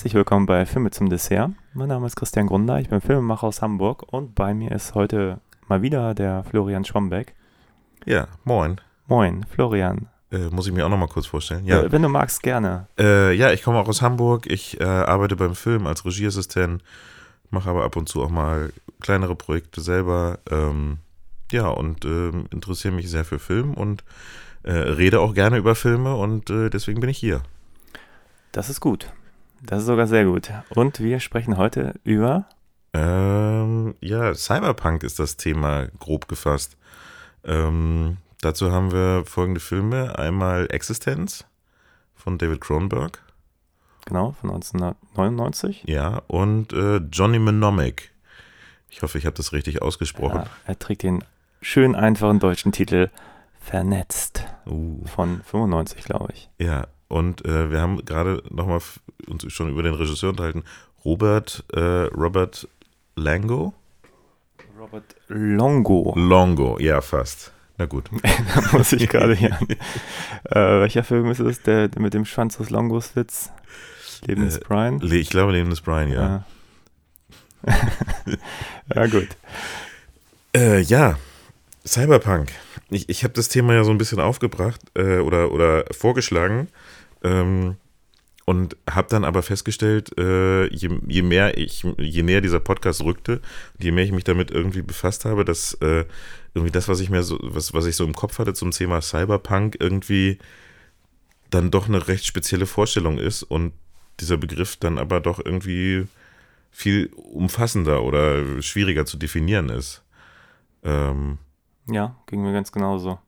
herzlich willkommen bei Filme zum Dessert. Mein Name ist Christian Grunder, ich bin Filmemacher aus Hamburg und bei mir ist heute mal wieder der Florian Schwambeck. Ja, moin. Moin, Florian. Äh, muss ich mir auch nochmal kurz vorstellen. Ja, Äh, Wenn du magst, gerne. äh, ja ich komme auch aus Hamburg. Ich äh, arbeite beim Film als Regieassistent, mache aber ab und zu auch mal kleinere Projekte selber. Ähm, ja, und ähm, interessiere mich sehr für Film und äh, rede auch gerne über Filme und äh, deswegen bin ich hier. Das ist gut. Das ist sogar sehr gut. Und wir sprechen heute über. Ähm, ja, Cyberpunk ist das Thema grob gefasst. Ähm, dazu haben wir folgende Filme. Einmal Existenz von David Cronenberg. Genau, von 1999. Ja, und äh, Johnny Mnemonic. Ich hoffe, ich habe das richtig ausgesprochen. Ja, er trägt den schön einfachen deutschen Titel Vernetzt Uh, von 95, glaube ich. ja, und äh, wir haben gerade nochmal uns schon über den Regisseur unterhalten. Robert, äh, Robert Lango? Robert Longo. Longo, ja, fast. Na gut. da muss ich gerade hier. äh, welcher Film ist es? Der, der mit dem Schwanz des Longos Witz? Lebens Äh, Brian? Ich glaube, Leben des Brian, ja. Ja. ja, gut. Äh, ja, Cyberpunk. Ich, ich habe das Thema ja so ein bisschen aufgebracht äh, oder, oder vorgeschlagen ähm, und habe dann aber festgestellt, äh, je, je mehr ich, je näher dieser Podcast rückte, je mehr ich mich damit irgendwie befasst habe, dass äh, irgendwie das, was ich mir so, was, was ich so im Kopf hatte zum Thema Cyberpunk, irgendwie dann doch eine recht spezielle Vorstellung ist und dieser Begriff dann aber doch irgendwie viel umfassender oder schwieriger zu definieren ist. Ähm, Ja, ging mir ganz genauso.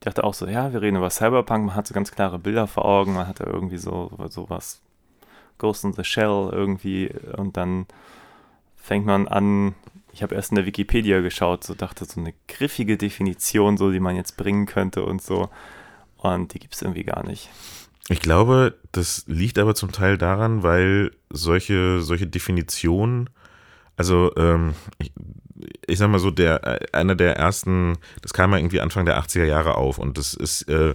Ich dachte auch so, ja, wir reden über Cyberpunk, man hat so ganz klare Bilder vor Augen, man hatte irgendwie so sowas Ghost in the Shell irgendwie. Und dann fängt man an, ich habe erst in der Wikipedia geschaut, so dachte so eine griffige Definition, so die man jetzt bringen könnte und so. Und die gibt es irgendwie gar nicht. Ich glaube, das liegt aber zum Teil daran, weil solche, solche Definitionen, also ähm, ich, ich sag mal so, der äh, einer der ersten, das kam ja irgendwie Anfang der 80er Jahre auf und das ist äh,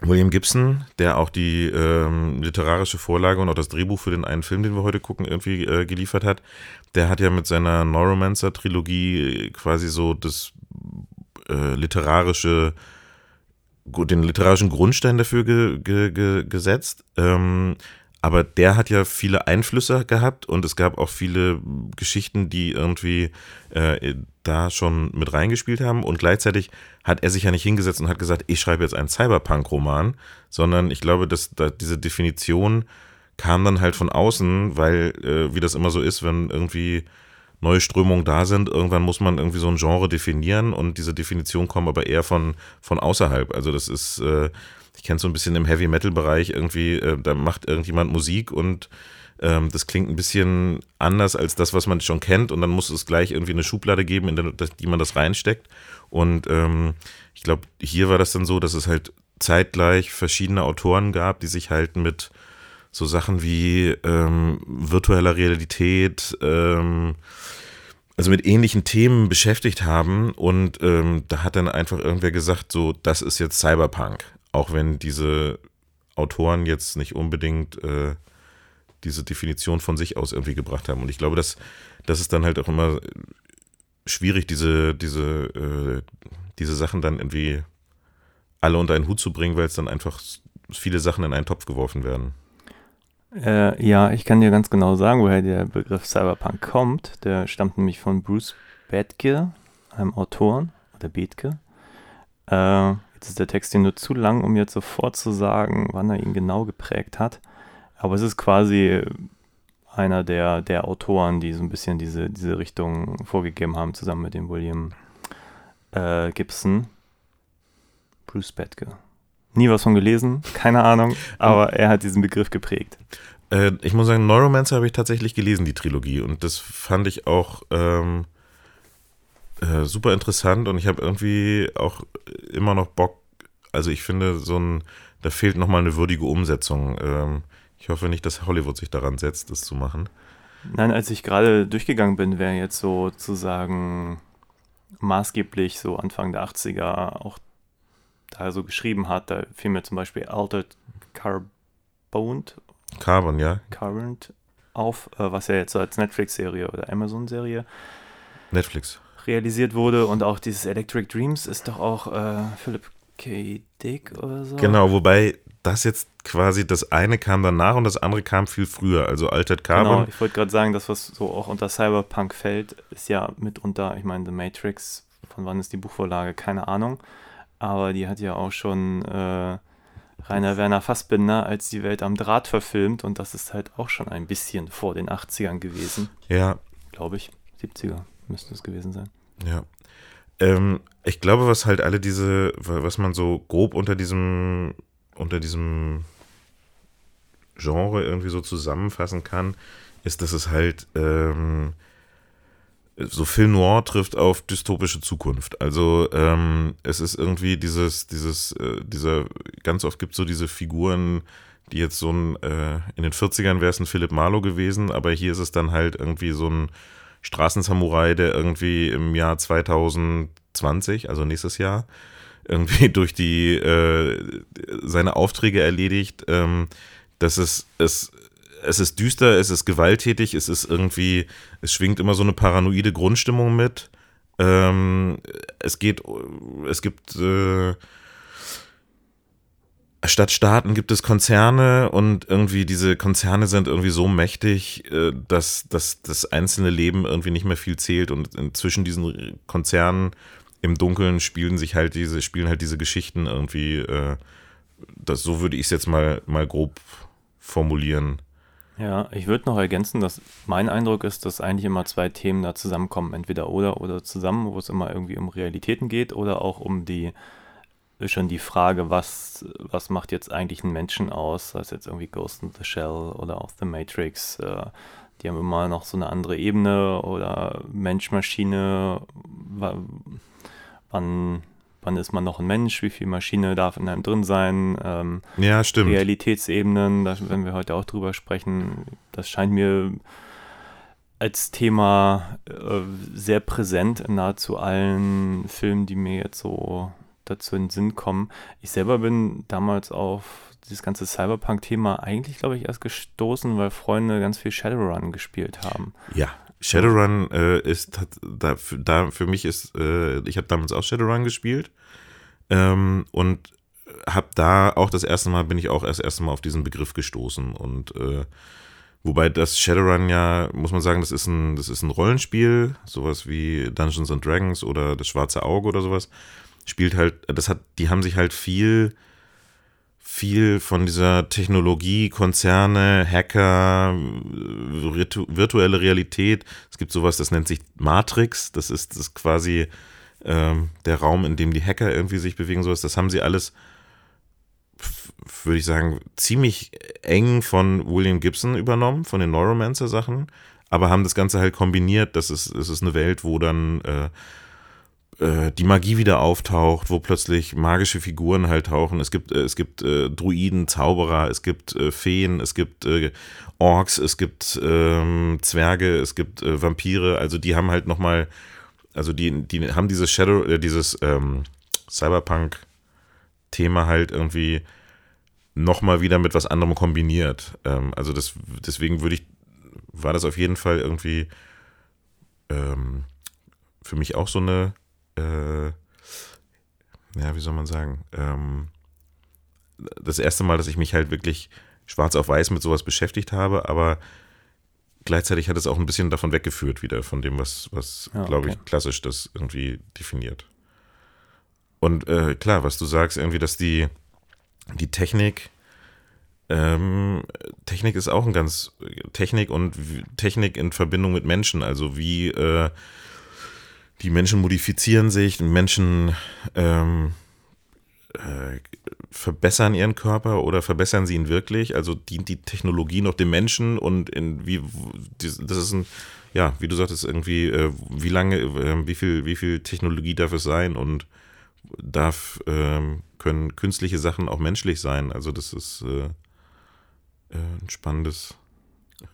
William Gibson, der auch die ähm, literarische Vorlage und auch das Drehbuch für den einen Film, den wir heute gucken, irgendwie äh, geliefert hat. Der hat ja mit seiner Neuromancer-Trilogie quasi so das äh, literarische den literarischen Grundstein dafür ge, ge, ge, gesetzt. Ähm, aber der hat ja viele Einflüsse gehabt und es gab auch viele Geschichten, die irgendwie äh, da schon mit reingespielt haben. Und gleichzeitig hat er sich ja nicht hingesetzt und hat gesagt, ich schreibe jetzt einen Cyberpunk-Roman, sondern ich glaube, dass da diese Definition kam dann halt von außen, weil, äh, wie das immer so ist, wenn irgendwie neue Strömungen da sind, irgendwann muss man irgendwie so ein Genre definieren und diese Definition kommt aber eher von, von außerhalb. Also das ist, äh, ich kenne so ein bisschen im Heavy Metal Bereich irgendwie, äh, da macht irgendjemand Musik und ähm, das klingt ein bisschen anders als das, was man schon kennt und dann muss es gleich irgendwie eine Schublade geben, in die man das reinsteckt. Und ähm, ich glaube, hier war das dann so, dass es halt zeitgleich verschiedene Autoren gab, die sich halt mit so Sachen wie ähm, virtueller Realität, ähm, also mit ähnlichen Themen beschäftigt haben und ähm, da hat dann einfach irgendwer gesagt, so, das ist jetzt Cyberpunk, auch wenn diese Autoren jetzt nicht unbedingt äh, diese Definition von sich aus irgendwie gebracht haben. Und ich glaube, dass das ist dann halt auch immer schwierig, diese, diese, äh, diese Sachen dann irgendwie alle unter einen Hut zu bringen, weil es dann einfach viele Sachen in einen Topf geworfen werden. Äh, ja, ich kann dir ganz genau sagen, woher der Begriff Cyberpunk kommt. Der stammt nämlich von Bruce Bethke, einem Autoren, oder Bethke. Äh, jetzt ist der Text hier nur zu lang, um jetzt sofort zu sagen, wann er ihn genau geprägt hat. Aber es ist quasi einer der, der Autoren, die so ein bisschen diese, diese Richtung vorgegeben haben, zusammen mit dem William äh, Gibson. Bruce Bethke. Nie was von gelesen, keine Ahnung, aber er hat diesen Begriff geprägt. Äh, ich muss sagen, Neuromancer habe ich tatsächlich gelesen, die Trilogie. Und das fand ich auch ähm, äh, super interessant. Und ich habe irgendwie auch immer noch Bock. Also ich finde, so ein, da fehlt nochmal eine würdige Umsetzung. Ähm, Ich hoffe nicht, dass Hollywood sich daran setzt, das zu machen. Nein, als ich gerade durchgegangen bin, wer jetzt sozusagen maßgeblich so Anfang der 80er auch da so geschrieben hat, da fiel mir zum Beispiel Altered Carboned, Carbon, ja. Current auf, äh, was ja jetzt so als Netflix-Serie oder Amazon-Serie Netflix. Realisiert wurde und auch dieses Electric Dreams ist doch auch äh, Philip K. Dick oder so. Genau, wobei das jetzt quasi das eine kam danach und das andere kam viel früher. Also Altered Genau, Carbon. ich wollte gerade sagen, das, was so auch unter Cyberpunk fällt, ist ja mitunter, ich meine, The Matrix, von wann ist die Buchvorlage, keine Ahnung, aber die hat ja auch schon äh, Rainer Werner Fassbinder als die Welt am Draht verfilmt und das ist halt auch schon ein bisschen vor den 80ern gewesen, Ja, glaube ich. 70er müsste es gewesen sein. Ja. Ähm, ich glaube, was halt alle diese, was man so grob unter diesem, unter diesem Genre irgendwie so zusammenfassen kann, ist, dass es halt ähm, so Film Noir trifft auf dystopische Zukunft. Also ähm, es ist irgendwie dieses, dieses, äh, dieser, ganz oft gibt es so diese Figuren, die jetzt so ein, äh, in den 40ern wäre es ein Philipp Marlowe gewesen, aber hier ist es dann halt irgendwie so ein Straßensamurai, der irgendwie im Jahr 2020, also nächstes Jahr, irgendwie durch die äh, seine Aufträge erledigt. Ähm, das ist es es ist düster, es ist gewalttätig, es ist irgendwie, es schwingt immer so eine paranoide Grundstimmung mit. Ähm, es geht, es gibt äh, statt Staaten gibt es Konzerne und irgendwie diese Konzerne sind irgendwie so mächtig, äh, dass, dass das einzelne Leben irgendwie nicht mehr viel zählt und zwischen diesen Konzernen im Dunkeln spielen sich halt diese, spielen halt diese Geschichten irgendwie, äh, das, so würde ich es jetzt mal, mal grob formulieren. Ja, ich würde noch ergänzen, dass mein Eindruck ist, dass eigentlich immer zwei Themen da zusammenkommen, entweder oder oder zusammen, wo es immer irgendwie um Realitäten geht oder auch um die schon die Frage, was, was macht jetzt eigentlich einen Menschen aus, sei es jetzt irgendwie Ghost in the Shell oder auch The Matrix, äh, die haben immer noch so eine andere Ebene oder Mensch-Maschine, wa- wann, wann ist man noch ein Mensch, wie viel Maschine darf in einem drin sein, ähm, Ja, stimmt. Realitätsebenen, da werden wir heute auch drüber sprechen. Das scheint mir als Thema äh, sehr präsent in nahezu allen Filmen, die mir jetzt so dazu in den Sinn kommen. Ich selber bin damals auf dieses ganze Cyberpunk-Thema eigentlich, glaube ich, erst gestoßen, weil Freunde ganz viel Shadowrun gespielt haben. Ja, Shadowrun äh, ist hat, da, für, da für mich ist, äh, ich habe damals auch Shadowrun gespielt ähm, und habe da auch das erste Mal bin ich auch erst erste Mal auf diesen Begriff gestoßen und äh, wobei das Shadowrun ja muss man sagen, das ist ein das ist ein Rollenspiel, sowas wie Dungeons and Dragons oder das Schwarze Auge oder sowas spielt halt, das hat, die haben sich halt viel viel von dieser Technologie, Konzerne, Hacker, virtu virtuelle Realität. Es gibt sowas, das nennt sich Matrix. Das ist, das ist quasi ähm, der Raum, in dem die Hacker irgendwie sich bewegen. Sowas. Das haben sie alles, würde ich sagen, ziemlich eng von William Gibson übernommen, von den Neuromancer-Sachen, aber haben das Ganze halt kombiniert. Das ist, es ist eine Welt, wo dann äh, äh, die Magie wieder auftaucht, wo plötzlich magische Figuren halt tauchen. Es gibt, äh, es gibt äh, Druiden, Zauberer, es gibt äh, Feen, es gibt äh, Orks, es gibt ähm, Zwerge, es gibt äh, Vampire. Also die haben halt nochmal, also die, die haben dieses Shadow, dieses ähm, Cyberpunk-Thema halt irgendwie nochmal wieder mit was anderem kombiniert. Ähm, also das, deswegen würde ich, war das auf jeden Fall irgendwie ähm, für mich auch so eine äh, ja, wie soll man sagen, ähm, das erste Mal, dass ich mich halt wirklich schwarz auf weiß mit sowas beschäftigt habe, aber gleichzeitig hat es auch ein bisschen davon weggeführt wieder, von dem, was, was Ja, glaube okay. ich, klassisch das irgendwie definiert. Und äh, klar, was du sagst, irgendwie, dass die, die Technik, ähm, Technik ist auch ein ganz, Technik und Technik in Verbindung mit Menschen, also wie, äh, die Menschen modifizieren sich, Menschen ähm, äh, verbessern ihren Körper oder verbessern sie ihn wirklich? Also dient die Technologie noch dem Menschen und in wie das ist ein ja, wie du sagtest irgendwie äh, wie lange äh, wie viel wie viel Technologie darf es sein und darf ähm, können künstliche Sachen auch menschlich sein? Also das ist äh, äh, ein spannendes.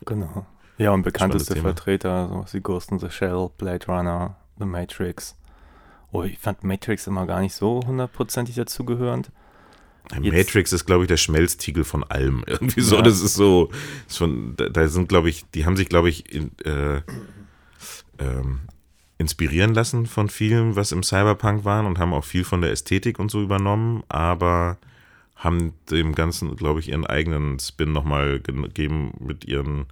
Genau. Ja, und bekannteste. Vertreter, sowas wie Ghost in the Shell, Blade Runner, The Matrix. Oh, ich fand Matrix immer gar nicht so hundertprozentig dazugehörend. Jetzt- Matrix ist, glaube ich, der Schmelztiegel von allem. Irgendwie so, Ja. das ist so, ist von, da, da sind, glaube ich, die haben sich, glaube ich, in, äh, ähm, inspirieren lassen von vielem, was im Cyberpunk waren und haben auch viel von der Ästhetik und so übernommen, aber haben dem Ganzen, glaube ich, ihren eigenen Spin nochmal gegeben mit ihren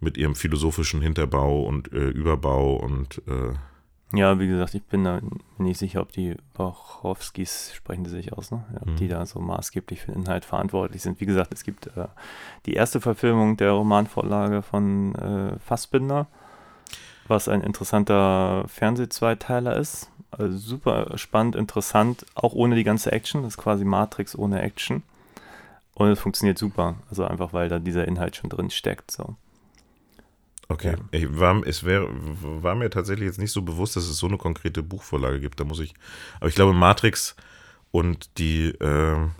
mit ihrem philosophischen Hinterbau und äh, Überbau und äh, Ja, wie gesagt, ich bin da nicht sicher, ob die Wachowskis, sprechen die sich aus, ne? Ob Mhm. die da so maßgeblich für den Inhalt verantwortlich sind. Wie gesagt, es gibt äh, die erste Verfilmung der Romanvorlage von äh, Fassbinder, was ein interessanter Fernsehzweiteiler ist. Also super spannend, interessant, auch ohne die ganze Action. Das ist quasi Matrix ohne Action. Und es funktioniert super. Also einfach, weil da dieser Inhalt schon drin steckt. So. Okay. Ich war, es wär, war mir tatsächlich jetzt nicht so bewusst, dass es so eine konkrete Buchvorlage gibt. Da muss ich. Aber ich glaube, Matrix und die ähm,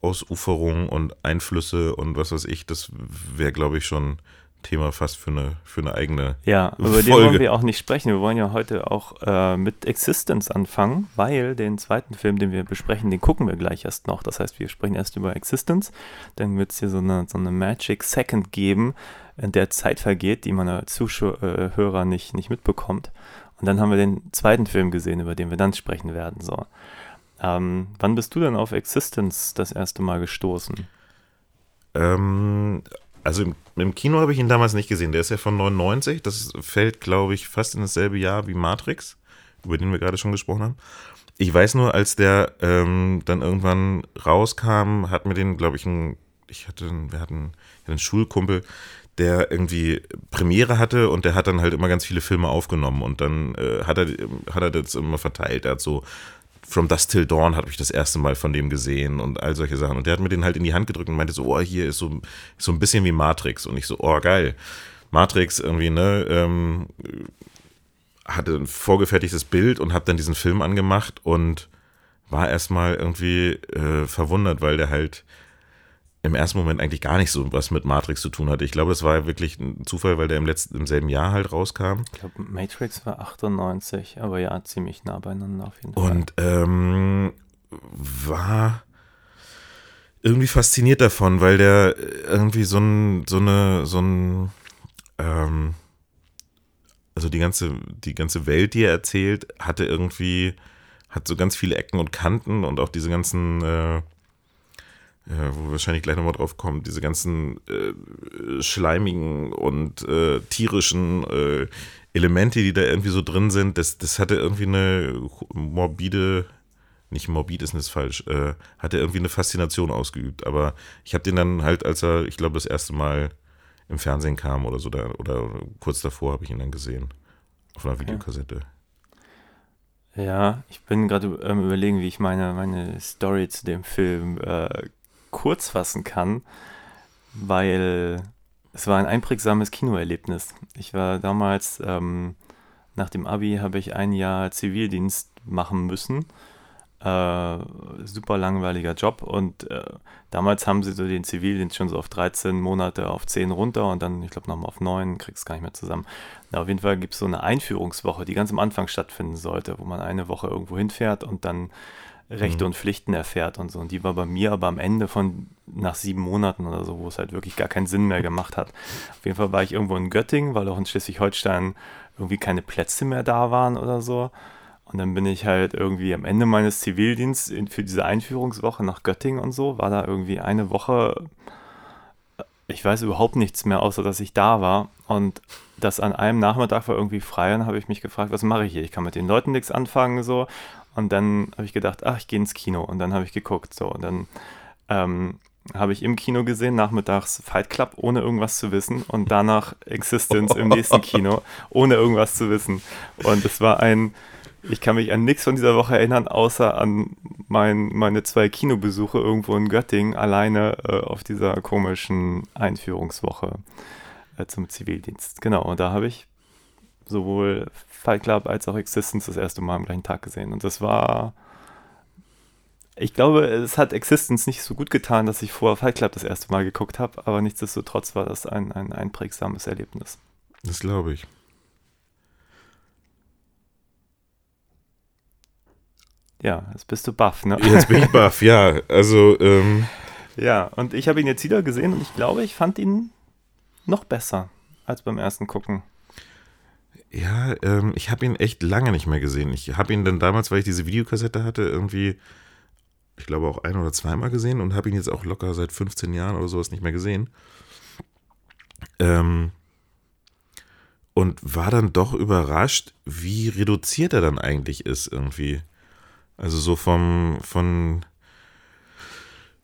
Ausuferung und Einflüsse und was weiß ich, das wäre, glaube ich, schon Thema fast für eine, für eine eigene. Ja, über den Folge. wollen wir auch nicht sprechen. Wir wollen ja heute auch äh, mit Existence anfangen, weil den zweiten Film, den wir besprechen, den gucken wir gleich erst noch. Das heißt, wir sprechen erst über Existence. Dann wird es hier so eine, so eine Magic Second geben, der Zeit vergeht, die man als Zuschauer nicht, nicht mitbekommt. Und dann haben wir den zweiten Film gesehen, über den wir dann sprechen werden. So. Ähm, wann bist du denn auf Existence das erste Mal gestoßen? Ähm, also im, im Kino habe ich ihn damals nicht gesehen. Der ist ja von 99. Das fällt, glaube ich, fast in dasselbe Jahr wie Matrix, über den wir gerade schon gesprochen haben. Ich weiß nur, als der ähm, dann irgendwann rauskam, hat mir den, glaube ich, ein, ich hatte, wir hatten einen Schulkumpel, der irgendwie Premiere hatte und der hat dann halt immer ganz viele Filme aufgenommen und dann äh, hat, er, hat er das immer verteilt. Er hat so From Dust Till Dawn habe ich das erste Mal von dem gesehen und all solche Sachen. Und der hat mir den halt in die Hand gedrückt und meinte so, oh, hier ist so, so ein bisschen wie Matrix. Und ich so, oh, geil. Matrix irgendwie, ne, ähm, hatte ein vorgefertigtes Bild und habe dann diesen Film angemacht und war erstmal irgendwie äh, verwundert, weil der halt im ersten Moment eigentlich gar nicht so was mit Matrix zu tun hatte. Ich glaube, das war wirklich ein Zufall, weil der im letzten, im selben Jahr halt rauskam. Ich glaube, Matrix war 98, aber ja, ziemlich nah beieinander auf jeden Fall. Und ähm, war irgendwie fasziniert davon, weil der irgendwie so ein, so eine, so ein, ähm, also die ganze, die ganze Welt, die er erzählt, hatte irgendwie, hat so ganz viele Ecken und Kanten und auch diese ganzen, äh, ja, wo wir wahrscheinlich gleich nochmal drauf kommen, diese ganzen äh, schleimigen und äh, tierischen äh, Elemente, die da irgendwie so drin sind, das, das hatte irgendwie eine morbide, nicht morbid ist das falsch, äh, hatte irgendwie eine Faszination ausgeübt. Aber ich habe den dann halt, als er, ich glaube, das erste Mal im Fernsehen kam oder so, da, oder kurz davor habe ich ihn dann gesehen. Auf einer Videokassette. Ja, ich bin gerade ähm, überlegen, wie ich meine, meine Story zu dem Film äh, kurz fassen kann, weil es war ein einprägsames Kinoerlebnis. Ich war damals, ähm, nach dem Abi habe ich ein Jahr Zivildienst machen müssen. Äh, super langweiliger Job und äh, damals haben sie so den Zivildienst schon so auf 13 Monate auf 10 runter und dann, ich glaube, nochmal auf 9, kriegst gar nicht mehr zusammen. Na, auf jeden Fall gibt es so eine Einführungswoche, die ganz am Anfang stattfinden sollte, wo man eine Woche irgendwo hinfährt und dann Rechte und Pflichten erfährt und so. Und die war bei mir aber am Ende von nach sieben Monaten oder so, wo es halt wirklich gar keinen Sinn mehr gemacht hat. Auf jeden Fall war ich irgendwo in Göttingen, weil auch in Schleswig-Holstein irgendwie keine Plätze mehr da waren oder so. Und dann bin ich halt irgendwie am Ende meines Zivildienstes für diese Einführungswoche nach Göttingen und so, war da irgendwie eine Woche, ich weiß überhaupt nichts mehr, außer dass ich da war. Und das an einem Nachmittag war irgendwie frei und habe ich mich gefragt, was mache ich hier? Ich kann mit den Leuten nichts anfangen, so. Und dann habe ich gedacht, ach, ich gehe ins Kino. Und dann habe ich geguckt, so. Und dann ähm, habe ich im Kino gesehen, nachmittags Fight Club, ohne irgendwas zu wissen. Und danach Existence im nächsten Kino, ohne irgendwas zu wissen. Und es war ein, ich kann mich an nichts von dieser Woche erinnern, außer an mein, meine zwei Kinobesuche irgendwo in Göttingen, alleine äh, auf dieser komischen Einführungswoche äh, zum Zivildienst. Genau, und da habe ich sowohl Fight Club als auch Existence das erste Mal am gleichen Tag gesehen. Und das war Ich glaube, es hat Existence nicht so gut getan, dass ich vorher Fight Club das erste Mal geguckt habe, aber nichtsdestotrotz war das ein, ein einprägsames Erlebnis. Das glaube ich. Ja, jetzt bist du baff, ne? Jetzt bin ich baff, ja. Also, ähm, Ja, und ich habe ihn jetzt wieder gesehen und ich glaube, ich fand ihn noch besser als beim ersten Gucken. Ja, ähm, ich habe ihn echt lange nicht mehr gesehen. Ich habe ihn dann damals, weil ich diese Videokassette hatte, irgendwie, ich glaube auch ein oder zweimal gesehen und habe ihn jetzt auch locker seit 15 Jahren oder sowas nicht mehr gesehen. Ähm, und war dann doch überrascht, wie reduziert er dann eigentlich ist irgendwie. Also so vom, von,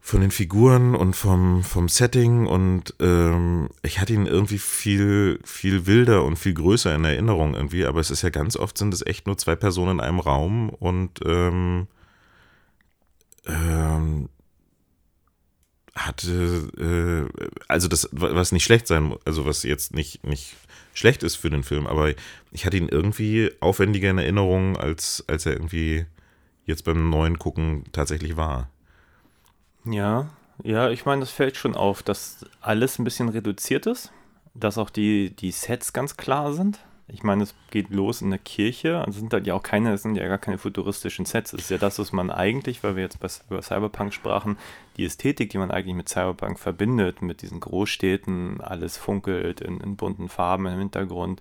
von den Figuren und vom, vom Setting und ähm, ich hatte ihn irgendwie viel, viel wilder und viel größer in Erinnerung irgendwie, aber es ist ja ganz oft sind es echt nur zwei Personen in einem Raum und ähm, ähm, hatte, äh, also das, was nicht schlecht sein, mu- also was jetzt nicht, nicht schlecht ist für den Film, aber ich hatte ihn irgendwie aufwendiger in Erinnerung, als, als er irgendwie jetzt beim neuen Gucken tatsächlich war. Ja, ja, ich meine, das fällt schon auf, dass alles ein bisschen reduziert ist, dass auch die, die Sets ganz klar sind. Ich meine, es geht los in der Kirche, also sind da ja auch keine, sind ja gar keine futuristischen Sets. Es ist ja das, was man eigentlich, weil wir jetzt über Cyberpunk sprachen, die Ästhetik, die man eigentlich mit Cyberpunk verbindet, mit diesen Großstädten, alles funkelt in, in bunten Farben im Hintergrund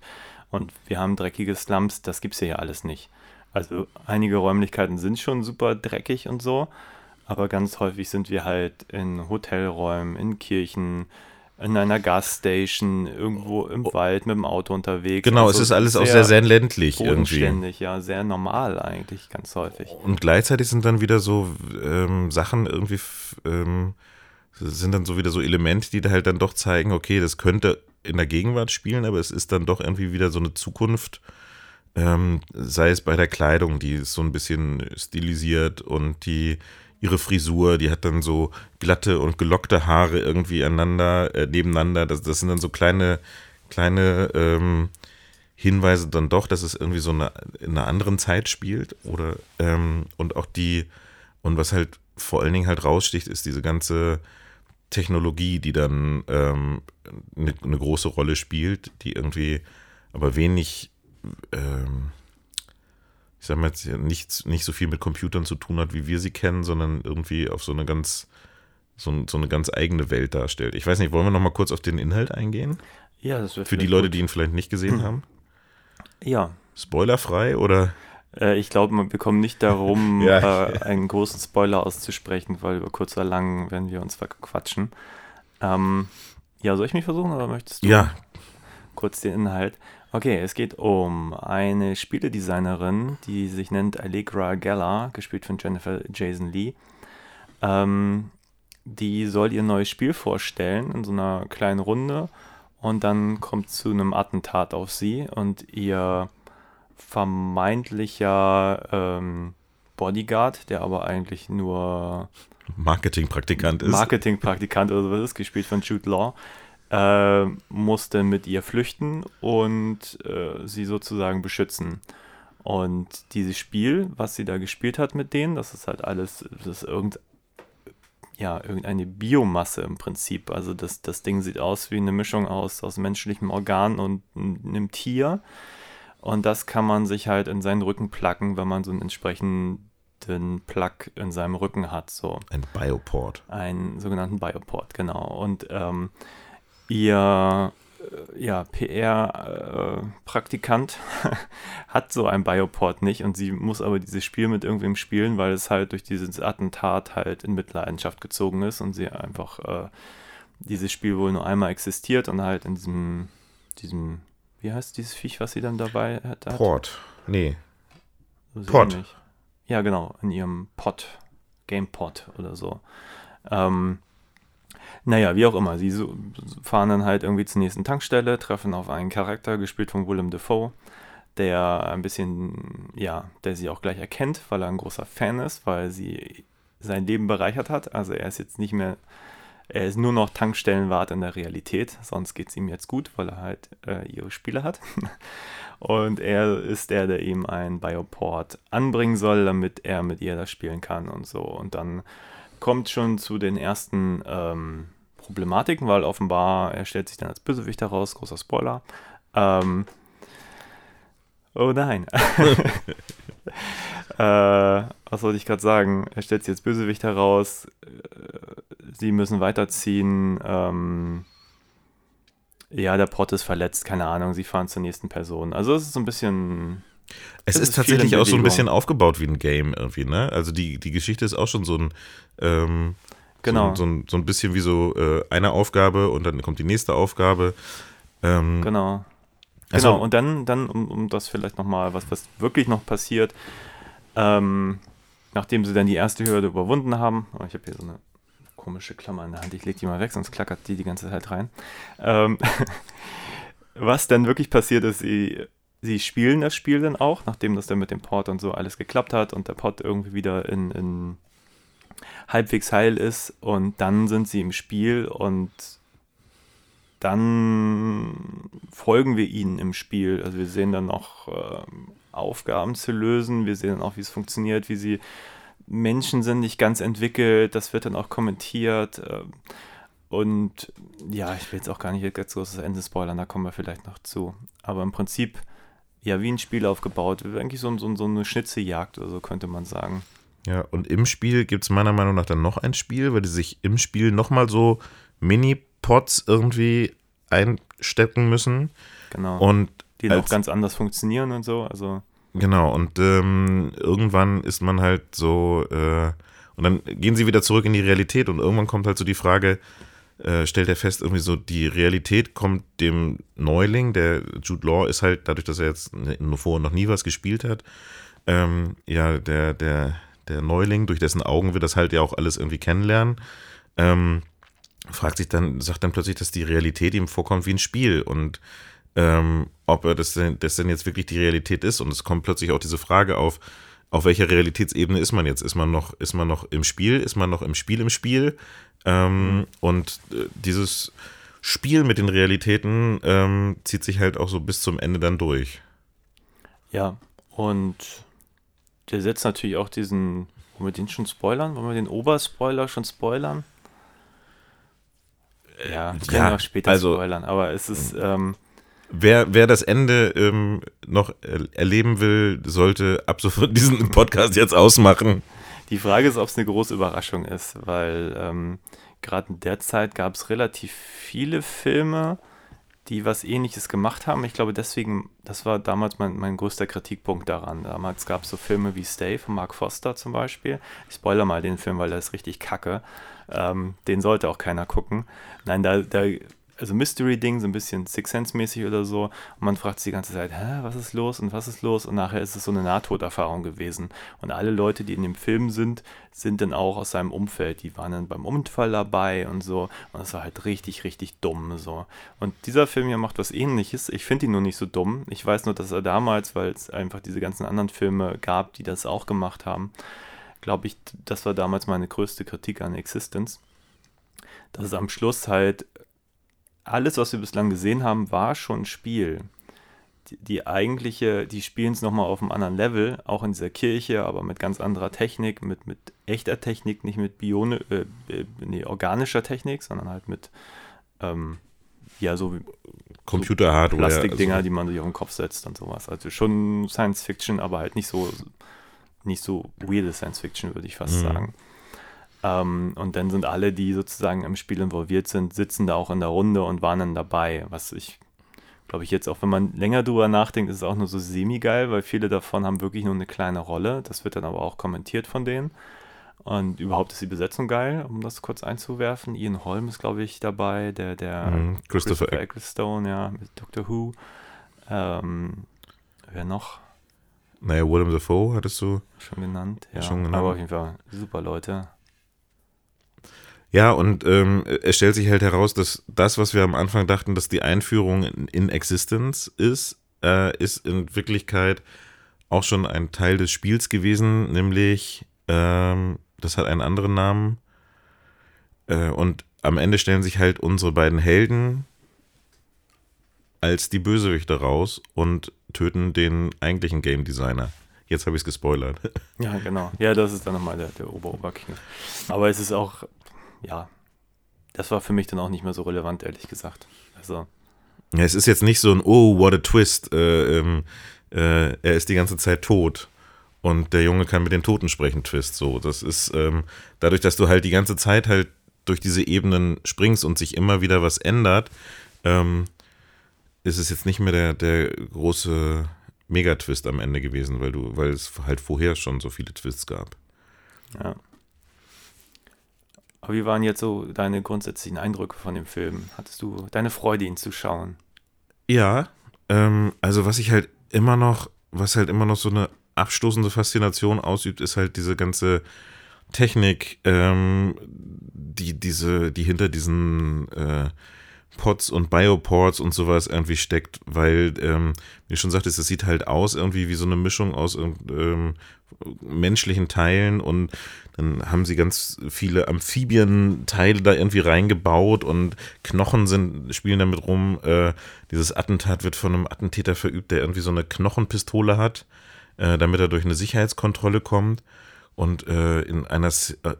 und wir haben dreckige Slums, das gibt es ja hier alles nicht. Also einige Räumlichkeiten sind schon super dreckig und so, aber ganz häufig sind wir halt in Hotelräumen, in Kirchen, in einer Gasstation, irgendwo im Wald mit dem Auto unterwegs. Genau, Also es ist alles auch sehr, sehr ländlich irgendwie. ja, sehr normal eigentlich, ganz häufig. Und gleichzeitig sind dann wieder so ähm, Sachen irgendwie, ähm, sind dann so wieder so Elemente, die da halt dann doch zeigen, okay, das könnte in der Gegenwart spielen, aber es ist dann doch irgendwie wieder so eine Zukunft, ähm, sei es bei der Kleidung, die ist so ein bisschen stilisiert und die ihre Frisur, die hat dann so glatte und gelockte Haare irgendwie aneinander, äh, nebeneinander. Das, das sind dann so kleine, kleine ähm, Hinweise dann doch, dass es irgendwie so eine, in einer anderen Zeit spielt. Oder ähm, und auch die, und was halt vor allen Dingen halt raussticht, ist diese ganze Technologie, die dann ähm, eine, eine große Rolle spielt, die irgendwie aber wenig, ähm, ich sag mal jetzt ja, nicht, nicht so viel mit Computern zu tun hat, wie wir sie kennen, sondern irgendwie auf so eine ganz, so, so eine ganz eigene Welt darstellt. Ich weiß nicht, wollen wir noch mal kurz auf den Inhalt eingehen? Ja, das wird Für die Leute, die ihn vielleicht nicht gesehen haben? Ja, Spoilerfrei oder? äh, ich glaube, wir kommen nicht darum, Ja. äh, einen großen Spoiler auszusprechen, weil über kurz oder lang werden wir uns verquatschen. Ähm, ja, soll ich mich versuchen oder möchtest du? Ja, kurz den Inhalt. Okay, es geht um eine Spieledesignerin, die sich nennt Allegra Geller, gespielt von Jennifer Jason Lee. Ähm, die soll ihr neues Spiel vorstellen in so einer kleinen Runde und dann kommt zu einem Attentat auf sie und ihr vermeintlicher ähm, Bodyguard, der aber eigentlich nur Marketingpraktikant ist. Marketingpraktikant oder sowas ist, gespielt von Jude Law, äh, musste mit ihr flüchten und äh, sie sozusagen beschützen. Und dieses Spiel, was sie da gespielt hat mit denen, das ist halt alles, das ist irgend, ja, irgendeine Biomasse im Prinzip. Also das, das Ding sieht aus wie eine Mischung aus, aus menschlichem Organ und einem Tier. Und das kann man sich halt in seinen Rücken placken, wenn man so einen entsprechenden Plug in seinem Rücken hat. So Ein Bioport. einen sogenannten Bioport, genau. Und ähm, ihr äh, ja, PR-Praktikant hat so ein Bioport nicht und sie muss aber dieses Spiel mit irgendwem spielen, weil es halt durch dieses Attentat halt in Mitleidenschaft gezogen ist und sie einfach äh, dieses Spiel wohl nur einmal existiert und halt in diesem, diesem, wie heißt dieses Viech, was sie dann dabei hat? Port. Nee. So ähnlich. Ja, genau, in ihrem Pod, GamePod oder so. Ähm, naja, wie auch immer, sie fahren dann halt irgendwie zur nächsten Tankstelle, treffen auf einen Charakter, gespielt von Willem Dafoe, der ein bisschen, ja, der sie auch gleich erkennt, weil er ein großer Fan ist, weil sie sein Leben bereichert hat. Also er ist jetzt nicht mehr Er ist nur noch Tankstellenwart in der Realität, sonst geht es ihm jetzt gut, weil er halt äh, ihre Spiele hat. Und er ist der, der ihm ein Bioport anbringen soll, damit er mit ihr das spielen kann und so. Und dann kommt schon zu den ersten ähm, Problematiken, weil offenbar er stellt sich dann als Bösewicht heraus, großer Spoiler. Ähm, oh nein. äh, was wollte ich gerade sagen? Er stellt sich als Bösewicht heraus. Äh, sie müssen weiterziehen. Ähm, ja, der Pott ist verletzt, keine Ahnung. Sie fahren zur nächsten Person. Also es ist so ein bisschen. Es ist, ist tatsächlich auch so ein bisschen aufgebaut wie ein Game irgendwie, ne? Also die, die Geschichte ist auch schon so ein, ähm, Genau. so, so, ein, so ein bisschen wie so äh, eine Aufgabe und dann kommt die nächste Aufgabe. Ähm, Genau. Also- genau, und dann, dann um, um das vielleicht nochmal, was, was wirklich noch passiert, ähm, nachdem sie dann die erste Hürde überwunden haben, oh, ich habe hier so eine komische Klammer in der Hand, ich lege die mal weg, sonst klackert die die ganze Zeit rein. Ähm, was dann wirklich passiert ist, sie, sie spielen das Spiel dann auch, nachdem das dann mit dem Port und so alles geklappt hat und der Port irgendwie wieder in, in halbwegs heil ist und dann sind sie im Spiel und dann folgen wir ihnen im Spiel. Also wir sehen dann noch ähm, Aufgaben zu lösen, wir sehen dann auch, wie es funktioniert, wie sie Menschen sind nicht ganz entwickelt, das wird dann auch kommentiert. ähm, und ja, ich will jetzt auch gar nicht ganz großes Ende spoilern, da kommen wir vielleicht noch zu. Aber im Prinzip, ja, wie ein Spiel aufgebaut, eigentlich so, so, so eine Schnitzejagd oder so könnte man sagen. Ja, und im Spiel gibt es meiner Meinung nach dann noch ein Spiel, weil die sich im Spiel nochmal so Mini-Pots irgendwie einstecken müssen. Genau. Und die dann als- auch ganz anders funktionieren und so. Also, Genau, und ähm, irgendwann ist man halt so, äh, und dann gehen sie wieder zurück in die Realität und irgendwann kommt halt so die Frage, äh, stellt er fest, irgendwie so, die Realität kommt dem Neuling, der Jude Law ist halt, dadurch, dass er jetzt vorher noch nie was gespielt hat, ähm, ja, der, der, der Neuling, durch dessen Augen wir das halt ja auch alles irgendwie kennenlernen, ähm, fragt sich dann, sagt dann plötzlich, dass die Realität ihm vorkommt wie ein Spiel und ähm, ob er das denn, das denn jetzt wirklich die Realität ist. Und es kommt plötzlich auch diese Frage auf, auf welcher Realitätsebene ist man jetzt? Ist man noch, ist man noch im Spiel? Ist man noch im Spiel im Spiel? Ähm, Und äh, dieses Spiel mit den Realitäten ähm, zieht sich halt auch so bis zum Ende dann durch. ja. Und der setzt natürlich auch diesen, wollen wir den schon spoilern? Wollen wir den Oberspoiler schon spoilern? Ja, wir können ja, auch später also- spoilern, aber es ist, ähm, Wer, wer das Ende ähm, noch er erleben will, sollte ab sofort diesen Podcast jetzt ausmachen. Die Frage ist, ob es eine große Überraschung ist, weil ähm, gerade in der Zeit gab es relativ viele Filme, die was ähnliches gemacht haben. Ich glaube, deswegen, das war damals mein, mein größter Kritikpunkt daran. Damals gab es so Filme wie Stay von Mark Foster zum Beispiel. Ich spoiler mal den Film, weil der ist richtig kacke. Ähm, den sollte auch keiner gucken. Nein, da, da also Mystery-Ding, so ein bisschen Six Sense-mäßig oder so. Und man fragt sich die ganze Zeit, hä, was ist los und was ist los? Und nachher ist es so eine Nahtoderfahrung gewesen. Und alle Leute, die in dem Film sind, sind dann auch aus seinem Umfeld. Die waren dann beim Unfall dabei und so. Und das war halt richtig, richtig dumm so. Und dieser Film hier macht was ähnliches. Ich finde ihn nur nicht so dumm. Ich weiß nur, dass er damals, weil es einfach diese ganzen anderen Filme gab, die das auch gemacht haben, glaube ich, das war damals meine größte Kritik an Existence. Dass es am Schluss halt alles, was wir bislang gesehen haben, war schon ein Spiel. Die, die eigentliche, die spielen es nochmal auf einem anderen Level, auch in dieser Kirche, aber mit ganz anderer Technik, mit, mit echter Technik, nicht mit Bione, äh, äh, nee, organischer Technik, sondern halt mit, ähm, ja, so wie Computer-Hardware. Plastikdinger, also- die man sich auf den Kopf setzt und sowas. Also schon Science Fiction, aber halt nicht so, nicht so weirde Science Fiction, würde ich fast Mhm. sagen. Ähm, und dann sind alle, die sozusagen im Spiel involviert sind, sitzen da auch in der Runde und waren dann dabei. Was ich, glaube ich, jetzt auch, wenn man länger drüber nachdenkt, ist es auch nur so semi-geil, weil viele davon haben wirklich nur eine kleine Rolle. Das wird dann aber auch kommentiert von denen. Und überhaupt ist die Besetzung geil, um das kurz einzuwerfen. Ian Holm ist, glaube ich, dabei, der, der Mhm, Christopher Christopher Ecclestone, ja, mit Doctor Who. Ähm, wer noch? Naja, Willem Dafoe hattest du. Schon genannt, ja. Schon genannt. Aber auf jeden Fall super Leute. Ja, und ähm, es stellt sich halt heraus, dass das, was wir am Anfang dachten, dass die Einführung in, Existence ist, äh, ist in Wirklichkeit auch schon ein Teil des Spiels gewesen, nämlich, ähm, das hat einen anderen Namen. Äh, und am Ende stellen sich halt unsere beiden Helden als die Bösewichte raus und töten den eigentlichen Game Designer. Jetzt habe ich es gespoilert. Ja, genau. Ja, das ist dann nochmal der, der Ober-Oberking. Aber es ist auch, ja, das war für mich dann auch nicht mehr so relevant, ehrlich gesagt. Also. Ja, es ist jetzt nicht so ein, oh, what a twist. Äh, ähm, äh, er ist die ganze Zeit tot. Und der Junge kann mit den Toten sprechen, Twist. So, das ist ähm, dadurch, dass du halt die ganze Zeit halt durch diese Ebenen springst und sich immer wieder was ändert, ähm, ist es jetzt nicht mehr der, der große Megatwist am Ende gewesen, weil du, weil es halt vorher schon so viele Twists gab. Ja. Aber wie waren jetzt so deine grundsätzlichen Eindrücke von dem Film? Hattest du deine Freude, ihn zu schauen? Ja, ähm, also was ich halt immer noch, was halt immer noch so eine abstoßende Faszination ausübt, ist halt diese ganze Technik, ähm, die diese, die hinter diesen äh, Pods und Bioports und sowas irgendwie steckt, weil, ähm, wie ich schon sagte, es sieht halt aus irgendwie wie so eine Mischung aus ähm, menschlichen Teilen und dann haben sie ganz viele Amphibienteile da irgendwie reingebaut und Knochen sind, spielen damit rum. Äh, dieses Attentat wird von einem Attentäter verübt, der irgendwie so eine Knochenpistole hat, äh, damit er durch eine Sicherheitskontrolle kommt. Und äh, in einer äh,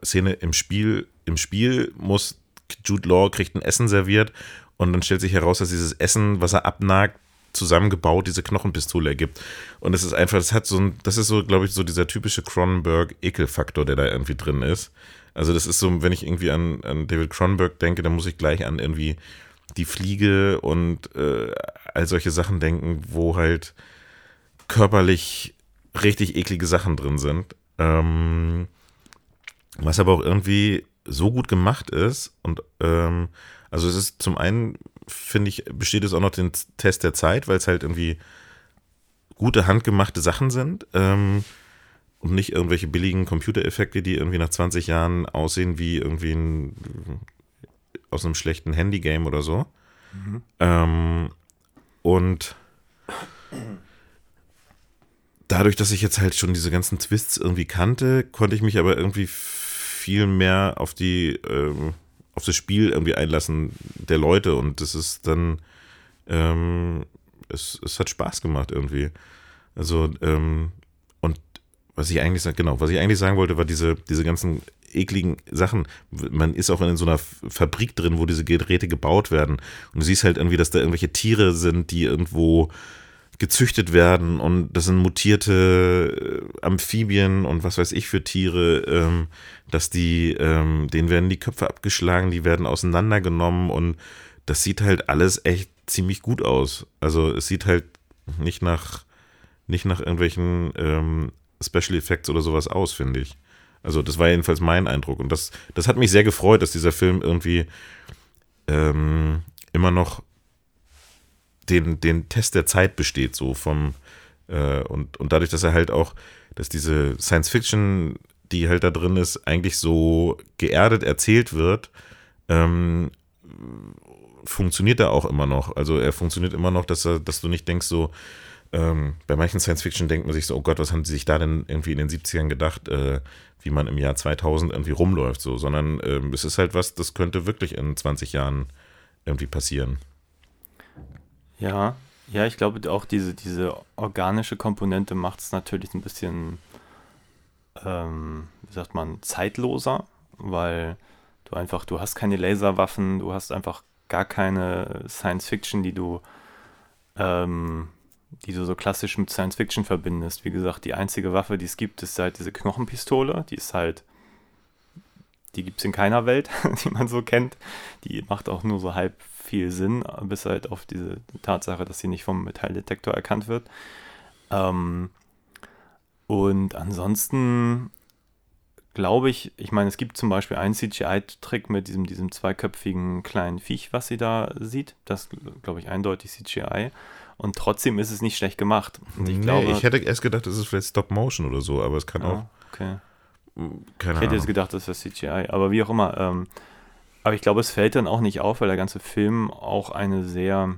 Szene im Spiel, im Spiel muss Jude Law kriegt ein Essen serviert und dann stellt sich heraus, dass dieses Essen, was er abnagt, zusammengebaut diese Knochenpistole ergibt. Und es ist einfach, das hat so ein, das ist so, glaube ich, so dieser typische Cronenberg-Ekelfaktor, der da irgendwie drin ist. Also das ist so, wenn ich irgendwie an, an David Cronenberg denke, dann muss ich gleich an irgendwie die Fliege und äh, all solche Sachen denken, wo halt körperlich richtig eklige Sachen drin sind. Ähm, was aber auch irgendwie so gut gemacht ist und ähm, also es ist zum einen, finde ich, besteht es auch noch den Test der Zeit, weil es halt irgendwie gute handgemachte Sachen sind ähm, und nicht irgendwelche billigen Computereffekte, die irgendwie nach 20 Jahren aussehen wie irgendwie ein, aus einem schlechten Handygame oder so. Mhm. Ähm, und dadurch, dass ich jetzt halt schon diese ganzen Twists irgendwie kannte, konnte ich mich aber irgendwie viel mehr auf die ähm, auf das Spiel irgendwie einlassen der Leute und das ist dann, ähm, es, es hat Spaß gemacht irgendwie. Also, ähm, und was ich eigentlich genau, was ich eigentlich sagen wollte, war diese, diese ganzen ekligen Sachen. Man ist auch in so einer Fabrik drin, wo diese Geräte gebaut werden. Und du siehst halt irgendwie, dass da irgendwelche Tiere sind, die irgendwo gezüchtet werden und das sind mutierte äh, Amphibien und was weiß ich für Tiere, ähm, dass die, ähm, denen werden die Köpfe abgeschlagen, die werden auseinandergenommen und das sieht halt alles echt ziemlich gut aus. Also es sieht halt nicht nach, nicht nach irgendwelchen ähm, Special Effects oder sowas aus, finde ich. Also das war jedenfalls mein Eindruck und das, das hat mich sehr gefreut, dass dieser Film irgendwie ähm, immer noch den, den Test der Zeit besteht, so vom äh, und, und dadurch, dass er halt auch, dass diese Science Fiction, die halt da drin ist, eigentlich so geerdet erzählt wird, ähm, funktioniert er auch immer noch. Also er funktioniert immer noch, dass er, dass du nicht denkst, so, ähm, bei manchen Science Fiction denkt man sich so, oh Gott, was haben sie sich da denn irgendwie in den 70ern gedacht, äh, wie man im Jahr 2000 irgendwie rumläuft, so, sondern ähm, es ist halt was, das könnte wirklich in 20 Jahren irgendwie passieren. Ja, ja, ich glaube auch diese, diese organische Komponente macht es natürlich ein bisschen, ähm, wie sagt man, zeitloser, weil du einfach, du hast keine Laserwaffen, du hast einfach gar keine Science Fiction, die du, ähm, die du so klassisch mit Science Fiction verbindest. Wie gesagt, die einzige Waffe, die es gibt, ist halt diese Knochenpistole, die ist halt die gibt es in keiner Welt, die man so kennt. Die macht auch nur so halb viel Sinn, bis halt auf diese Tatsache, dass sie nicht vom Metalldetektor erkannt wird. Ähm, und ansonsten glaube ich, ich meine, es gibt zum Beispiel einen CGI-Trick mit diesem, diesem zweiköpfigen kleinen Viech, was sie da sieht. Das glaube ich eindeutig CGI. Und trotzdem ist es nicht schlecht gemacht. Und ich nee, glaube, ich hätte erst gedacht, es ist vielleicht Stop Motion oder so, aber es kann ja, auch. Okay. Keine ich hätte jetzt gedacht, das wäre CGI, aber wie auch immer. Ähm, aber ich glaube, es fällt dann auch nicht auf, weil der ganze Film auch eine sehr,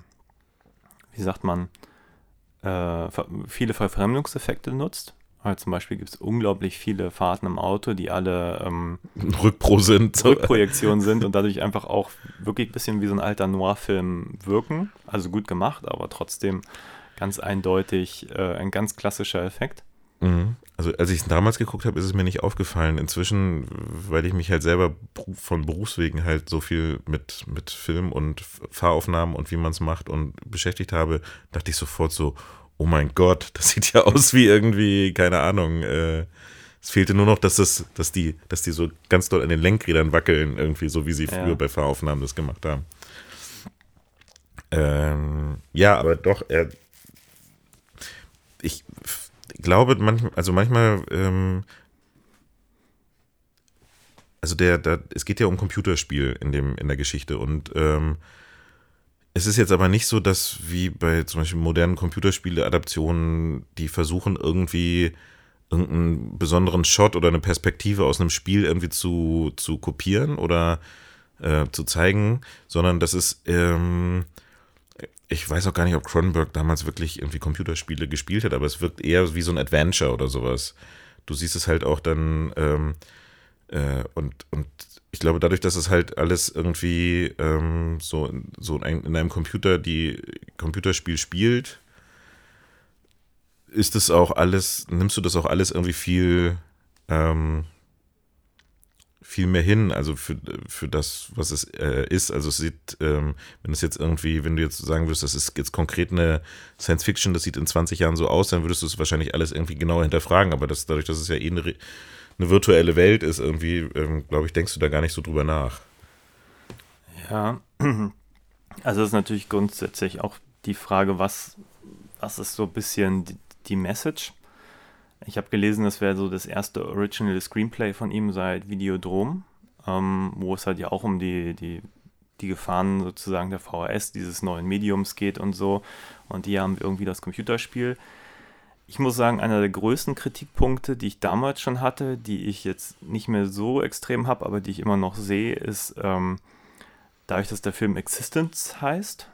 wie sagt man, äh, viele Verfremdungseffekte nutzt. weil zum Beispiel gibt es unglaublich viele Fahrten im Auto, die alle ähm, Rückpro sind. Rückprojektionen sind und dadurch einfach auch wirklich ein bisschen wie so ein alter Noir-Film wirken. Also gut gemacht, aber trotzdem ganz eindeutig äh, ein ganz klassischer Effekt. Mhm. Also als ich es damals geguckt habe, ist es mir nicht aufgefallen. Inzwischen, weil ich mich halt selber von Berufswegen halt so viel mit, mit Film und Fahraufnahmen und wie man es macht und beschäftigt habe, dachte ich sofort so, oh mein Gott, das sieht ja aus wie irgendwie, keine Ahnung, äh, es fehlte nur noch, dass, das, dass, die, dass die so ganz doll an den Lenkrädern wackeln, irgendwie, so wie sie früher Ja. bei Fahraufnahmen das gemacht haben. Ähm, ja, aber doch, er, glaube, manchmal, also manchmal, ähm, also der, der, es geht ja um Computerspiel in, dem, in der Geschichte und ähm, es ist jetzt aber nicht so, dass wie bei zum Beispiel modernen Computerspiele-Adaptionen, die versuchen irgendwie irgendeinen besonderen Shot oder eine Perspektive aus einem Spiel irgendwie zu, zu kopieren oder äh, zu zeigen, sondern das ist, ähm, ich weiß auch gar nicht, ob Cronenberg damals wirklich irgendwie Computerspiele gespielt hat, aber es wirkt eher wie so ein Adventure oder sowas. Du siehst es halt auch dann, ähm, äh, und, und ich glaube, dadurch, dass es halt alles irgendwie ähm, so, so in einem- in einem Computer, die Computerspiel spielt, ist es auch alles, nimmst du das auch alles irgendwie viel, ähm, viel mehr hin, also für, für das, was es äh, ist. Also es sieht, ähm, wenn es jetzt irgendwie, wenn du jetzt sagen würdest, das ist jetzt konkret eine Science Fiction, das sieht in 20 Jahren so aus, dann würdest du es wahrscheinlich alles irgendwie genauer hinterfragen. Aber das, dadurch, dass es ja eh eine, eine virtuelle Welt ist, irgendwie, ähm, glaube ich, denkst du da gar nicht so drüber nach. Ja, also das ist natürlich grundsätzlich auch die Frage, was, was ist so ein bisschen die, die Message? Ich habe gelesen, das wäre so das erste Original Screenplay von ihm seit Videodrom, ähm, wo es halt ja auch um die, die, die Gefahren sozusagen der VHS, dieses neuen Mediums geht und so. Und die haben irgendwie das Computerspiel. Ich muss sagen, einer der größten Kritikpunkte, die ich damals schon hatte, die ich jetzt nicht mehr so extrem habe, aber die ich immer noch sehe, ist, ähm, dadurch, dass der Film Existence heißt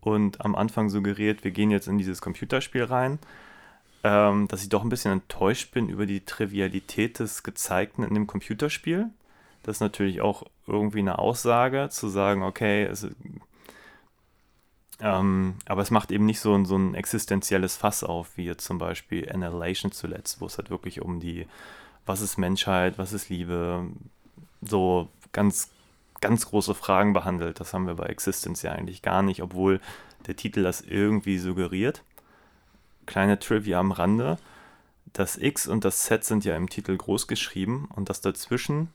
und am Anfang suggeriert, wir gehen jetzt in dieses Computerspiel rein, ähm, dass ich doch ein bisschen enttäuscht bin über die Trivialität des Gezeigten in dem Computerspiel. Das ist natürlich auch irgendwie eine Aussage, zu sagen, okay, es, ähm, aber es macht eben nicht so ein, so ein existenzielles Fass auf, wie jetzt zum Beispiel Annihilation zuletzt, wo es halt wirklich um die, was ist Menschheit, was ist Liebe, so ganz ganz große Fragen behandelt. Das haben wir bei Existence ja eigentlich gar nicht, obwohl der Titel das irgendwie suggeriert. Kleine Trivia am Rande. Das X und das Z sind ja im Titel groß geschrieben und das dazwischen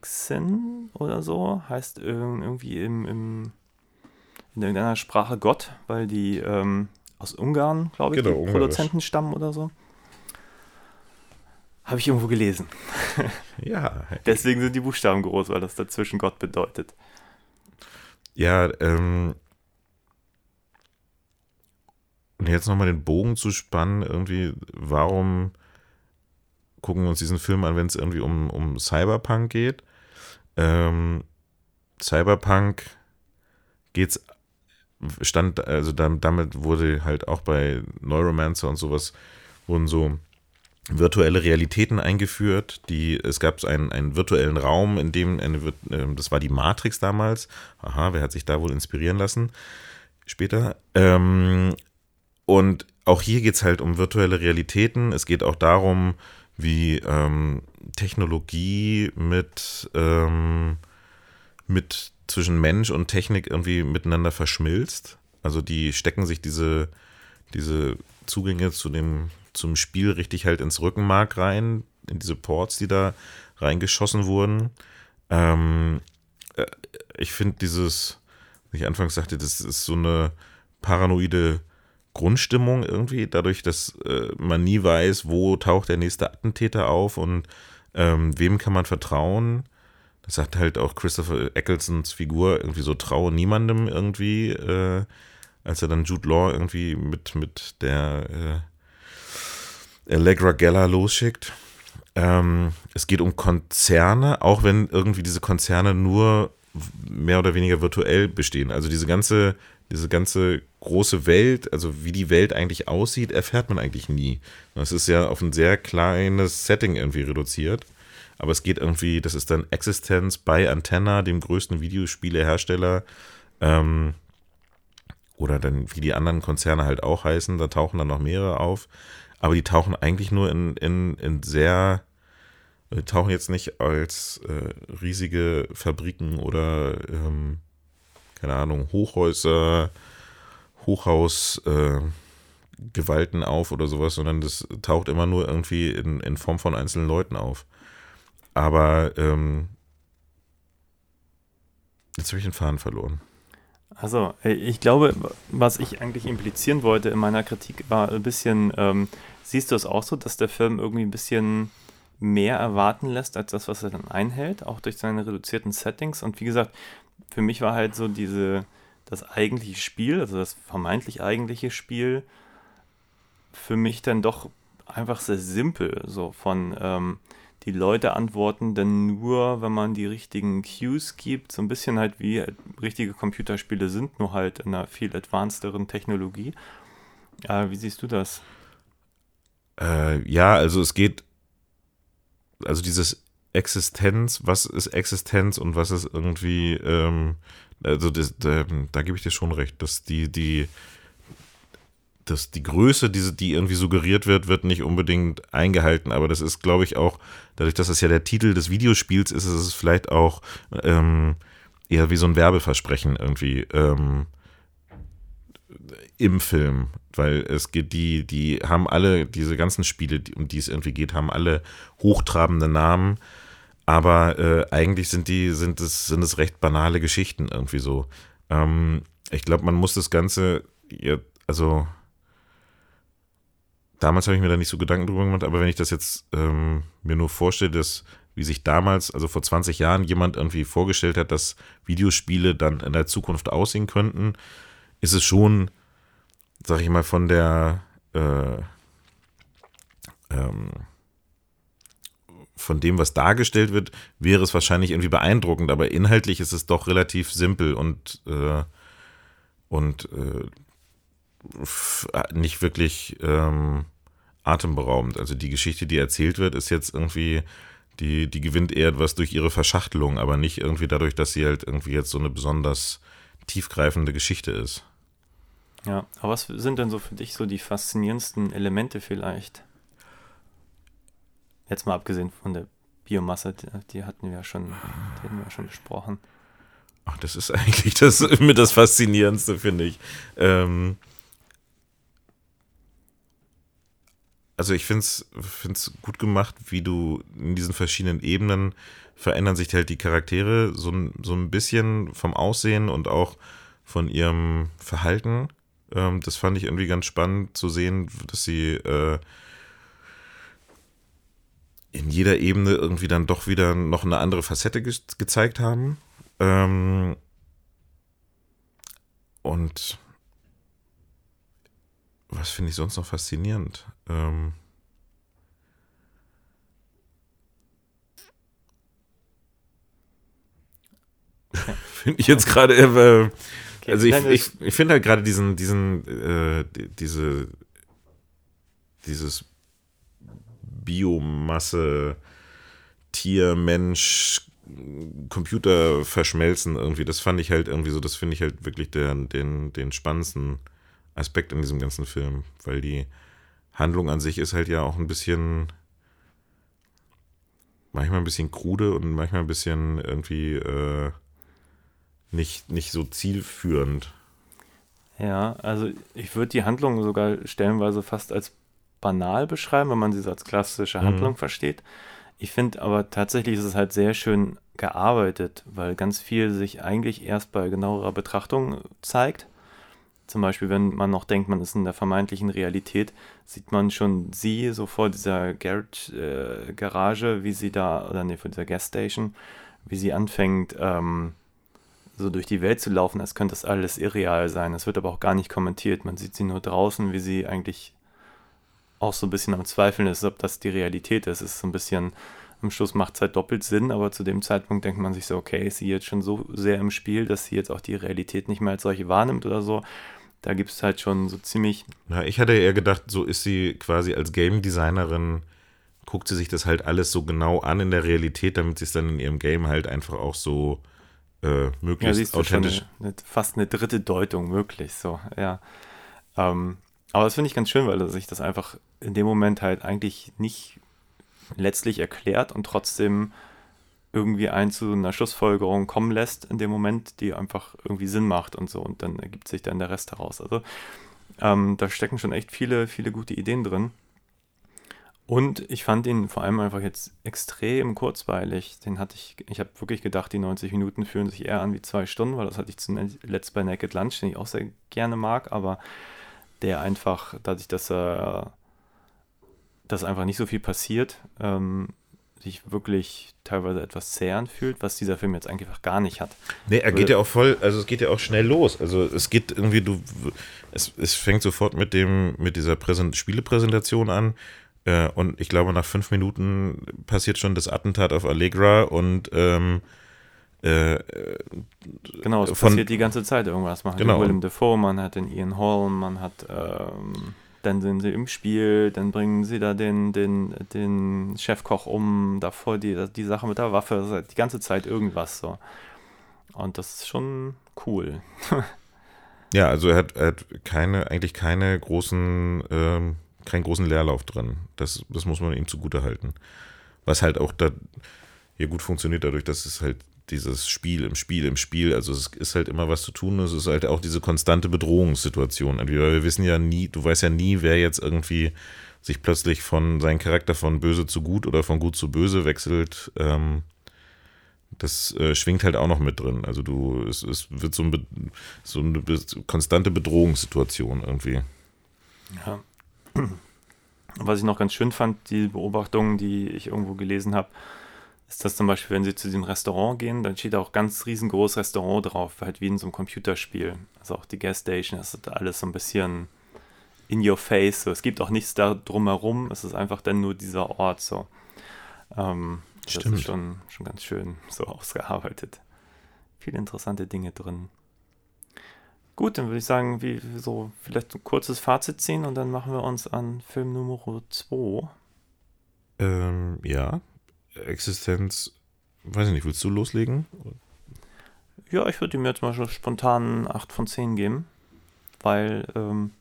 Xen oder so heißt irg- irgendwie im, im, in irgendeiner Sprache Gott, weil die ähm, aus Ungarn, glaube ich, Genau. Produzenten stammen oder so. Habe ich irgendwo gelesen. Ja, Deswegen sind die Buchstaben groß, weil das dazwischen Gott bedeutet. Ja, ähm. Und jetzt nochmal den Bogen zu spannen, irgendwie, warum gucken wir uns diesen Film an, wenn es irgendwie um, um Cyberpunk geht? Ähm, Cyberpunk geht's, stand, also dam- damit wurde halt auch bei Neuromancer und sowas, wurden so virtuelle Realitäten eingeführt. Die, es gab einen, einen virtuellen Raum, in dem, eine, ähm, das war die Matrix damals. Aha, wer hat sich da wohl inspirieren lassen? Später. Ähm, und auch hier geht es halt um virtuelle Realitäten. Es geht auch darum, wie ähm, Technologie mit, ähm, mit zwischen Mensch und Technik irgendwie miteinander verschmilzt. Also die stecken sich diese, diese Zugänge zu dem, zum Spiel richtig halt ins Rückenmark rein, in diese Ports, die da reingeschossen wurden. Ähm, äh, ich finde dieses, wie ich anfangs sagte, das ist so eine paranoide Grundstimmung irgendwie, dadurch, dass äh, man nie weiß, wo taucht der nächste Attentäter auf und ähm, wem kann man vertrauen. Das sagt halt auch Christopher Ecclestons Figur irgendwie so, traue niemandem irgendwie, äh, als er dann Jude Law irgendwie mit, mit der äh, Allegra Geller losschickt. Ähm, es geht um Konzerne, auch wenn irgendwie diese Konzerne nur mehr oder weniger virtuell bestehen. Also diese ganze, diese ganze große Welt, also wie die Welt eigentlich aussieht, erfährt man eigentlich nie. Das ist ja auf ein sehr kleines Setting irgendwie reduziert. Aber es geht irgendwie, das ist dann Existenz bei Antenna, dem größten Videospielehersteller. Ähm, oder dann, wie die anderen Konzerne halt auch heißen, da tauchen dann noch mehrere auf. Aber die tauchen eigentlich nur in, in, in sehr, die tauchen jetzt nicht als äh, riesige Fabriken oder, ähm, keine Ahnung, Hochhäuser, Hochhaus, äh, Gewalten auf oder sowas, sondern das taucht immer nur irgendwie in, in Form von einzelnen Leuten auf. Aber ähm, jetzt habe ich den Faden verloren. Also, äh, ich glaube, was ich eigentlich implizieren wollte in meiner Kritik war ein bisschen, ähm, siehst du es auch so, dass der Film irgendwie ein bisschen mehr erwarten lässt als das, was er dann einhält, auch durch seine reduzierten Settings. Und wie gesagt, für mich war halt so diese, das eigentliche Spiel, also das vermeintlich eigentliche Spiel, für mich dann doch einfach sehr simpel, so von ähm, die Leute antworten dann nur, wenn man die richtigen Cues gibt, so ein bisschen halt wie richtige Computerspiele sind, nur halt in einer viel advancederen Technologie. Äh, wie siehst du das? Äh, ja, also es geht, also dieses Existenz, was ist Existenz und was ist irgendwie, ähm, also das, da, da gebe ich dir schon recht, dass die, die, dass die Größe, diese, die irgendwie suggeriert wird, wird nicht unbedingt eingehalten. Aber das ist, glaube ich, auch, dadurch, dass es ja der Titel des Videospiels ist, ist es vielleicht auch ähm, eher wie so ein Werbeversprechen irgendwie ähm, im Film. Weil es geht, die, die haben alle, diese ganzen Spiele, um die es irgendwie geht, haben alle hochtrabende Namen. Aber äh, eigentlich sind die, sind es, sind es recht banale Geschichten irgendwie so. Ähm, ich glaube, man muss das Ganze, ja, also damals habe ich mir da nicht so Gedanken drüber gemacht, aber wenn ich das jetzt ähm, mir nur vorstelle, dass wie sich damals, also vor 20 Jahren, jemand irgendwie vorgestellt hat, dass Videospiele dann in der Zukunft aussehen könnten, ist es schon, sag ich mal, von der äh, ähm, von dem, was dargestellt wird, wäre es wahrscheinlich irgendwie beeindruckend, aber inhaltlich ist es doch relativ simpel und, äh, und äh, nicht wirklich ähm, atemberaubend. Also die Geschichte, die erzählt wird, ist jetzt irgendwie, die, die gewinnt eher etwas durch ihre Verschachtelung, aber nicht irgendwie dadurch, dass sie halt irgendwie jetzt so eine besonders tiefgreifende Geschichte ist. Ja, aber was sind denn so für dich so die faszinierendsten Elemente vielleicht? Jetzt mal abgesehen von der Biomasse, die hatten wir schon, die hatten wir schon besprochen. Ach, das ist eigentlich das mit das Faszinierendste, finde ich. Ähm, also ich finde es gut gemacht, wie du in diesen verschiedenen Ebenen verändern sich halt die Charaktere so, so ein bisschen vom Aussehen und auch von ihrem Verhalten. Ähm, das fand ich irgendwie ganz spannend zu sehen, dass sie äh, in jeder Ebene irgendwie dann doch wieder noch eine andere Facette ge gezeigt haben. Ähm, und was finde ich sonst noch faszinierend? Ähm finde ich jetzt gerade, äh, also ich, ich, ich finde halt gerade diesen, diesen, äh, diese, dieses Biomasse, Tier, Mensch, Computer verschmelzen irgendwie, das fand ich halt irgendwie so, das finde ich halt wirklich den, den, den spannendsten Aspekt in diesem ganzen Film, weil die Handlung an sich ist halt ja auch ein bisschen, manchmal ein bisschen krude und manchmal ein bisschen irgendwie äh, nicht, nicht so zielführend. Ja, also ich würde die Handlung sogar stellenweise fast als banal beschreiben, wenn man sie so als klassische Handlung mhm. versteht. Ich finde aber tatsächlich ist es halt sehr schön gearbeitet, weil ganz viel sich eigentlich erst bei genauerer Betrachtung zeigt. Zum Beispiel, wenn man noch denkt, man ist in der vermeintlichen Realität, sieht man schon sie so vor dieser Garage, äh, Garage wie sie da, oder nee, vor dieser Gasstation, wie sie anfängt, ähm, so durch die Welt zu laufen, als könnte das alles irreal sein. Das wird aber auch gar nicht kommentiert. Man sieht sie nur draußen, wie sie eigentlich auch so ein bisschen am Zweifeln ist, ob das die Realität ist. Es ist so ein bisschen Am Schluss macht es halt doppelt Sinn, aber zu dem Zeitpunkt denkt man sich so, okay, ist sie jetzt schon so sehr im Spiel, dass sie jetzt auch die Realität nicht mehr als solche wahrnimmt oder so. Da gibt es halt schon so ziemlich. Ja, ich hatte eher gedacht, so ist sie quasi als Game Designerin, guckt sie sich das halt alles so genau an in der Realität, damit sie es dann in ihrem Game halt einfach auch so äh, Ja, möglichst schon authentisch. eine, fast eine dritte Deutung, wirklich so, ja. Ähm, aber das finde ich ganz schön, weil er sich das einfach in dem Moment halt eigentlich nicht letztlich erklärt und trotzdem irgendwie ein zu einer Schlussfolgerung kommen lässt in dem Moment, die einfach irgendwie Sinn macht und so und dann ergibt sich dann der Rest daraus. Also ähm, da stecken schon echt viele, viele gute Ideen drin. Und ich fand ihn vor allem einfach jetzt extrem kurzweilig. Den hatte ich, ich habe wirklich gedacht, die 90 Minuten fühlen sich eher an wie zwei Stunden, weil das hatte ich zuletzt bei Naked Lunch, den ich auch sehr gerne mag, aber der einfach, dadurch, dass er dass einfach nicht so viel passiert, ähm, sich wirklich teilweise etwas zehrend fühlt, was dieser Film jetzt einfach gar nicht hat. Nee, er geht ja auch voll, also es geht ja auch schnell los. Also es geht irgendwie, du, es, es fängt sofort mit dem, mit dieser Präsent Spielepräsentation an. Äh, und ich glaube, nach fünf Minuten passiert schon das Attentat auf Allegra und ähm, äh, Genau, es Von- passiert die ganze Zeit irgendwas. Man hat Genau. den Willem Dafoe, man hat den Ian Holm, man hat, ähm, dann sind sie im Spiel, dann bringen sie da den, den, den Chefkoch um, davor die, die Sache mit der Waffe, halt die ganze Zeit irgendwas so. Und das ist schon cool. ja, also er hat, er hat keine, eigentlich keine großen, ähm, keinen großen Leerlauf drin. Das, das muss man ihm zugute halten. Was halt auch da hier gut funktioniert, dadurch, dass es halt dieses Spiel im Spiel im Spiel, also es ist halt immer was zu tun, es ist halt auch diese konstante Bedrohungssituation. Wir wissen ja nie, du weißt ja nie, wer jetzt irgendwie sich plötzlich von seinem Charakter von böse zu gut oder von gut zu böse wechselt. Ähm, das äh, schwingt halt auch noch mit drin. Also du, es, es wird so, ein, so eine konstante Bedrohungssituation irgendwie. Ja. Was ich noch ganz schön fand, die Beobachtung, die ich irgendwo gelesen habe, ist, dass zum Beispiel, wenn sie zu diesem Restaurant gehen, dann steht auch ganz riesengroß Restaurant drauf, halt wie in so einem Computerspiel. Also auch die Gasstation, das ist alles so ein bisschen in your face. So. Es gibt auch nichts da drumherum, es ist einfach dann nur dieser Ort so. Ähm, das Stimmt. ist schon, schon ganz schön so ausgearbeitet. Viele interessante Dinge drin. Gut, dann würde ich sagen, wie wie so vielleicht ein kurzes Fazit ziehen und dann machen wir uns an Film Nummer 2. Ähm, ja, Existenz, weiß ich nicht, willst du loslegen? Ja, ich würde ihm jetzt mal so spontan 8 von 10 geben, weil ähm,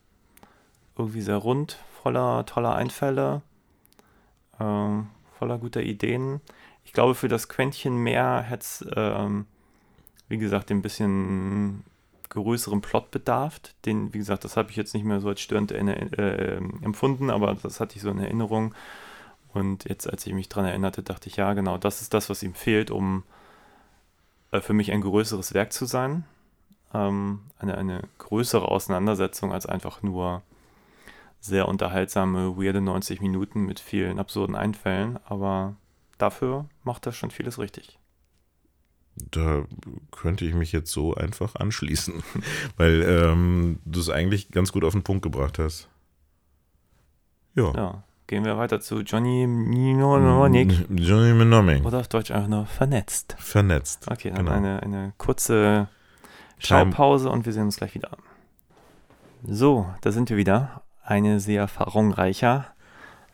irgendwie sehr rund, voller toller Einfälle, ähm, voller guter Ideen. Ich glaube, für das Quäntchen mehr hätte es, ähm, wie gesagt, ein bisschen größeren Plot bedarf. Den, wie gesagt, das habe ich jetzt nicht mehr so als störend in, äh, empfunden, aber das hatte ich so in Erinnerung. Und jetzt, als ich mich daran erinnerte, dachte ich, ja, genau, das ist das, was ihm fehlt, um äh, für mich ein größeres Werk zu sein. Ähm, eine, eine größere Auseinandersetzung als einfach nur sehr unterhaltsame, weirde 90 Minuten mit vielen absurden Einfällen. Aber dafür macht er schon vieles richtig. Da könnte ich mich jetzt so einfach anschließen, weil ähm, du es eigentlich ganz gut auf den Punkt gebracht hast. Ja. Ja, gehen wir weiter zu Johnny Mnemonic. Johnny Mnemonic. Oder auf Deutsch einfach nur vernetzt. Vernetzt. Okay, dann Genau. eine, eine kurze Schaupause und wir sehen uns gleich wieder. So, da sind wir wieder. Eine sehr erfahrungsreicher.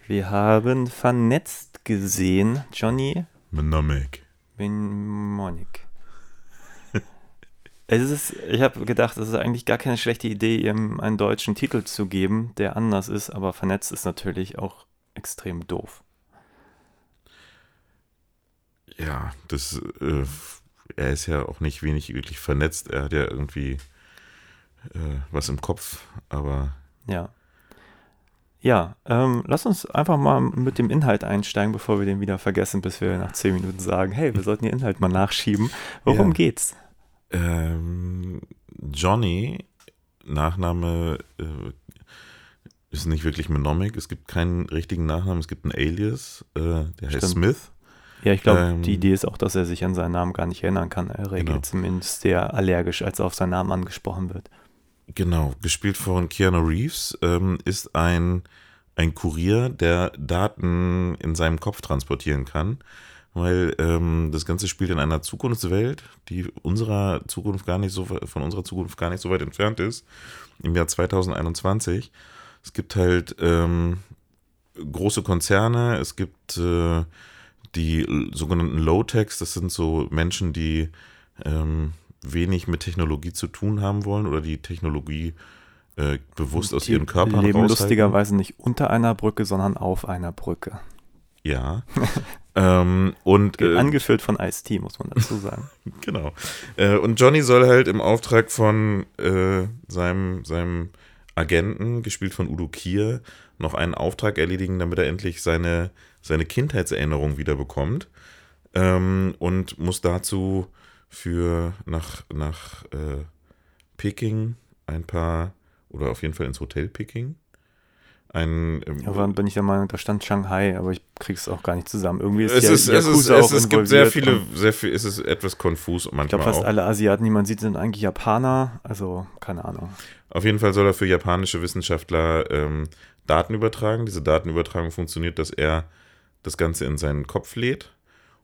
Wir haben vernetzt gesehen. Johnny Mnemonic. Mnemonic. Es ist, ich habe gedacht, es ist eigentlich gar keine schlechte Idee, ihm einen deutschen Titel zu geben, der anders ist, aber vernetzt ist natürlich auch extrem doof. Ja, das, äh, er ist ja auch nicht wenig wirklich vernetzt. Er hat ja irgendwie äh, was im Kopf, aber Ja. Ja, ähm, lass uns einfach mal mit dem Inhalt einsteigen, bevor wir den wieder vergessen, bis wir nach zehn Minuten sagen, hey, wir sollten den Inhalt mal nachschieben. Worum Ja. geht's? Ähm, Johnny, Nachname äh, ist nicht wirklich Mnemonic. Es gibt keinen richtigen Nachnamen, es gibt einen Alias, äh, der heißt Stimmt. Smith. Ja, ich glaube, Ähm, die Idee ist auch, dass er sich an seinen Namen gar nicht erinnern kann. Er reagiert Genau. zumindest sehr allergisch, als er auf seinen Namen angesprochen wird. Genau, gespielt von Keanu Reeves, ähm, ist ein ein Kurier, der Daten in seinem Kopf transportieren kann, weil ähm, das Ganze spielt in einer Zukunftswelt, die unserer Zukunft gar nicht so von unserer Zukunft gar nicht so weit entfernt ist, im Jahr 2021. Es gibt halt ähm, große Konzerne, es gibt äh, die sogenannten Low-Techs, das sind so Menschen, die ähm, wenig mit Technologie zu tun haben wollen oder die Technologie äh, bewusst aus ihren Körpern leben raushalten. lustigerweise nicht unter einer Brücke, sondern auf einer Brücke. Ja. ähm, und äh, Angeführt von Ice-T, muss man dazu sagen. genau. Äh, und Johnny soll halt im Auftrag von äh, seinem, seinem Agenten, gespielt von Udo Kier, noch einen Auftrag erledigen, damit er endlich seine, seine Kindheitserinnerung wieder bekommt. Ähm, und muss dazu für nach, nach äh, Peking ein paar, oder auf jeden Fall ins Hotel Peking, ein dann bin ich der Meinung, da stand Shanghai, aber ich krieg's auch gar nicht zusammen. Irgendwie ist es, ja ist, es, ist, es, es gibt sehr viele, sehr viel, es ist etwas konfus Ich manchmal glaube, fast auch. alle Asiaten, die man sieht, sind eigentlich Japaner. Also, keine Ahnung. Auf jeden Fall soll er für japanische Wissenschaftler ähm, Daten übertragen. Diese Datenübertragung funktioniert, dass er das Ganze in seinen Kopf lädt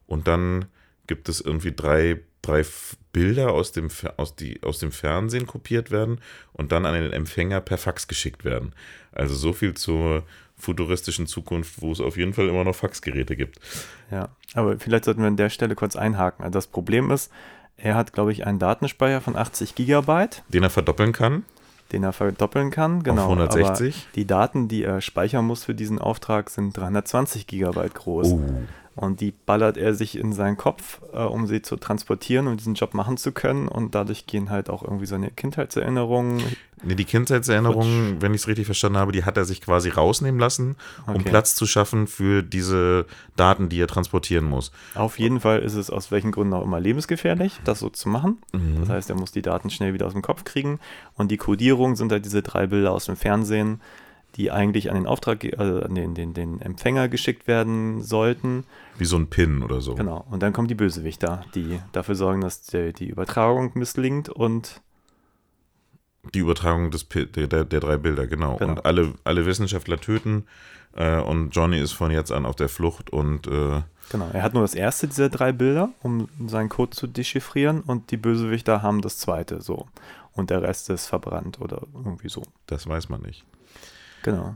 und dann gibt es irgendwie drei, drei Bilder aus dem, aus, die, aus dem Fernsehen kopiert werden und dann an den Empfänger per Fax geschickt werden. Also so viel zur futuristischen Zukunft, wo es auf jeden Fall immer noch Faxgeräte gibt. Ja, aber vielleicht sollten wir an der Stelle kurz einhaken. Also das Problem ist, er hat, glaube ich, einen Datenspeicher von 80 Gigabyte, Den er verdoppeln kann den er verdoppeln kann. Genau. auf 160. Aber die Daten, die er speichern muss für diesen Auftrag, sind 320 Gigabyte groß. Oh. Und die ballert er sich in seinen Kopf, äh, um sie zu transportieren und diesen Job machen zu können. Und dadurch gehen halt auch irgendwie seine Kindheitserinnerungen. Nee, die Kindheitserinnerung, wenn ich es richtig verstanden habe, die hat er sich quasi rausnehmen lassen, um Okay. Platz zu schaffen für diese Daten, die er transportieren muss. Auf jeden Fall ist es aus welchen Gründen auch immer lebensgefährlich, das so zu machen. Mhm. Das heißt, er muss die Daten schnell wieder aus dem Kopf kriegen. Und die Codierung sind halt diese drei Bilder aus dem Fernsehen, die eigentlich an den Auftrag, also an den, den, den Empfänger geschickt werden sollten. Wie so ein Pin oder so. Genau. Und dann kommen die Bösewichter, die dafür sorgen, dass die, die Übertragung misslingt und Die Übertragung des, der, der, der drei Bilder, genau. Genau. Und alle, alle Wissenschaftler töten äh, und Johnny ist von jetzt an auf der Flucht und äh, genau. Er hat nur das erste dieser drei Bilder, um seinen Code zu dechiffrieren und die Bösewichter haben das zweite so. Und der Rest ist verbrannt oder irgendwie so. das weiß man nicht. Genau.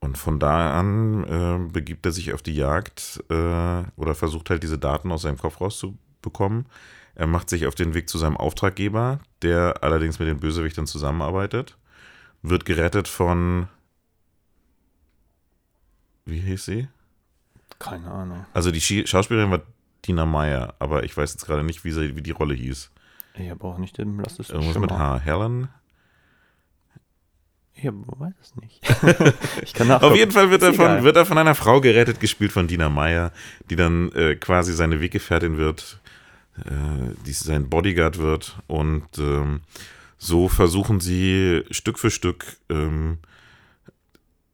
Und von da an äh, begibt er sich auf die Jagd äh, oder versucht halt diese Daten aus seinem Kopf rauszubekommen. Er macht sich auf den Weg zu seinem Auftraggeber, der allerdings mit den Bösewichtern zusammenarbeitet. Wird gerettet von. Wie hieß sie? Keine Ahnung. Also die Schauspielerin war Dina Meyer, aber ich weiß jetzt gerade nicht, wie, sie, wie die Rolle hieß. Ich habe auch nicht den Lass es Irgendwas mit. H. Helen? Ich hab, weiß es nicht. ich kann Auf jeden Fall wird er, egal. von, wird er von einer Frau gerettet, gespielt von Dina Meyer, die dann äh, quasi seine Weggefährtin wird, äh, die sein Bodyguard wird. Und ähm, so versuchen sie Stück für Stück ähm,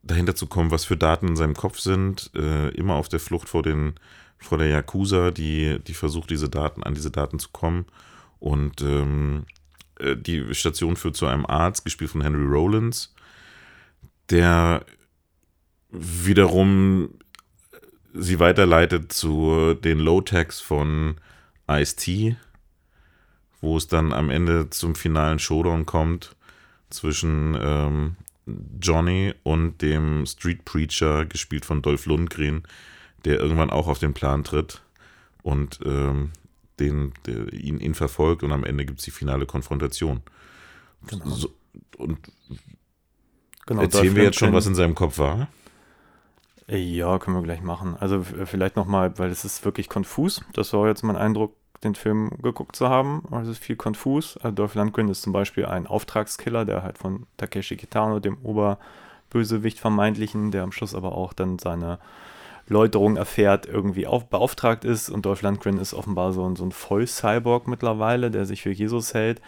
dahinter zu kommen, was für Daten in seinem Kopf sind. Äh, immer auf der Flucht vor, den, vor der Yakuza, die, die versucht, diese Daten, an diese Daten zu kommen. Und ähm, äh, die Station führt zu einem Arzt, gespielt von Henry Rollins, der wiederum sie weiterleitet zu den Low-Techs von Ice-T, wo es dann am Ende zum finalen Showdown kommt zwischen ähm, Johnny und dem Street Preacher, gespielt von Dolph Lundgren, der irgendwann auch auf den Plan tritt und ähm, den, der, ihn, ihn verfolgt und am Ende gibt es die finale Konfrontation. Genau. So, und Genau, erzählen wir jetzt schon, was in seinem Kopf war? Ja, können wir gleich machen. Also vielleicht nochmal, weil es ist wirklich konfus. Das war jetzt mein Eindruck, den Film geguckt zu haben. Also Es ist viel konfus. Also Dolph Lundgren ist zum Beispiel ein Auftragskiller, der halt von Takeshi Kitano, dem Oberbösewicht vermeintlichen, der am Schluss aber auch dann seine Läuterung erfährt, irgendwie auf, beauftragt ist. Und Dolph Lundgren ist offenbar so ein, so ein Voll-Cyborg mittlerweile, der sich für Jesus hält.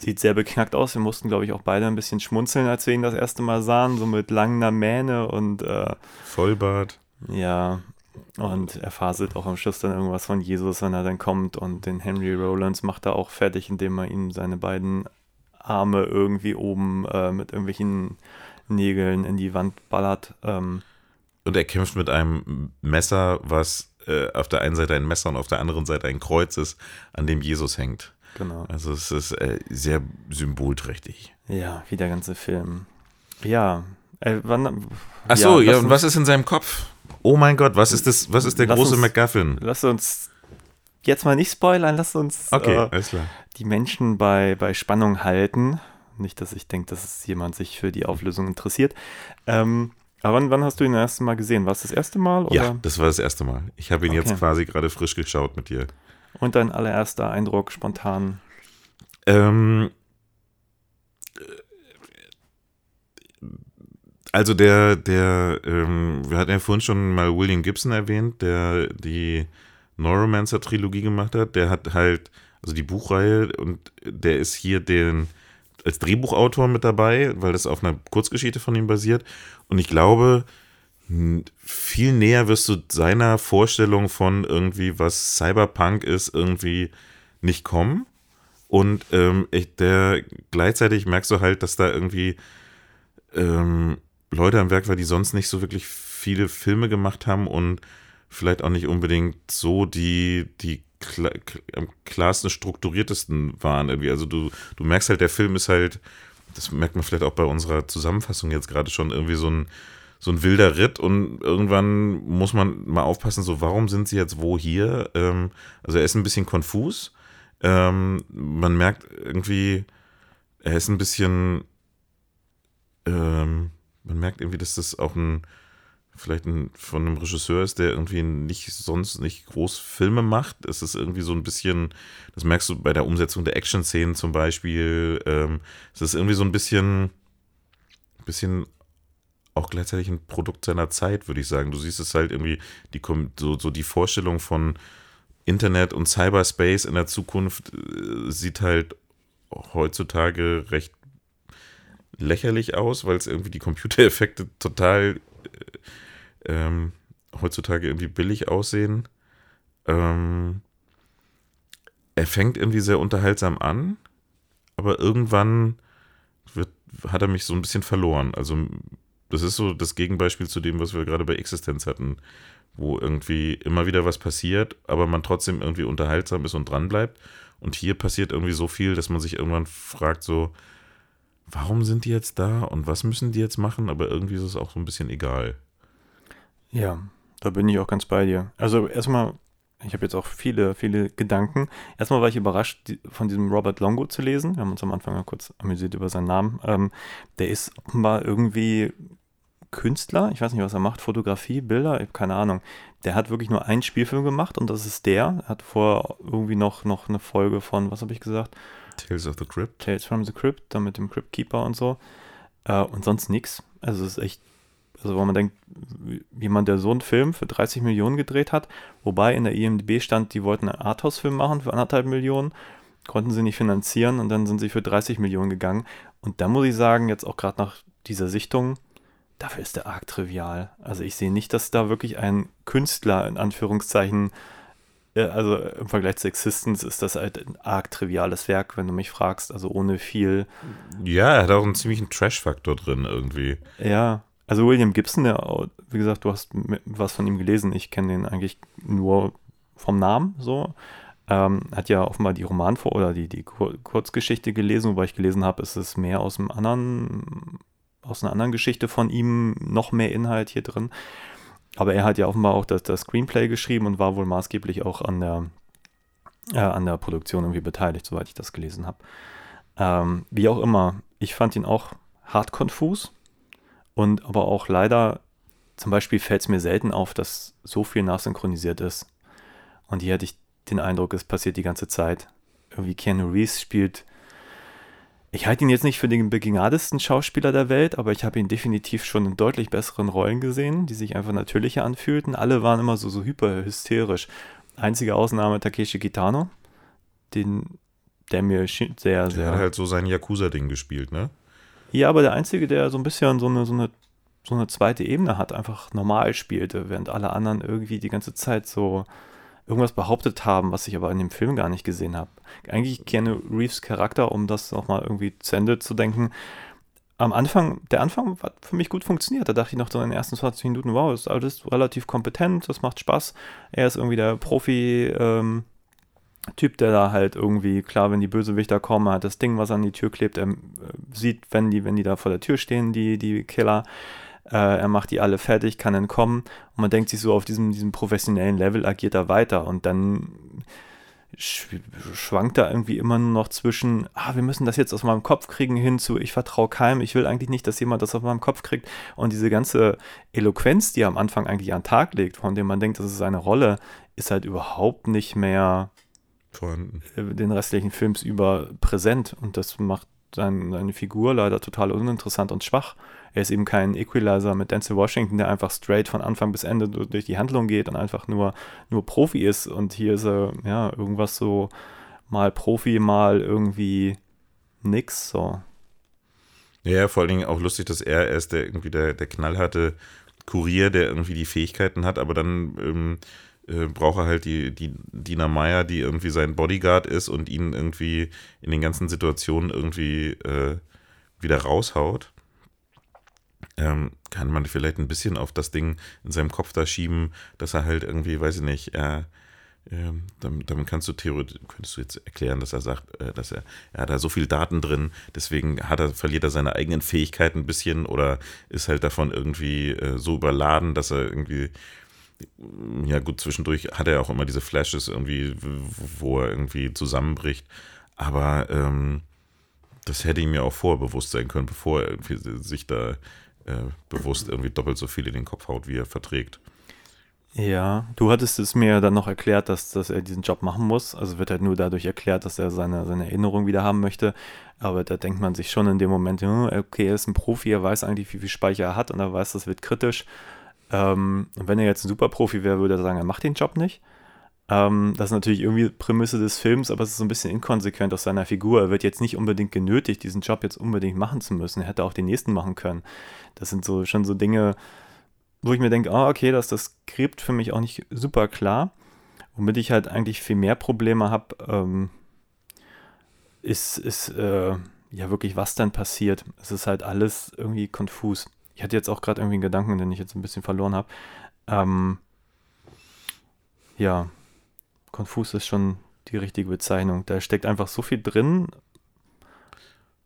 Sieht sehr beknackt aus. Wir mussten, glaube ich, auch beide ein bisschen schmunzeln, als wir ihn das erste Mal sahen, so mit langer Mähne und äh, Vollbart. ja, und er faselt auch am Schluss dann irgendwas von Jesus, wenn er dann kommt. Und den Henry Rollins macht er auch fertig, indem er ihm seine beiden Arme irgendwie oben äh, mit irgendwelchen Nägeln in die Wand ballert. Ähm, Und er kämpft mit einem Messer, was äh, auf der einen Seite ein Messer und auf der anderen Seite ein Kreuz ist, an dem Jesus hängt. Genau. Also es ist äh, sehr symbolträchtig. Ja, wie der ganze Film. Ja. Äh, wann, Ach so, ja, lass und uns- was ist in seinem Kopf? Oh mein Gott, was ist das, was ist der große uns- MacGuffin? Lass uns jetzt mal nicht spoilern, lass uns Okay, äh, alles klar. die Menschen bei, bei Spannung halten. Nicht, dass ich denke, dass es jemand sich für die Auflösung interessiert. Ähm, aber wann, wann hast du ihn das erste Mal gesehen? War es das erste Mal? Oder? Ja, das war das erste Mal. Ich habe ihn jetzt Okay. quasi gerade frisch geschaut mit dir. Und dein allererster Eindruck spontan? Ähm, also der, der, ähm, wir hatten ja vorhin schon mal William Gibson erwähnt, der die Neuromancer-Trilogie gemacht hat. Der hat halt, also die Buchreihe und der ist hier den als Drehbuchautor mit dabei, weil das auf einer Kurzgeschichte von ihm basiert. Und ich glaube, viel näher wirst du seiner Vorstellung von irgendwie, was Cyberpunk ist, irgendwie nicht kommen. Und ähm, ich, der gleichzeitig merkst du halt, dass da irgendwie ähm, Leute am Werk waren, die sonst nicht so wirklich viele Filme gemacht haben und vielleicht auch nicht unbedingt so die, die am klarsten strukturiertesten waren irgendwie. Also du, du merkst halt, der Film ist halt, das merkt man vielleicht auch bei unserer Zusammenfassung jetzt gerade schon, irgendwie so ein, so ein wilder Ritt und irgendwann muss man mal aufpassen, so warum sind sie jetzt wo hier? Ähm, also er ist ein bisschen konfus. Ähm, man merkt irgendwie, er ist ein bisschen, ähm, man merkt irgendwie, dass das auch ein, vielleicht ein, von einem Regisseur ist, der irgendwie nicht sonst nicht groß Filme macht. Es ist irgendwie so ein bisschen, das merkst du bei der Umsetzung der Action-Szenen zum Beispiel. Ähm, es ist irgendwie so ein bisschen, bisschen auch gleichzeitig ein Produkt seiner Zeit, würde ich sagen. Du siehst es halt irgendwie, die, so, so die Vorstellung von Internet und Cyberspace in der Zukunft äh, sieht halt heutzutage recht lächerlich aus, weil es irgendwie die Computereffekte total äh, ähm, heutzutage irgendwie billig aussehen. Ähm, er fängt irgendwie sehr unterhaltsam an, aber irgendwann wird, hat er mich so ein bisschen verloren. Also das ist so das Gegenbeispiel zu dem, was wir gerade bei Existenz hatten, wo irgendwie immer wieder was passiert, aber man trotzdem irgendwie unterhaltsam ist und dran bleibt. Und hier passiert irgendwie so viel, dass man sich irgendwann fragt, so, warum sind die jetzt da und was müssen die jetzt machen? Aber irgendwie ist es auch so ein bisschen egal. Ja, da bin ich auch ganz bei dir. Also erstmal, ich habe jetzt auch viele, viele Gedanken. Erstmal war ich überrascht, die, von diesem Robert Longo zu lesen. Wir haben uns am Anfang ja kurz amüsiert über seinen Namen. Ähm, der ist offenbar irgendwie Künstler. Ich weiß nicht, was er macht. Fotografie, Bilder, ich habe keine Ahnung. Der hat wirklich nur einen Spielfilm gemacht und das ist der. Er hat vorher irgendwie noch, noch eine Folge von, was habe ich gesagt? Tales of the Crypt. Tales from the Crypt, dann mit dem Crypt Keeper und so. Äh, und sonst nichts. Also es ist echt, also wo man denkt, wie- jemand, der so einen Film für 30 Millionen gedreht hat, wobei in der IMDb stand, die wollten einen Arthouse-Film machen für anderthalb Millionen, konnten sie nicht finanzieren und dann sind sie für 30 Millionen gegangen. Und da muss ich sagen, jetzt auch gerade nach dieser Sichtung, dafür ist der arg trivial. Also ich sehe nicht, dass da wirklich ein Künstler in Anführungszeichen ja, also im Vergleich zu Existence ist das halt ein arg triviales Werk, wenn du mich fragst. Also ohne viel. Ja, er hat auch einen ziemlichen Trash-Faktor drin irgendwie. Ja, also William Gibson, der, wie gesagt, du hast was von ihm gelesen. Ich kenne den eigentlich nur vom Namen so. Ähm, hat ja offenbar die Romanvor oder die, die Kur Kurzgeschichte gelesen, wobei ich gelesen habe, ist es mehr aus einem anderen, aus einer anderen Geschichte von ihm, noch mehr Inhalt hier drin. Aber er hat ja offenbar auch das, das Screenplay geschrieben und war wohl maßgeblich auch an der, äh, an der Produktion irgendwie beteiligt, soweit ich das gelesen habe. Ähm, wie auch immer, ich fand ihn auch hart konfus und aber auch leider, zum Beispiel fällt es mir selten auf, dass so viel nachsynchronisiert ist. Und hier hatte ich den Eindruck, es passiert die ganze Zeit. Irgendwie Keanu Reeves spielt. Ich halte ihn jetzt nicht für den begnadesten Schauspieler der Welt, aber ich habe ihn definitiv schon in deutlich besseren Rollen gesehen, die sich einfach natürlicher anfühlten. Alle waren immer so, so hyper hysterisch. Einzige Ausnahme Takeshi Kitano, den, der mir schien- sehr, Der sehr. hat halt so sein Yakuza-Ding gespielt, ne? Ja, aber der Einzige, der so ein bisschen so eine, so eine, so eine zweite Ebene hat, einfach normal spielte, während alle anderen irgendwie die ganze Zeit so irgendwas behauptet haben, was ich aber in dem Film gar nicht gesehen habe. Eigentlich Keanu Reeves Charakter, um das nochmal irgendwie zu Ende zu denken, am Anfang, der Anfang hat für mich gut funktioniert. Da dachte ich noch so in den ersten 20 Minuten, wow, ist alles relativ kompetent, das macht Spaß. Er ist irgendwie der Profi, ähm, Typ, der da halt irgendwie, klar, wenn die Bösewichter kommen, hat das Ding, was an die Tür klebt, er äh, sieht, wenn die, wenn die da vor der Tür stehen, die, die Killer, äh, er macht die alle fertig, kann entkommen und man denkt sich so, auf diesem, diesem professionellen Level agiert er weiter und dann schwankt da irgendwie immer nur noch zwischen, ah, wir müssen das jetzt aus meinem Kopf kriegen, hin zu, ich vertraue keinem, ich will eigentlich nicht, dass jemand das aus meinem Kopf kriegt. Und diese ganze Eloquenz, die er am Anfang eigentlich an den Tag legt, von dem man denkt, das ist seine Rolle, ist halt überhaupt nicht mehr vorhanden. Äh, den restlichen Films über präsent. Und das macht sein, seine Figur leider total uninteressant und schwach. Er ist eben kein Equalizer mit Denzel Washington, der einfach straight von Anfang bis Ende durch die Handlung geht und einfach nur, nur Profi ist. Und hier ist er, ja, irgendwas so mal Profi, mal irgendwie nix, so. Ja, vor allen Dingen auch lustig, dass er erst der irgendwie der, der knallharte Kurier, der irgendwie die Fähigkeiten hat, aber dann ähm, äh, braucht er halt die, die Dina Meyer, die irgendwie sein Bodyguard ist und ihn irgendwie in den ganzen Situationen irgendwie äh, wieder raushaut. Ähm, kann man vielleicht ein bisschen auf das Ding in seinem Kopf da schieben, dass er halt irgendwie, weiß ich nicht, äh, damit, damit, kannst du theoretisch, könntest du jetzt erklären, dass er sagt, äh, dass er, er hat da so viel Daten drin, deswegen hat er, verliert er seine eigenen Fähigkeiten ein bisschen oder ist halt davon irgendwie äh, so überladen, dass er irgendwie ja gut, zwischendurch hat er auch immer diese Flashes irgendwie, wo er irgendwie zusammenbricht. Aber ähm, das hätte ihm ja auch vorher bewusst sein können, bevor er sich da äh, bewusst irgendwie doppelt so viel in den Kopf haut, wie er verträgt. Ja, du hattest es mir dann noch erklärt, dass, dass er diesen Job machen muss. Also wird halt nur dadurch erklärt, dass er seine, seine Erinnerung wieder haben möchte. Aber da denkt man sich schon in dem Moment, okay, er ist ein Profi, er weiß eigentlich, wie viel Speicher er hat und er weiß, das wird kritisch. Ähm, und wenn er jetzt ein Superprofi wäre, würde er sagen, er macht den Job nicht. Ähm, das ist natürlich irgendwie Prämisse des Films, aber es ist so ein bisschen inkonsequent aus seiner Figur. Er wird jetzt nicht unbedingt genötigt, diesen Job jetzt unbedingt machen zu müssen. Er hätte auch den nächsten machen können. Das sind so schon so Dinge, wo ich mir denke, ah, okay, das, das Skript für mich auch nicht super klar. Womit ich halt eigentlich viel mehr Probleme habe, ähm, ist, ist äh, ja wirklich, was dann passiert. Es ist halt alles irgendwie konfus ich hatte jetzt auch gerade irgendwie einen Gedanken, den ich jetzt ein bisschen verloren habe. Ähm, ja, konfus ist schon die richtige Bezeichnung. Da steckt einfach so viel drin.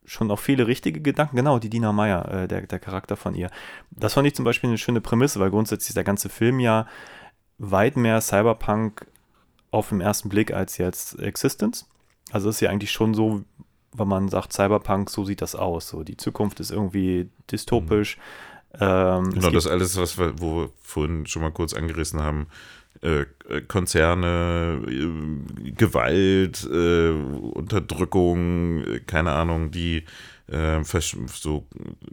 Schon auch viele richtige Gedanken. Genau, die Dina Meyer, äh, der, der Charakter von ihr. Das fand ich zum Beispiel eine schöne Prämisse, weil grundsätzlich ist der ganze Film ja weit mehr Cyberpunk auf den ersten Blick als jetzt Existence. Also ist ja eigentlich schon so, wenn man sagt Cyberpunk, so sieht das aus. So, die Zukunft ist irgendwie dystopisch. Mhm. Ähm, genau, das alles, was wir, wo wir vorhin schon mal kurz angerissen haben. Äh, Konzerne, äh, Gewalt, äh, Unterdrückung, keine Ahnung, die äh, so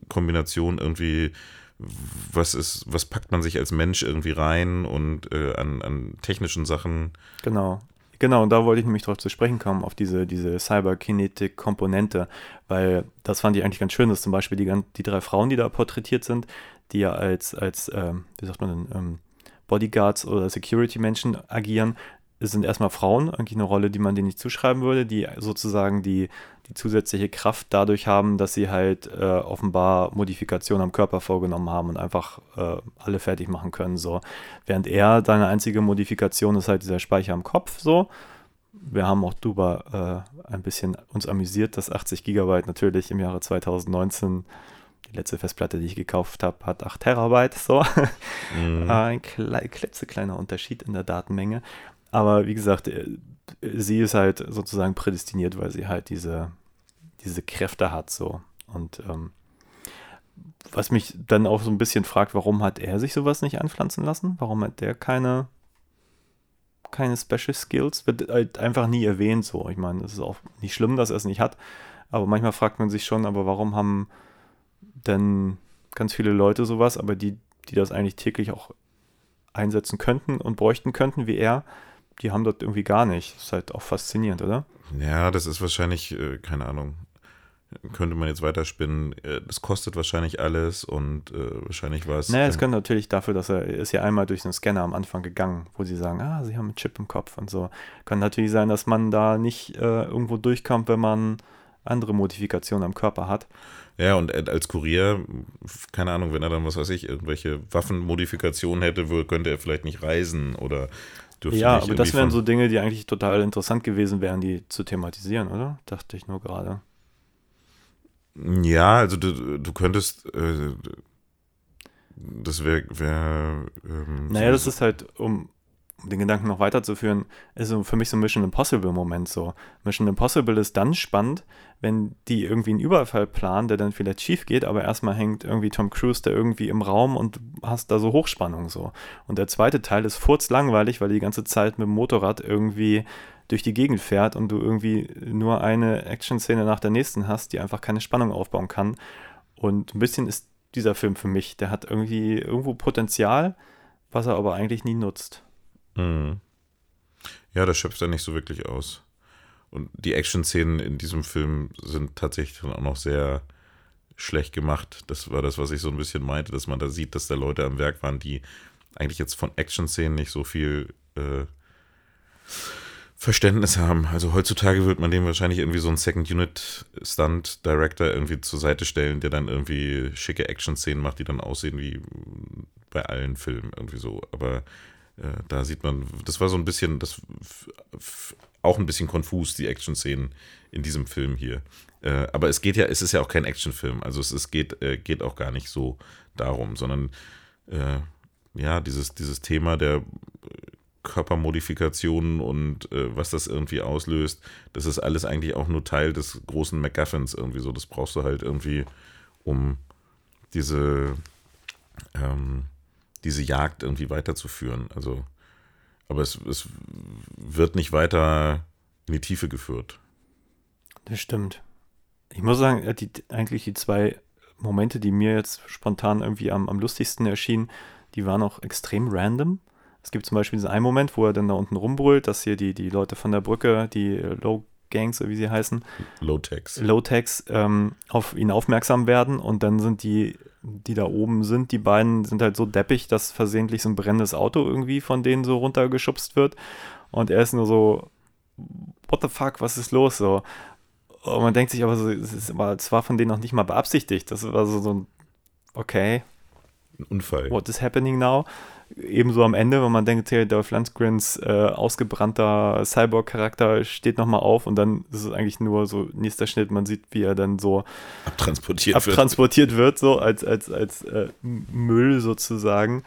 Kombination irgendwie, was ist, was packt man sich als Mensch irgendwie rein und äh, an, an technischen Sachen. Genau. Genau, und da wollte ich nämlich drauf zu sprechen kommen, auf diese, diese Cyberkinetik-Komponente, weil das fand ich eigentlich ganz schön, dass zum Beispiel die, die drei Frauen, die da porträtiert sind, die ja als, als ähm, wie sagt man denn, ähm, Bodyguards oder Security-Menschen agieren, sind erstmal Frauen, eigentlich eine Rolle, die man denen nicht zuschreiben würde, die sozusagen die, die zusätzliche Kraft dadurch haben, dass sie halt äh, offenbar Modifikationen am Körper vorgenommen haben und einfach äh, alle fertig machen können. So. Während er, seine einzige Modifikation ist halt dieser Speicher am Kopf so. Wir haben auch drüber äh, ein bisschen uns amüsiert, dass 80 Gigabyte natürlich im Jahre 2019 die letzte Festplatte, die ich gekauft habe, hat 8 Terabyte. So. Mhm. Ein klitzekleiner Unterschied in der Datenmenge. Aber wie gesagt, äh, sie ist halt sozusagen prädestiniert, weil sie halt diese, diese Kräfte hat so. Und ähm, was mich dann auch so ein bisschen fragt, warum hat er sich sowas nicht anpflanzen lassen? Warum hat der keine, keine Special Skills? Wird halt einfach nie erwähnt so. Ich meine, es ist auch nicht schlimm, dass er es nicht hat. Aber manchmal fragt man sich schon, aber warum haben denn ganz viele Leute sowas, aber die, die das eigentlich täglich auch einsetzen könnten und bräuchten könnten, wie er, die haben das irgendwie gar nicht. Das ist halt auch faszinierend, oder? Ja, das ist wahrscheinlich, äh, keine Ahnung, könnte man jetzt weiterspinnen. Äh, das kostet wahrscheinlich alles und äh, wahrscheinlich war es. Naja, es könnte natürlich dafür, dass er ist ja einmal durch den Scanner am Anfang gegangen, wo sie sagen, ah, sie haben einen Chip im Kopf und so. Kann natürlich sein, dass man da nicht äh, irgendwo durchkommt, wenn man andere Modifikationen am Körper hat. Ja, und als Kurier, keine Ahnung, wenn er dann, was weiß ich, irgendwelche Waffenmodifikationen hätte, könnte er vielleicht nicht reisen oder dürfte Ja, nicht aber das wären so Dinge, die eigentlich total interessant gewesen wären, die zu thematisieren, oder? Dachte ich nur gerade. Ja, also du, du könntest, äh, das wäre, wär, ähm, Naja, das sowieso- ist halt, um, um den Gedanken noch weiterzuführen, ist für mich so ein Mission Impossible-Moment so. Mission Impossible ist dann spannend, wenn die irgendwie einen Überfall planen, der dann vielleicht schief geht, aber erstmal hängt irgendwie Tom Cruise da irgendwie im Raum und hast da so Hochspannung so. Und der zweite Teil ist furzlangweilig, weil die ganze Zeit mit dem Motorrad irgendwie durch die Gegend fährt und du irgendwie nur eine Action-Szene nach der nächsten hast, die einfach keine Spannung aufbauen kann. Und ein bisschen ist dieser Film für mich, der hat irgendwie irgendwo Potenzial, was er aber eigentlich nie nutzt. Mhm. Ja, das schöpft er nicht so wirklich aus. Und die Action-Szenen in diesem Film sind tatsächlich dann auch noch sehr schlecht gemacht. Das war das, was ich so ein bisschen meinte, dass man da sieht, dass da Leute am Werk waren, die eigentlich jetzt von Action-Szenen nicht so viel äh, Verständnis haben. Also heutzutage wird man dem wahrscheinlich irgendwie so einen Second-Unit-Stunt-Director irgendwie zur Seite stellen, der dann irgendwie schicke Action-Szenen macht, die dann aussehen wie bei allen Filmen irgendwie so. Aber da sieht man, das war so ein bisschen, das auch ein bisschen konfus, die Action-Szenen in diesem Film hier. Äh, aber es geht ja, es ist ja auch kein Actionfilm, also es, es geht, äh, geht auch gar nicht so darum, sondern äh, ja, dieses, dieses Thema der Körpermodifikationen und äh, was das irgendwie auslöst, das ist alles eigentlich auch nur Teil des großen MacGuffins irgendwie so. Das brauchst du halt irgendwie, um diese, ähm, diese Jagd irgendwie weiterzuführen. Also, aber es, es wird nicht weiter in die Tiefe geführt. Das stimmt. Ich muss sagen, äh, die, eigentlich die zwei Momente, die mir jetzt spontan irgendwie am, am lustigsten erschienen, die waren auch extrem random. Es gibt zum Beispiel diesen einen Moment, wo er dann da unten rumbrüllt, dass hier die, die Leute von der Brücke, die äh, Low Gangs, wie sie heißen, Low-Tex. Low-Techs, ähm, auf ihn aufmerksam werden und dann sind die, die da oben sind, die beiden sind halt so deppig, dass versehentlich so ein brennendes Auto irgendwie von denen so runtergeschubst wird und er ist nur so, what the fuck, was ist los so? Und man denkt sich aber so, es, ist, aber es war von denen noch nicht mal beabsichtigt. Das war so, so ein, okay, Ein Unfall. what is happening now? Ebenso am Ende, wenn man denkt, hey, Dolph Lundgrens äh, ausgebrannter Cyborg-Charakter steht nochmal auf und dann ist es eigentlich nur so nächster Schnitt, man sieht, wie er dann so Abtransportiert wird. abtransportiert wird, so als, als, als äh, Müll sozusagen.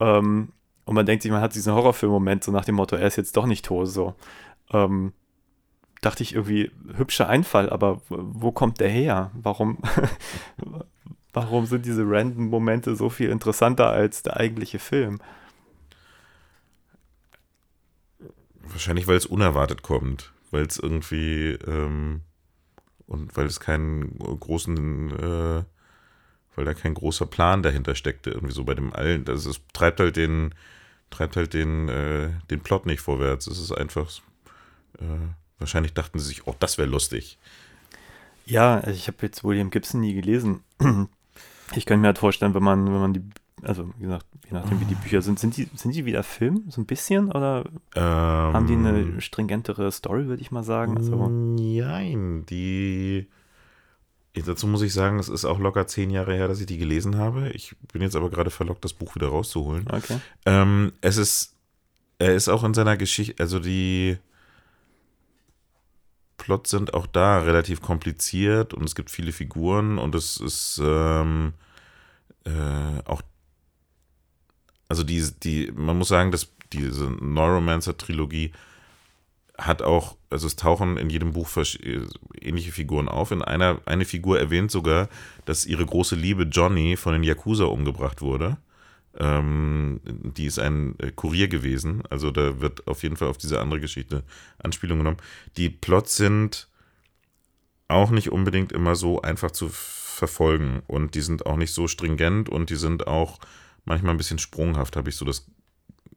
Ähm, und man denkt sich, man hat diesen Horrorfilm-Moment, so nach dem Motto, er ist jetzt doch nicht tot, so. Ähm, dachte ich irgendwie, hübscher Einfall, aber wo kommt der her? Warum, warum sind diese random Momente so viel interessanter als der eigentliche Film? Wahrscheinlich, weil es unerwartet kommt. Weil es irgendwie ähm, und weil es keinen großen, äh, weil da kein großer Plan dahinter steckte, irgendwie so bei dem allen. Das ist, treibt halt den, treibt halt den, äh, den Plot nicht vorwärts. Es ist einfach, äh, wahrscheinlich dachten sie sich, oh, das wäre lustig. Ja, ich habe jetzt William Gibson nie gelesen. Ich könnte mir halt vorstellen, wenn man, wenn man die, also wie gesagt, je nachdem wie die Bücher sind, sind die, sind die wieder Film, so ein bisschen? Oder Ähm, haben die eine stringentere Story, würde ich mal sagen? Also, Nein, die. Dazu muss ich sagen, es ist auch locker zehn Jahre her, dass ich die gelesen habe. Ich bin jetzt aber gerade verlockt, das Buch wieder rauszuholen. okay. Ähm, es ist, er ist auch in seiner Geschichte, also die Plots sind auch da relativ kompliziert und es gibt viele Figuren und es ist ähm, äh, auch, also die, die, man muss sagen, dass diese Neuromancer-Trilogie hat auch, also es tauchen in jedem Buch ähnliche Figuren auf. In einer, eine Figur erwähnt sogar, dass ihre große Liebe Johnny von den Yakuza umgebracht wurde. Ähm, die ist ein äh, Kurier gewesen. Also da wird auf jeden Fall auf diese andere Geschichte Anspielung genommen. Die Plots sind auch nicht unbedingt immer so einfach zu verfolgen und die sind auch nicht so stringent und die sind auch manchmal ein bisschen sprunghaft, habe ich so das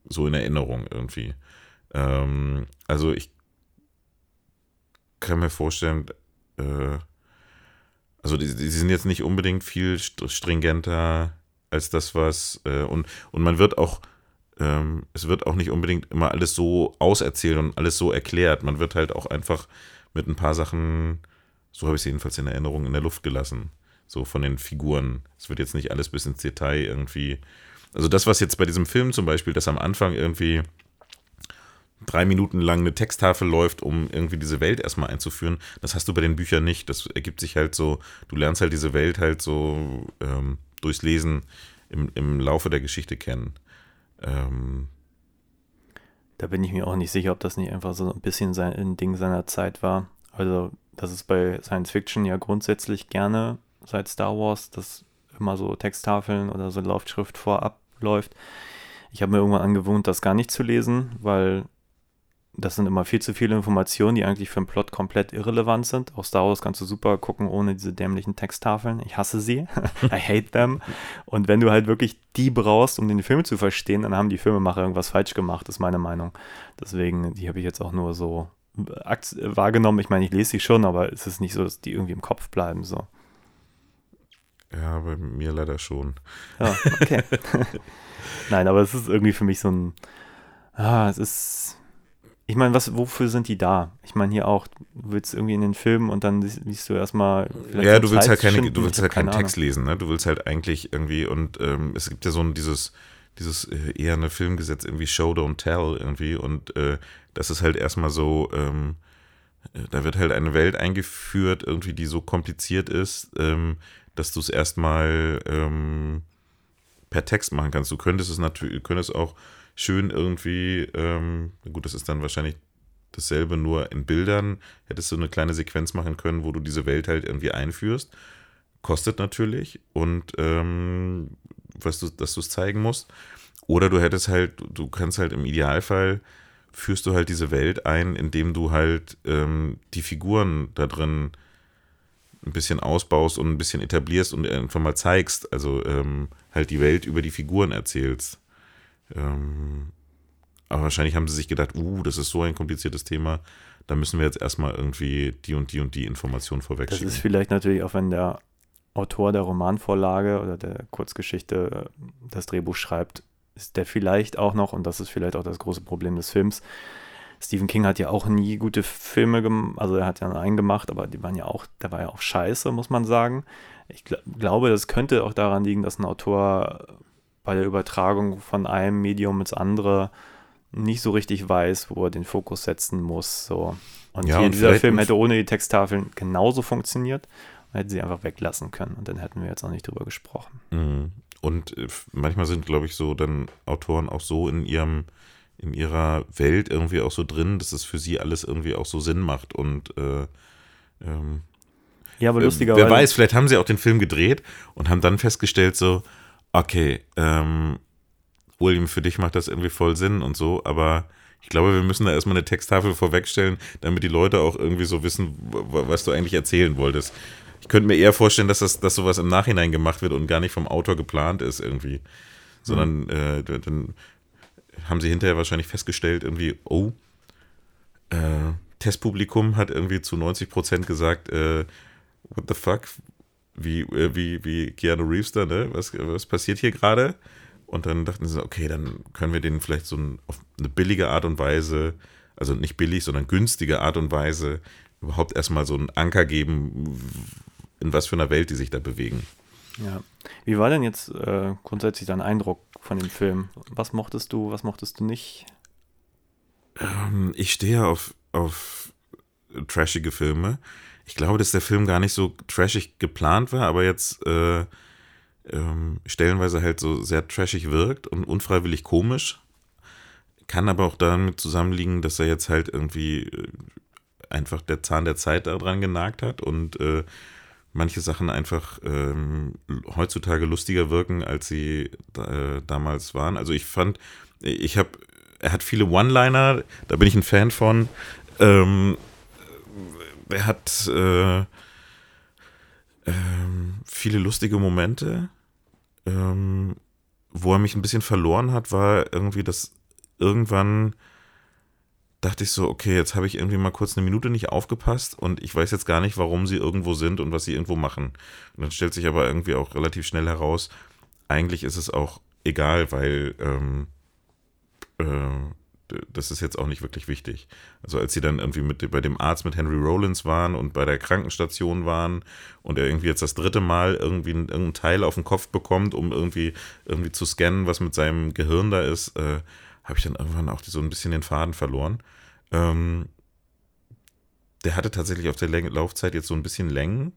so in Erinnerung irgendwie. Ähm, also ich kann mir vorstellen, äh, also die, die sind jetzt nicht unbedingt viel st- stringenter als das, was äh, und, und man wird auch, ähm, es wird auch nicht unbedingt immer alles so auserzählt und alles so erklärt. Man wird halt auch einfach mit ein paar Sachen So habe ich es jedenfalls in Erinnerung in der Luft gelassen. So von den Figuren. Es wird jetzt nicht alles bis ins Detail irgendwie. Also das, was jetzt bei diesem Film zum Beispiel, dass am Anfang irgendwie drei Minuten lang eine Texttafel läuft, um irgendwie diese Welt erstmal einzuführen, das hast du bei den Büchern nicht. Das ergibt sich halt so, du lernst halt diese Welt halt so ähm, durchs Lesen im, im Laufe der Geschichte kennen. Ähm, Da bin ich mir auch nicht sicher, ob das nicht einfach so ein bisschen sein, ein Ding seiner Zeit war. Also, das ist bei Science Fiction ja grundsätzlich gerne seit Star Wars, dass immer so Texttafeln oder so Laufschrift vorab läuft. Ich habe mir irgendwann angewohnt, das gar nicht zu lesen, weil das sind immer viel zu viele Informationen, die eigentlich für den Plot komplett irrelevant sind. Auch Star Wars kannst du super gucken ohne diese dämlichen Texttafeln. Ich hasse sie. I hate them. Und wenn du halt wirklich die brauchst, um den Film zu verstehen, dann haben die Filmemacher irgendwas falsch gemacht, ist meine Meinung. Deswegen, die habe ich jetzt auch nur so akt- wahrgenommen. Ich meine, ich lese sie schon, aber es ist nicht so, dass die irgendwie im Kopf bleiben. So. ja, bei mir leider schon. Ja, okay. Nein, aber es ist irgendwie für mich so ein. Ah, es ist. Ich meine, was, wofür sind die da? Ich meine, hier auch, du willst irgendwie in den Film und dann liest, liest du erstmal. Ja, du willst halt keine, du willst halt keinen keine Text lesen, ne? Du willst halt eigentlich irgendwie und ähm, es gibt ja so ein dieses dieses äh, eher eine Filmgesetz irgendwie Show don't tell irgendwie und äh, das ist halt erstmal so ähm, äh, da wird halt eine Welt eingeführt irgendwie die so kompliziert ist, ähm, dass du es erstmal ähm, per Text machen kannst. Du könntest es natürlich, könntest auch schön irgendwie, ähm, gut, das ist dann wahrscheinlich dasselbe nur in Bildern, hättest du eine kleine Sequenz machen können, wo du diese Welt halt irgendwie einführst. Kostet natürlich und ähm, was du, dass du es zeigen musst. Oder du hättest halt, du kannst halt im Idealfall führst du halt diese Welt ein, indem du halt ähm, die Figuren da drin ein bisschen ausbaust und ein bisschen etablierst und einfach mal zeigst. Also ähm, halt die Welt über die Figuren erzählst. Ähm, aber wahrscheinlich haben sie sich gedacht, uh, das ist so ein kompliziertes Thema, da müssen wir jetzt erstmal irgendwie die und die und die Information Das vorwegschieben. ist vielleicht natürlich auch, wenn der Autor der Romanvorlage oder der Kurzgeschichte äh, das Drehbuch schreibt, ist der vielleicht auch noch, und das ist vielleicht auch das große Problem des Films, Stephen King hat ja auch nie gute Filme gemacht, also er hat ja einen gemacht, aber die waren ja auch, der war ja auch scheiße, muss man sagen. Ich gl glaube, das könnte auch daran liegen, dass ein Autor bei der Übertragung von einem Medium ins andere nicht so richtig weiß, wo er den Fokus setzen muss. So. Und Ja, hier und dieser Film hätte ohne die Texttafeln genauso funktioniert. Man hätte sie einfach weglassen können und dann hätten wir jetzt auch nicht drüber gesprochen. Mhm. Und äh, manchmal sind, glaube ich, so dann Autoren auch so in ihrem, in ihrer Welt irgendwie auch so drin, dass es für sie alles irgendwie auch so Sinn macht. Und äh, ähm, Ja, aber äh, lustigerweise. wer weiß, vielleicht haben sie auch den Film gedreht und haben dann festgestellt, so, okay, ähm, William, für dich macht das irgendwie voll Sinn und so, aber ich glaube, wir müssen da erstmal eine Texttafel vorwegstellen, damit die Leute auch irgendwie so wissen, was du eigentlich erzählen wolltest. Ich könnte mir eher vorstellen, dass, das, dass sowas im Nachhinein gemacht wird und gar nicht vom Autor geplant ist irgendwie. Sondern äh, d- dann haben sie hinterher wahrscheinlich festgestellt, irgendwie, oh, äh, Testpublikum hat irgendwie zu 90 Prozent gesagt, äh, what the fuck, wie, äh, wie, wie Keanu Reeves da, ne? Was, was passiert hier gerade? Und dann dachten sie, okay, dann können wir den vielleicht so ein, auf eine billige Art und Weise, also nicht billig, sondern günstige Art und Weise, überhaupt erstmal so einen Anker geben, in was für einer Welt die sich da bewegen. Ja. Wie war denn jetzt äh, grundsätzlich dein Eindruck von dem Film? Was mochtest du, was mochtest du nicht? Ähm, Ich stehe auf, auf trashige Filme. Ich glaube, dass der Film gar nicht so trashig geplant war, aber jetzt äh, ähm, stellenweise halt so sehr trashig wirkt und unfreiwillig komisch. Kann aber auch damit zusammenliegen, dass er jetzt halt irgendwie äh, einfach der Zahn der Zeit daran genagt hat und äh, manche Sachen einfach ähm, heutzutage lustiger wirken, als sie äh, damals waren. Also ich fand, ich habe, er hat viele One-Liner, da bin ich ein Fan von. Ähm, er hat äh, ähm, viele lustige Momente. Ähm, wo er mich ein bisschen verloren hat, war irgendwie, dass irgendwann dachte ich so, okay, jetzt habe ich irgendwie mal kurz eine Minute nicht aufgepasst und ich weiß jetzt gar nicht, warum sie irgendwo sind und was sie irgendwo machen. Und dann stellt sich aber irgendwie auch relativ schnell heraus, eigentlich ist es auch egal, weil ähm, äh, das ist jetzt auch nicht wirklich wichtig. Also als sie dann irgendwie mit bei dem Arzt mit Henry Rollins waren und bei der Krankenstation waren und er irgendwie jetzt das dritte Mal irgendwie irgendein Teil auf den Kopf bekommt, um irgendwie irgendwie zu scannen, was mit seinem Gehirn da ist, äh, habe ich dann irgendwann auch so ein bisschen den Faden verloren. Ähm, der hatte tatsächlich auf der Läng Laufzeit jetzt so ein bisschen Längen,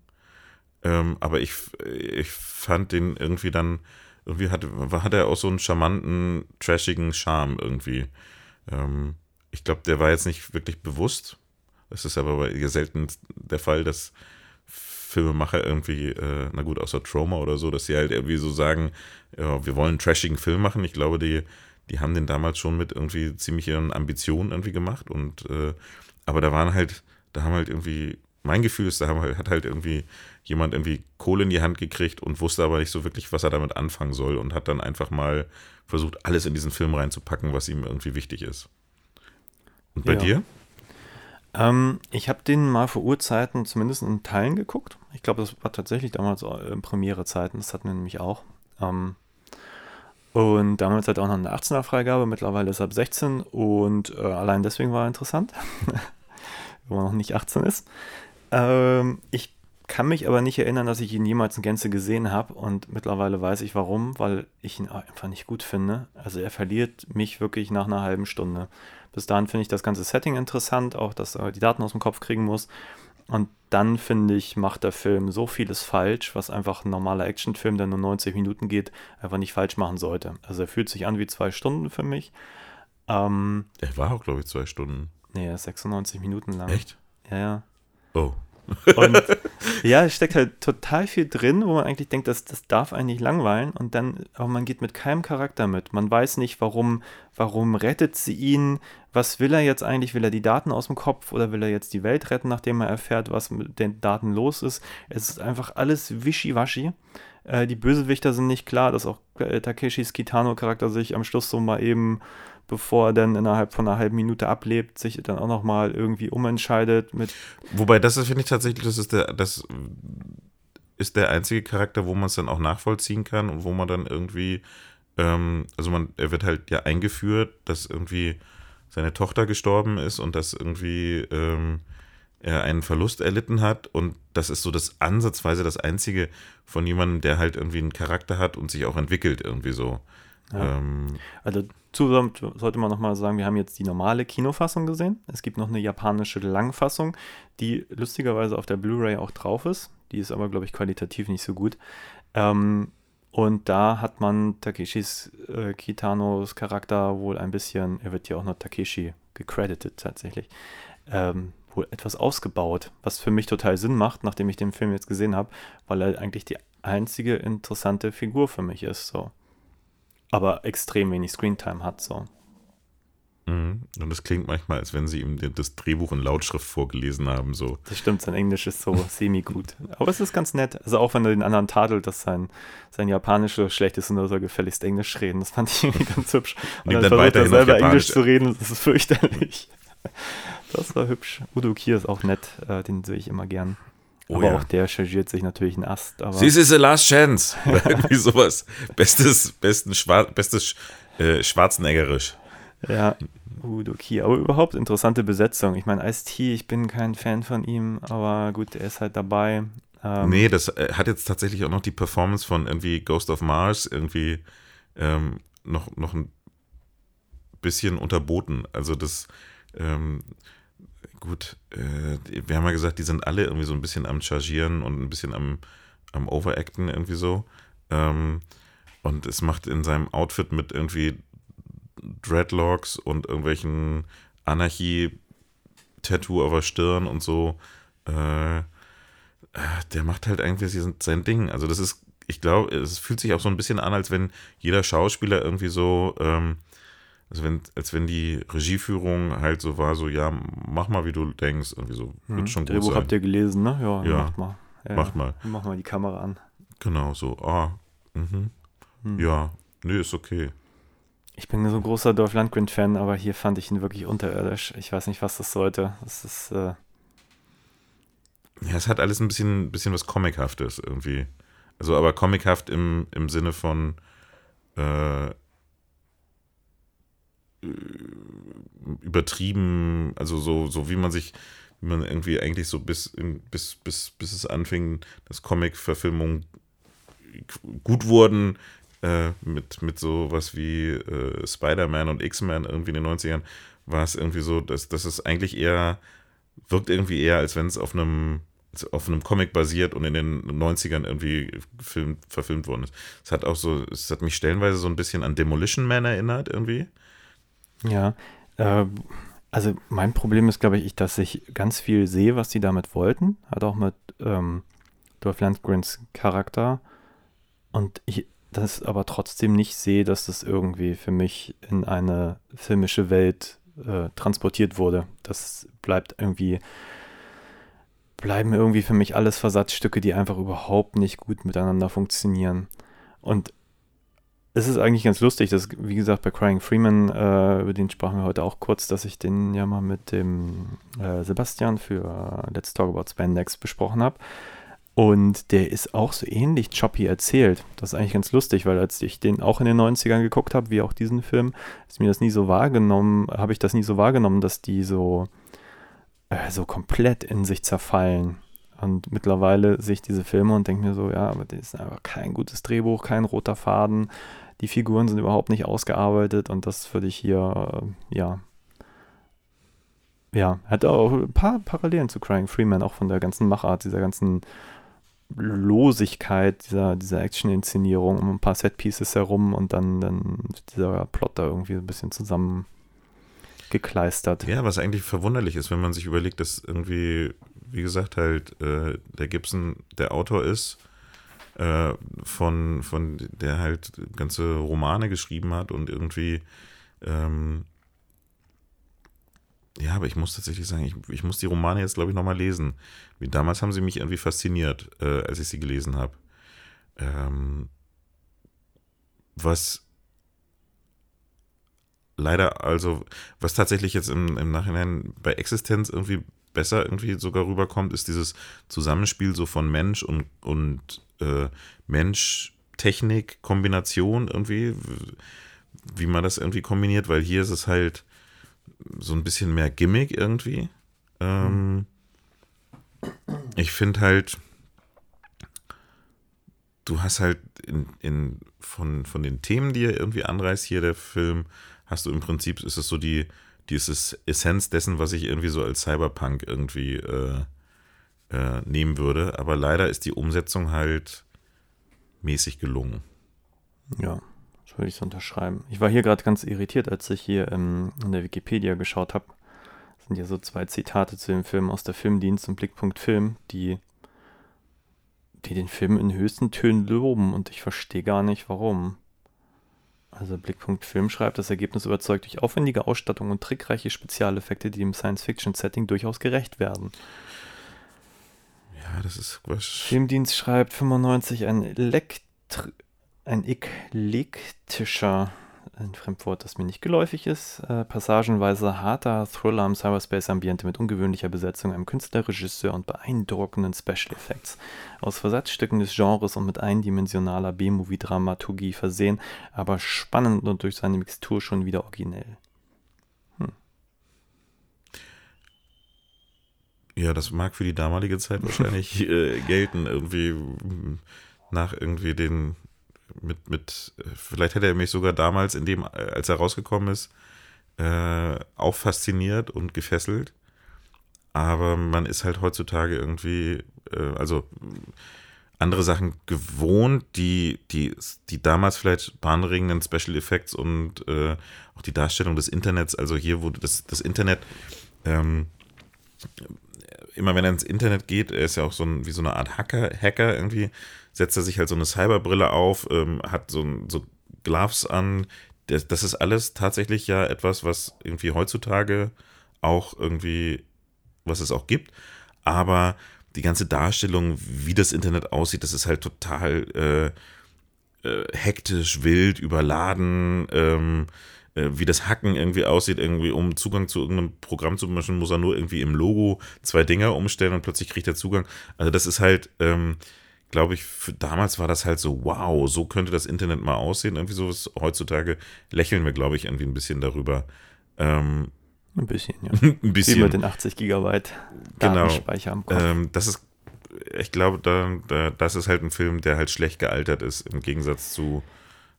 ähm, aber ich, ich fand den irgendwie dann irgendwie hat, hat er auch so einen charmanten, trashigen Charme irgendwie. Ähm, ich glaube, der war jetzt nicht wirklich bewusst. Es ist aber selten der Fall, dass Filmemacher irgendwie, äh, na gut, außer Trauma oder so, dass sie halt irgendwie so sagen, ja, wir wollen einen trashigen Film machen. Ich glaube, die, die haben den damals schon mit irgendwie ziemlich ihren Ambitionen irgendwie gemacht und äh, aber da waren halt, da haben halt irgendwie, mein Gefühl ist, da hat halt irgendwie jemand irgendwie Kohle in die Hand gekriegt und wusste aber nicht so wirklich, was er damit anfangen soll und hat dann einfach mal versucht, alles in diesen Film reinzupacken, was ihm irgendwie wichtig ist. Und bei Ja. dir? Ähm, ich habe den mal vor Urzeiten zumindest in Teilen geguckt. Ich glaube, das war tatsächlich damals äh, Premiere-Zeiten. Das hatten wir nämlich auch. Ähm, und damals halt auch noch eine 18er-Freigabe. Mittlerweile ist er ab 16 und äh, allein deswegen war er interessant, wenn man noch nicht 18 ist. Ähm, ich kann mich aber nicht erinnern, dass ich ihn jemals in Gänze gesehen habe und mittlerweile weiß ich warum, weil ich ihn einfach nicht gut finde. Also er verliert mich wirklich nach einer halben Stunde. Bis dahin finde ich das ganze Setting interessant, auch dass er die Daten aus dem Kopf kriegen muss. Und dann finde ich, macht der Film so vieles falsch, was einfach ein normaler Actionfilm, der nur 90 Minuten geht, einfach nicht falsch machen sollte. Also er fühlt sich an wie zwei Stunden für mich. Ähm, Er war auch, glaube ich, zwei Stunden. nee, er ist 96 Minuten lang. Echt? Ja, ja. Oh. Und ja, es steckt halt total viel drin, wo man eigentlich denkt, das, das darf eigentlich langweilen. Und dann, aber man geht mit keinem Charakter mit. Man weiß nicht, warum, warum rettet sie ihn, was will er jetzt eigentlich? Will er die Daten aus dem Kopf oder will er jetzt die Welt retten, nachdem er erfährt, was mit den Daten los ist? Es ist einfach alles wischiwaschi. Äh, die Bösewichter sind nicht klar, dass auch äh, Takeshis Kitano-Charakter sich am Schluss so mal eben, bevor er dann innerhalb von einer halben Minute ablebt, sich dann auch nochmal irgendwie umentscheidet mit Wobei, das ist, finde ich tatsächlich, das ist der, das ist der einzige Charakter, wo man es dann auch nachvollziehen kann und wo man dann irgendwie, ähm, also man, er wird halt ja eingeführt, dass irgendwie seine Tochter gestorben ist und dass irgendwie ähm, er einen Verlust erlitten hat und das ist so das ansatzweise das einzige von jemandem, der halt irgendwie einen Charakter hat und sich auch entwickelt irgendwie so. Ja. Ähm, Also zusammen sollte man nochmal sagen, wir haben jetzt die normale Kinofassung gesehen. Es gibt noch eine japanische Langfassung, die lustigerweise auf der Blu-ray auch drauf ist. Die ist aber, glaube ich, qualitativ nicht so gut. Ähm, und da hat man Takeshis äh, Kitanos Charakter wohl ein bisschen, er wird ja auch noch Takeshi gecredited tatsächlich, ähm, wohl etwas ausgebaut, was für mich total Sinn macht, nachdem ich den Film jetzt gesehen habe, weil er eigentlich die einzige interessante Figur für mich ist. So aber extrem wenig Screentime hat. So. mhm. und es klingt manchmal, als wenn sie ihm das Drehbuch in Lautschrift vorgelesen haben, so. Das stimmt, sein Englisch ist so semi-gut. Aber es ist ganz nett. Also auch wenn er den anderen tadelt, dass sein, sein Japanisch so schlecht ist und er soll gefälligst Englisch reden. Das fand ich irgendwie ganz hübsch. Und dann dann versucht er selber. Englisch zu reden, das ist fürchterlich. Das war hübsch. Udo Kier ist auch nett, äh, den sehe ich immer gern. Oh aber ja. auch der chargiert sich natürlich einen Ast. Aber This is the last chance. Irgendwie sowas. Bestes, besten Schwar bestes äh, Schwarzeneggerisch. Ja, Udo Kier. Aber überhaupt interessante Besetzung. Ich meine, Ice-T, ich bin kein Fan von ihm, aber gut, er ist halt dabei. Ähm, nee, das äh, hat jetzt tatsächlich auch noch die Performance von irgendwie Ghost of Mars irgendwie ähm, noch, noch ein bisschen unterboten. Also das, ähm, gut, äh, wir haben ja gesagt, die sind alle irgendwie so ein bisschen am Chargieren und ein bisschen am, am Overacten irgendwie so. Ähm, und es macht in seinem Outfit mit irgendwie Dreadlocks und irgendwelchen Anarchie-Tattoo auf der Stirn und so. Äh, der macht halt irgendwie sein Ding. Also das ist, ich glaube, es fühlt sich auch so ein bisschen an, als wenn jeder Schauspieler irgendwie so, ähm, also wenn, als wenn die Regieführung halt so war, so, ja, mach mal, wie du denkst, irgendwie so, wird Mhm. schon gut Drehbuch sein. habt ihr gelesen, ne? Ja, Ja. macht mal. Ja, Macht mal. Mach mal die Kamera an. Genau, so, ah, mhm. Hm. ja, nee, ist okay. Ich bin so ein großer Dolph Lundgren-Fan, aber hier fand ich ihn wirklich unterirdisch. Ich weiß nicht, was das sollte. Das ist, äh, Ja, es hat alles ein bisschen, bisschen was Comichaftes irgendwie. Also, aber comichaft im, im Sinne von, äh, übertrieben, also so, so wie man sich, wie man irgendwie eigentlich so bis, bis, bis, bis es anfing, dass Comic-Verfilmungen gut wurden, äh, mit, mit so was wie äh, Spider-Man und X-Men irgendwie in den 90ern, war es irgendwie so, dass, dass es eigentlich eher, wirkt irgendwie eher, als wenn es auf einem auf einem Comic basiert und in den 90ern irgendwie gefilmt, verfilmt worden ist. Es hat auch so, es hat mich stellenweise so ein bisschen an Demolition Man erinnert, irgendwie. Ja, äh, also mein Problem ist, glaube ich, dass ich ganz viel sehe, was die damit wollten. Hat auch mit ähm, Dolph Lundgrens Charakter. Und ich das aber trotzdem nicht sehe, dass das irgendwie für mich in eine filmische Welt äh, transportiert wurde. Das bleibt irgendwie bleiben irgendwie für mich alles Versatzstücke, die einfach überhaupt nicht gut miteinander funktionieren. Und es ist eigentlich ganz lustig, dass, wie gesagt, bei Crying Freeman, äh, über den sprachen wir heute auch kurz, dass ich den ja mal mit dem äh, Sebastian für Let's Talk About Spandex besprochen habe. Und der ist auch so ähnlich choppy erzählt. Das ist eigentlich ganz lustig, weil als ich den auch in den 90ern geguckt habe, wie auch diesen Film, ist mir das nie so wahrgenommen, habe ich das nie so wahrgenommen, dass die so äh, so komplett in sich zerfallen. Und mittlerweile sehe ich diese Filme und denke mir so, ja, aber das ist einfach kein gutes Drehbuch, kein roter Faden. Die Figuren sind überhaupt nicht ausgearbeitet und das würde ich hier, äh, ja, ja, hat auch ein paar Parallelen zu Crying Freeman, auch von der ganzen Machart, dieser ganzen Losigkeit dieser, dieser Action-Inszenierung um ein paar Set-Pieces herum und dann, dann dieser Plot da irgendwie ein bisschen zusammen gekleistert. Ja, was eigentlich verwunderlich ist, wenn man sich überlegt, dass irgendwie, wie gesagt, halt äh, der Gibson der Autor ist, äh, von, von der halt ganze Romane geschrieben hat und irgendwie ähm, ja, aber ich muss tatsächlich sagen, ich, ich muss die Romane jetzt, glaube ich, nochmal lesen. Damals haben sie mich irgendwie fasziniert, äh, als ich sie gelesen habe. Ähm, was leider, also, was tatsächlich jetzt im, im Nachhinein bei Existenz irgendwie besser irgendwie sogar rüberkommt, ist dieses Zusammenspiel so von Mensch und, und äh, Mensch-Technik-Kombination irgendwie, wie man das irgendwie kombiniert, weil hier ist es halt so ein bisschen mehr Gimmick irgendwie. Ähm, ich finde halt, du hast halt in, in, von, von den Themen, die er irgendwie anreißt, hier der Film, hast du im Prinzip, ist es so die, dieses Essenz dessen, was ich irgendwie so als Cyberpunk irgendwie äh, äh, nehmen würde. Aber leider ist die Umsetzung halt mäßig gelungen. Ja, das würde ich so unterschreiben. Ich war hier gerade ganz irritiert, als ich hier ähm, in der Wikipedia geschaut habe. Sind ja so zwei Zitate zu dem Film aus der Filmdienst und Blickpunkt Film, die, die den Film in höchsten Tönen loben und ich verstehe gar nicht warum. Also Blickpunkt Film schreibt, das Ergebnis überzeugt durch aufwendige Ausstattung und trickreiche Spezialeffekte, die dem Science-Fiction-Setting durchaus gerecht werden. Das ist was. Filmdienst schreibt 95 ein Elektri ein eklektischer, ein Fremdwort, das mir nicht geläufig ist, äh, passagenweise harter Thriller am Cyberspace-Ambiente mit ungewöhnlicher Besetzung, einem Künstlerregisseur und beeindruckenden Special Effects. Aus Versatzstücken des Genres und mit eindimensionaler B-Movie-Dramaturgie versehen, aber spannend und durch seine Mixtur schon wieder originell. Ja, das mag für die damalige Zeit wahrscheinlich äh, gelten, irgendwie nach irgendwie den mit, mit, vielleicht hätte er mich sogar damals, in dem, als er rausgekommen ist, äh, auch fasziniert und gefesselt. Aber man ist halt heutzutage irgendwie, äh, also andere Sachen gewohnt, die, die, die damals vielleicht bahnregenden Special Effects und äh, auch die Darstellung des Internets, also hier wurde das, das Internet, ähm, immer wenn er ins Internet geht, er ist ja auch so ein, wie so eine Art Hacker, Hacker irgendwie, setzt er sich halt so eine Cyberbrille auf, ähm, hat so, so Gloves an. Das, das ist alles tatsächlich ja etwas, was irgendwie heutzutage auch irgendwie, was es auch gibt. Aber die ganze Darstellung, wie das Internet aussieht, das ist halt total äh, äh, hektisch, wild, überladen. Ähm, äh, wie das Hacken irgendwie aussieht, irgendwie um Zugang zu irgendeinem Programm zu machen, muss er nur irgendwie im Logo zwei Dinger umstellen und plötzlich kriegt er Zugang. Also das ist halt, ähm, glaube ich, damals war das halt so, wow, so könnte das Internet mal aussehen. Irgendwie sowas. Heutzutage lächeln wir, glaube ich, irgendwie ein bisschen darüber. Ähm, Ein bisschen, ja. ein Wie bisschen. mit den 80 Gigabyte Genau. Datenspeicher am Kopf. Ähm, das ist, ich glaube, da, da, das ist halt ein Film, der halt schlecht gealtert ist, im Gegensatz zu.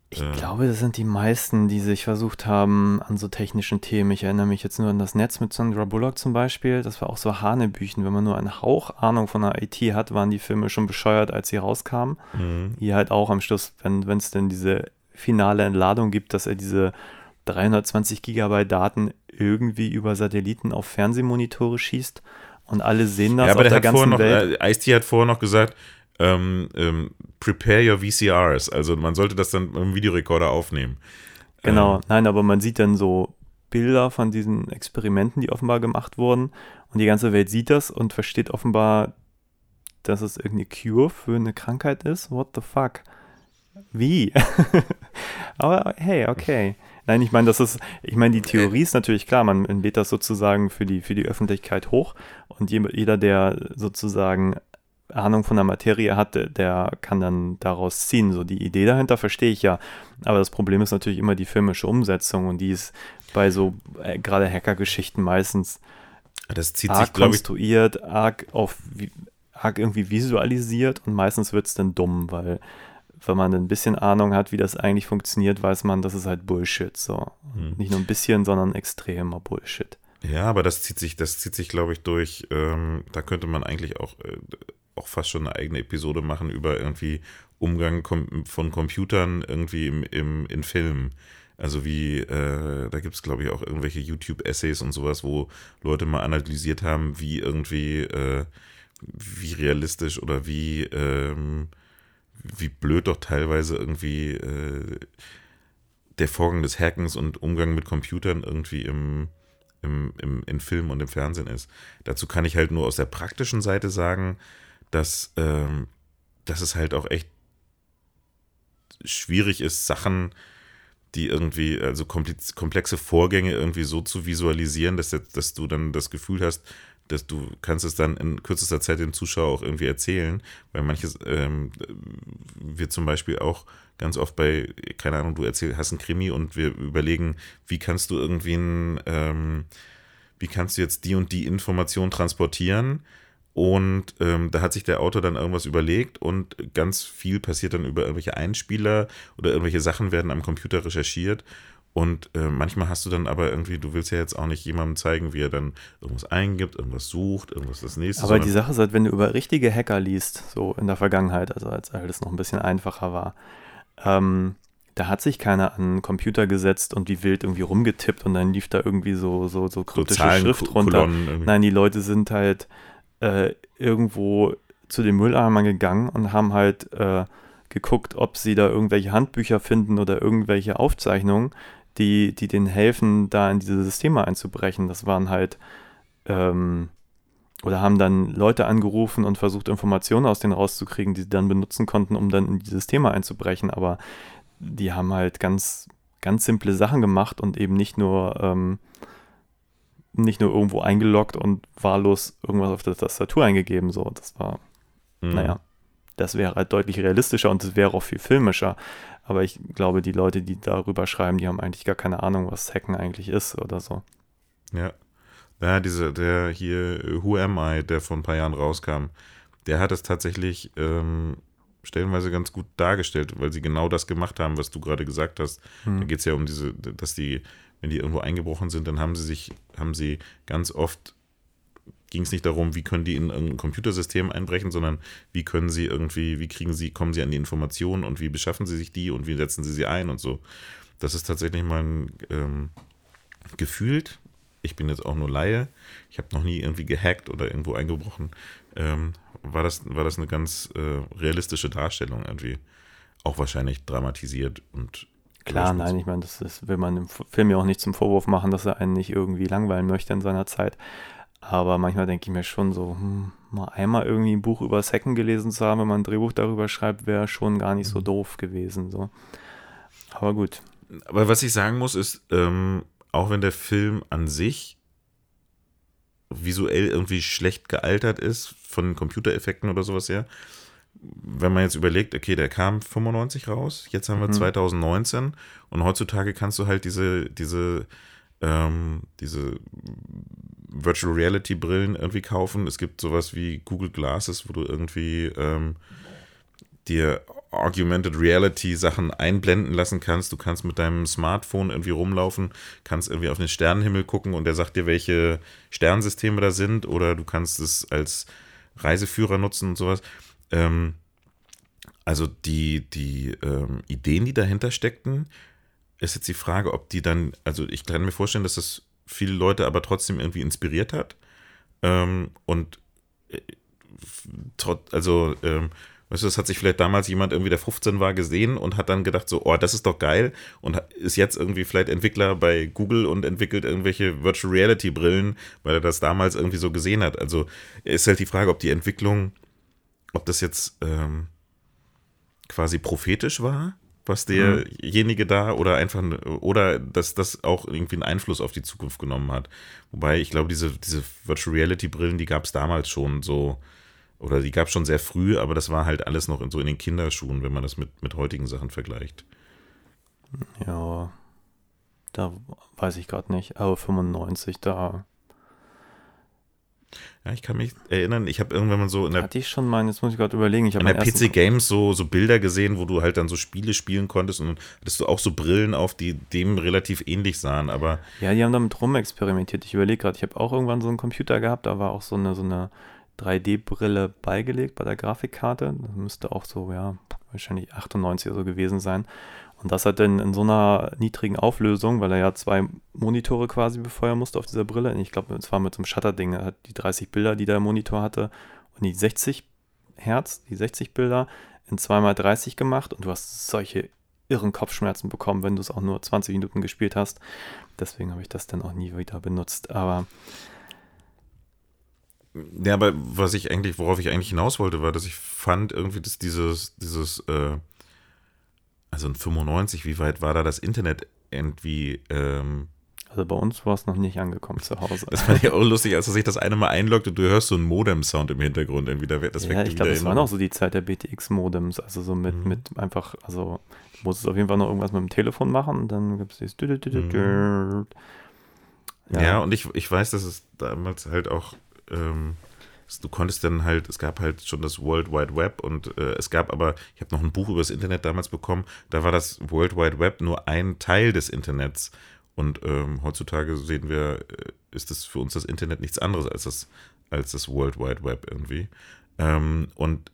Ich äh, glaube, das sind die meisten, die sich versucht haben an so technischen Themen. Ich erinnere mich jetzt nur an das Netz mit Sandra Bullock zum Beispiel. Das war auch so Hanebüchen. Wenn man nur einen Hauch Ahnung von der IT hat, waren die Filme schon bescheuert, als sie rauskamen. Mhm. Hier halt auch am Schluss, wenn es denn diese finale Entladung gibt, dass er diese 320 Gigabyte Daten irgendwie über Satelliten auf Fernsehmonitore schießt und alle sehen das Ja, aber auf der der ganzen noch, Welt. äh, Ice-T hat vorher noch gesagt, ähm, ähm, prepare your VCRs. Also man sollte das dann im Videorekorder aufnehmen. Genau, Ähm, nein, aber man sieht dann so Bilder von diesen Experimenten, die offenbar gemacht wurden und die ganze Welt sieht das und versteht offenbar, dass es irgendeine Cure für eine Krankheit ist. What the fuck? Wie? aber hey, okay. Nein, ich meine, das ist, ich meine, die Theorie ist natürlich klar, man lädt das sozusagen für die, für die Öffentlichkeit hoch und je- jeder, der sozusagen Ahnung von der Materie hat, der- kann dann daraus ziehen. So die Idee dahinter verstehe ich ja. Aber das Problem ist natürlich immer die filmische Umsetzung und die ist bei so äh, gerade Hackergeschichten meistens das zieht arg sich, glaube ich, konstruiert, arg auf arg irgendwie visualisiert und meistens wird es dann dumm, weil wenn man ein bisschen Ahnung hat, wie das eigentlich funktioniert, weiß man, das ist halt Bullshit. So. Hm. Nicht nur ein bisschen, sondern extremer Bullshit. Ja, aber das zieht sich, das zieht sich, glaube ich, durch. Ähm, da könnte man eigentlich auch, äh, auch fast schon eine eigene Episode machen über irgendwie Umgang von Computern irgendwie im, im, in Filmen. Also wie, äh, da gibt es, glaube ich, auch irgendwelche YouTube-Essays und sowas, wo Leute mal analysiert haben, wie irgendwie, äh, wie realistisch oder wie, ähm, wie blöd doch teilweise irgendwie äh, der Vorgang des Hackens und Umgang mit Computern irgendwie im, im, im, in Film und im Fernsehen ist. Dazu kann ich halt nur aus der praktischen Seite sagen, dass, ähm, dass es halt auch echt schwierig ist, Sachen, die irgendwie, also komplex- komplexe Vorgänge irgendwie so zu visualisieren, dass, dass du dann das Gefühl hast, dass du kannst es dann in kürzester Zeit dem Zuschauer auch irgendwie erzählen, weil manches ähm, wird zum Beispiel auch ganz oft bei, keine Ahnung, du erzähl, hast einen Krimi und wir überlegen, wie kannst du irgendwie ein, ähm, wie kannst du jetzt die und die Information transportieren und ähm, da hat sich der Autor dann irgendwas überlegt und ganz viel passiert dann über irgendwelche Einspieler oder irgendwelche Sachen werden am Computer recherchiert und äh, manchmal hast du dann aber irgendwie, du willst ja jetzt auch nicht jemandem zeigen, wie er dann irgendwas eingibt, irgendwas sucht, irgendwas das nächste. Aber die Sache ist halt, wenn du über richtige Hacker liest, so in der Vergangenheit, also als alles noch ein bisschen einfacher war, ähm, da hat sich keiner an den Computer gesetzt und wie wild irgendwie rumgetippt und dann lief da irgendwie so, so, so so kryptische Zahlen, Schrift runter. Nein, die Leute sind halt äh, irgendwo zu den Mülleimern gegangen und haben halt äh, geguckt, ob sie da irgendwelche Handbücher finden oder irgendwelche Aufzeichnungen, die, die denen helfen, da in diese Systeme einzubrechen. Das waren halt, ähm, oder haben dann Leute angerufen und versucht, Informationen aus denen rauszukriegen, die sie dann benutzen konnten, um dann in die Systeme einzubrechen. Aber die haben halt ganz, ganz simple Sachen gemacht und eben nicht nur, ähm, nicht nur irgendwo eingeloggt und wahllos irgendwas auf der Tastatur eingegeben. So, das war, Mhm. naja, das wäre halt deutlich realistischer und es wäre auch viel filmischer. Aber ich glaube, die Leute, die darüber schreiben, die haben eigentlich gar keine Ahnung, was Hacken eigentlich ist oder so. Ja. Ja, diese, der hier, Who Am I, der vor ein paar Jahren rauskam, der hat es tatsächlich ähm, stellenweise ganz gut dargestellt, weil sie genau das gemacht haben, was du gerade gesagt hast. Da geht es ja um diese, dass die, wenn die irgendwo eingebrochen sind, dann haben sie sich, haben sie ganz oft ging es nicht darum, wie können die in irgendein Computersystem einbrechen, sondern wie können sie irgendwie, wie kriegen sie, kommen sie an die Informationen und wie beschaffen sie sich die und wie setzen sie sie ein und so. Das ist tatsächlich mal ein, ähm, gefühlt, ich bin jetzt auch nur Laie, ich habe noch nie irgendwie gehackt oder irgendwo eingebrochen, ähm, war, das, war das eine ganz äh, realistische Darstellung irgendwie. Auch wahrscheinlich dramatisiert und Klar, nein, ich meine, das, das will man im F- Film ja auch nicht zum Vorwurf machen, dass er einen nicht irgendwie langweilen möchte in seiner Zeit. Aber manchmal denke ich mir schon so, hm, mal einmal irgendwie ein Buch über Hacken gelesen zu haben, wenn man ein Drehbuch darüber schreibt, wäre schon gar nicht so doof gewesen. So. Aber gut. Aber was ich sagen muss, ist, ähm, auch wenn der Film an sich visuell irgendwie schlecht gealtert ist, von Computereffekten oder sowas her, wenn man jetzt überlegt, okay, der kam 95 raus, jetzt haben wir Mhm. 2019 und heutzutage kannst du halt diese, diese, ähm, diese Virtual Reality Brillen irgendwie kaufen. Es gibt sowas wie Google Glasses, wo du irgendwie ähm, dir Augmented Reality Sachen einblenden lassen kannst. Du kannst mit deinem Smartphone irgendwie rumlaufen, kannst irgendwie auf den Sternenhimmel gucken und der sagt dir, welche Sternsysteme da sind oder du kannst es als Reiseführer nutzen und sowas. Ähm, also die, die ähm, Ideen, die dahinter steckten, ist jetzt die Frage, ob die dann, also ich kann mir vorstellen, dass das viele Leute aber trotzdem irgendwie inspiriert hat. Ähm, und äh, trot, also, ähm, weißt du, das hat sich vielleicht damals jemand irgendwie, der 15 war, gesehen und hat dann gedacht, so, oh, das ist doch geil und ist jetzt irgendwie vielleicht Entwickler bei Google und entwickelt irgendwelche Virtual Reality Brillen, weil er das damals irgendwie so gesehen hat. Also ist halt die Frage, ob die Entwicklung, ob das jetzt ähm, quasi prophetisch war, was derjenige da oder einfach oder dass das auch irgendwie einen Einfluss auf die Zukunft genommen hat. Wobei ich glaube, diese, diese Virtual Reality Brillen, die gab es damals schon so oder die gab es schon sehr früh, aber das war halt alles noch in, so in den Kinderschuhen, wenn man das mit, mit heutigen Sachen vergleicht. Ja, da weiß ich gerade nicht. Aber 95, da Ja, ich kann mich erinnern, ich habe irgendwann mal so in der hatte ich schon mal, jetzt muss ich gerade überlegen. Ich habe an der PC Games so, so Bilder gesehen, wo du halt dann so Spiele spielen konntest und hattest du auch so Brillen auf, die dem relativ ähnlich sahen, aber Ja, die haben damit rumexperimentiert. Ich überlege gerade, ich habe auch irgendwann so einen Computer gehabt, da war auch so eine, so eine 3D-Brille beigelegt bei der Grafikkarte. Das müsste auch so, ja, wahrscheinlich 98 oder so gewesen sein. Und das hat dann in so einer niedrigen Auflösung, weil er ja zwei Monitore quasi befeuern musste auf dieser Brille. Ich glaube, es war mit so einem Shutter-Ding. Er hat die 30 Bilder, die der Monitor hatte, und die 60 Hertz, die 60 Bilder in 2x30 gemacht. Und du hast solche irren Kopfschmerzen bekommen, wenn du es auch nur 20 Minuten gespielt hast. Deswegen habe ich das dann auch nie wieder benutzt. Aber Ja, aber was ich eigentlich, worauf ich eigentlich hinaus wollte, war, dass ich fand irgendwie, dass dieses, dieses, äh, also in 95, wie weit war da das Internet irgendwie, ähm, also bei uns war es noch nicht angekommen zu Hause. das fand ich auch lustig, als er sich das eine Mal einloggt und du hörst so einen Modem-Sound im Hintergrund, irgendwie, da, das ja, ich glaube, es war noch so die Zeit der BTX-Modems, also so mit, Mhm. mit einfach, also du musstest auf jeden Fall noch irgendwas mit dem Telefon machen und dann gibt es dieses Mhm. Ja, und ich, ich weiß, dass es damals halt auch, ähm, du konntest dann halt, es gab halt schon das World Wide Web und äh, es gab aber, ich habe noch ein Buch über das Internet damals bekommen, da war das World Wide Web nur ein Teil des Internets. Und ähm, heutzutage sehen wir, äh, ist das für uns das Internet nichts anderes als das, als das World Wide Web irgendwie. Ähm, und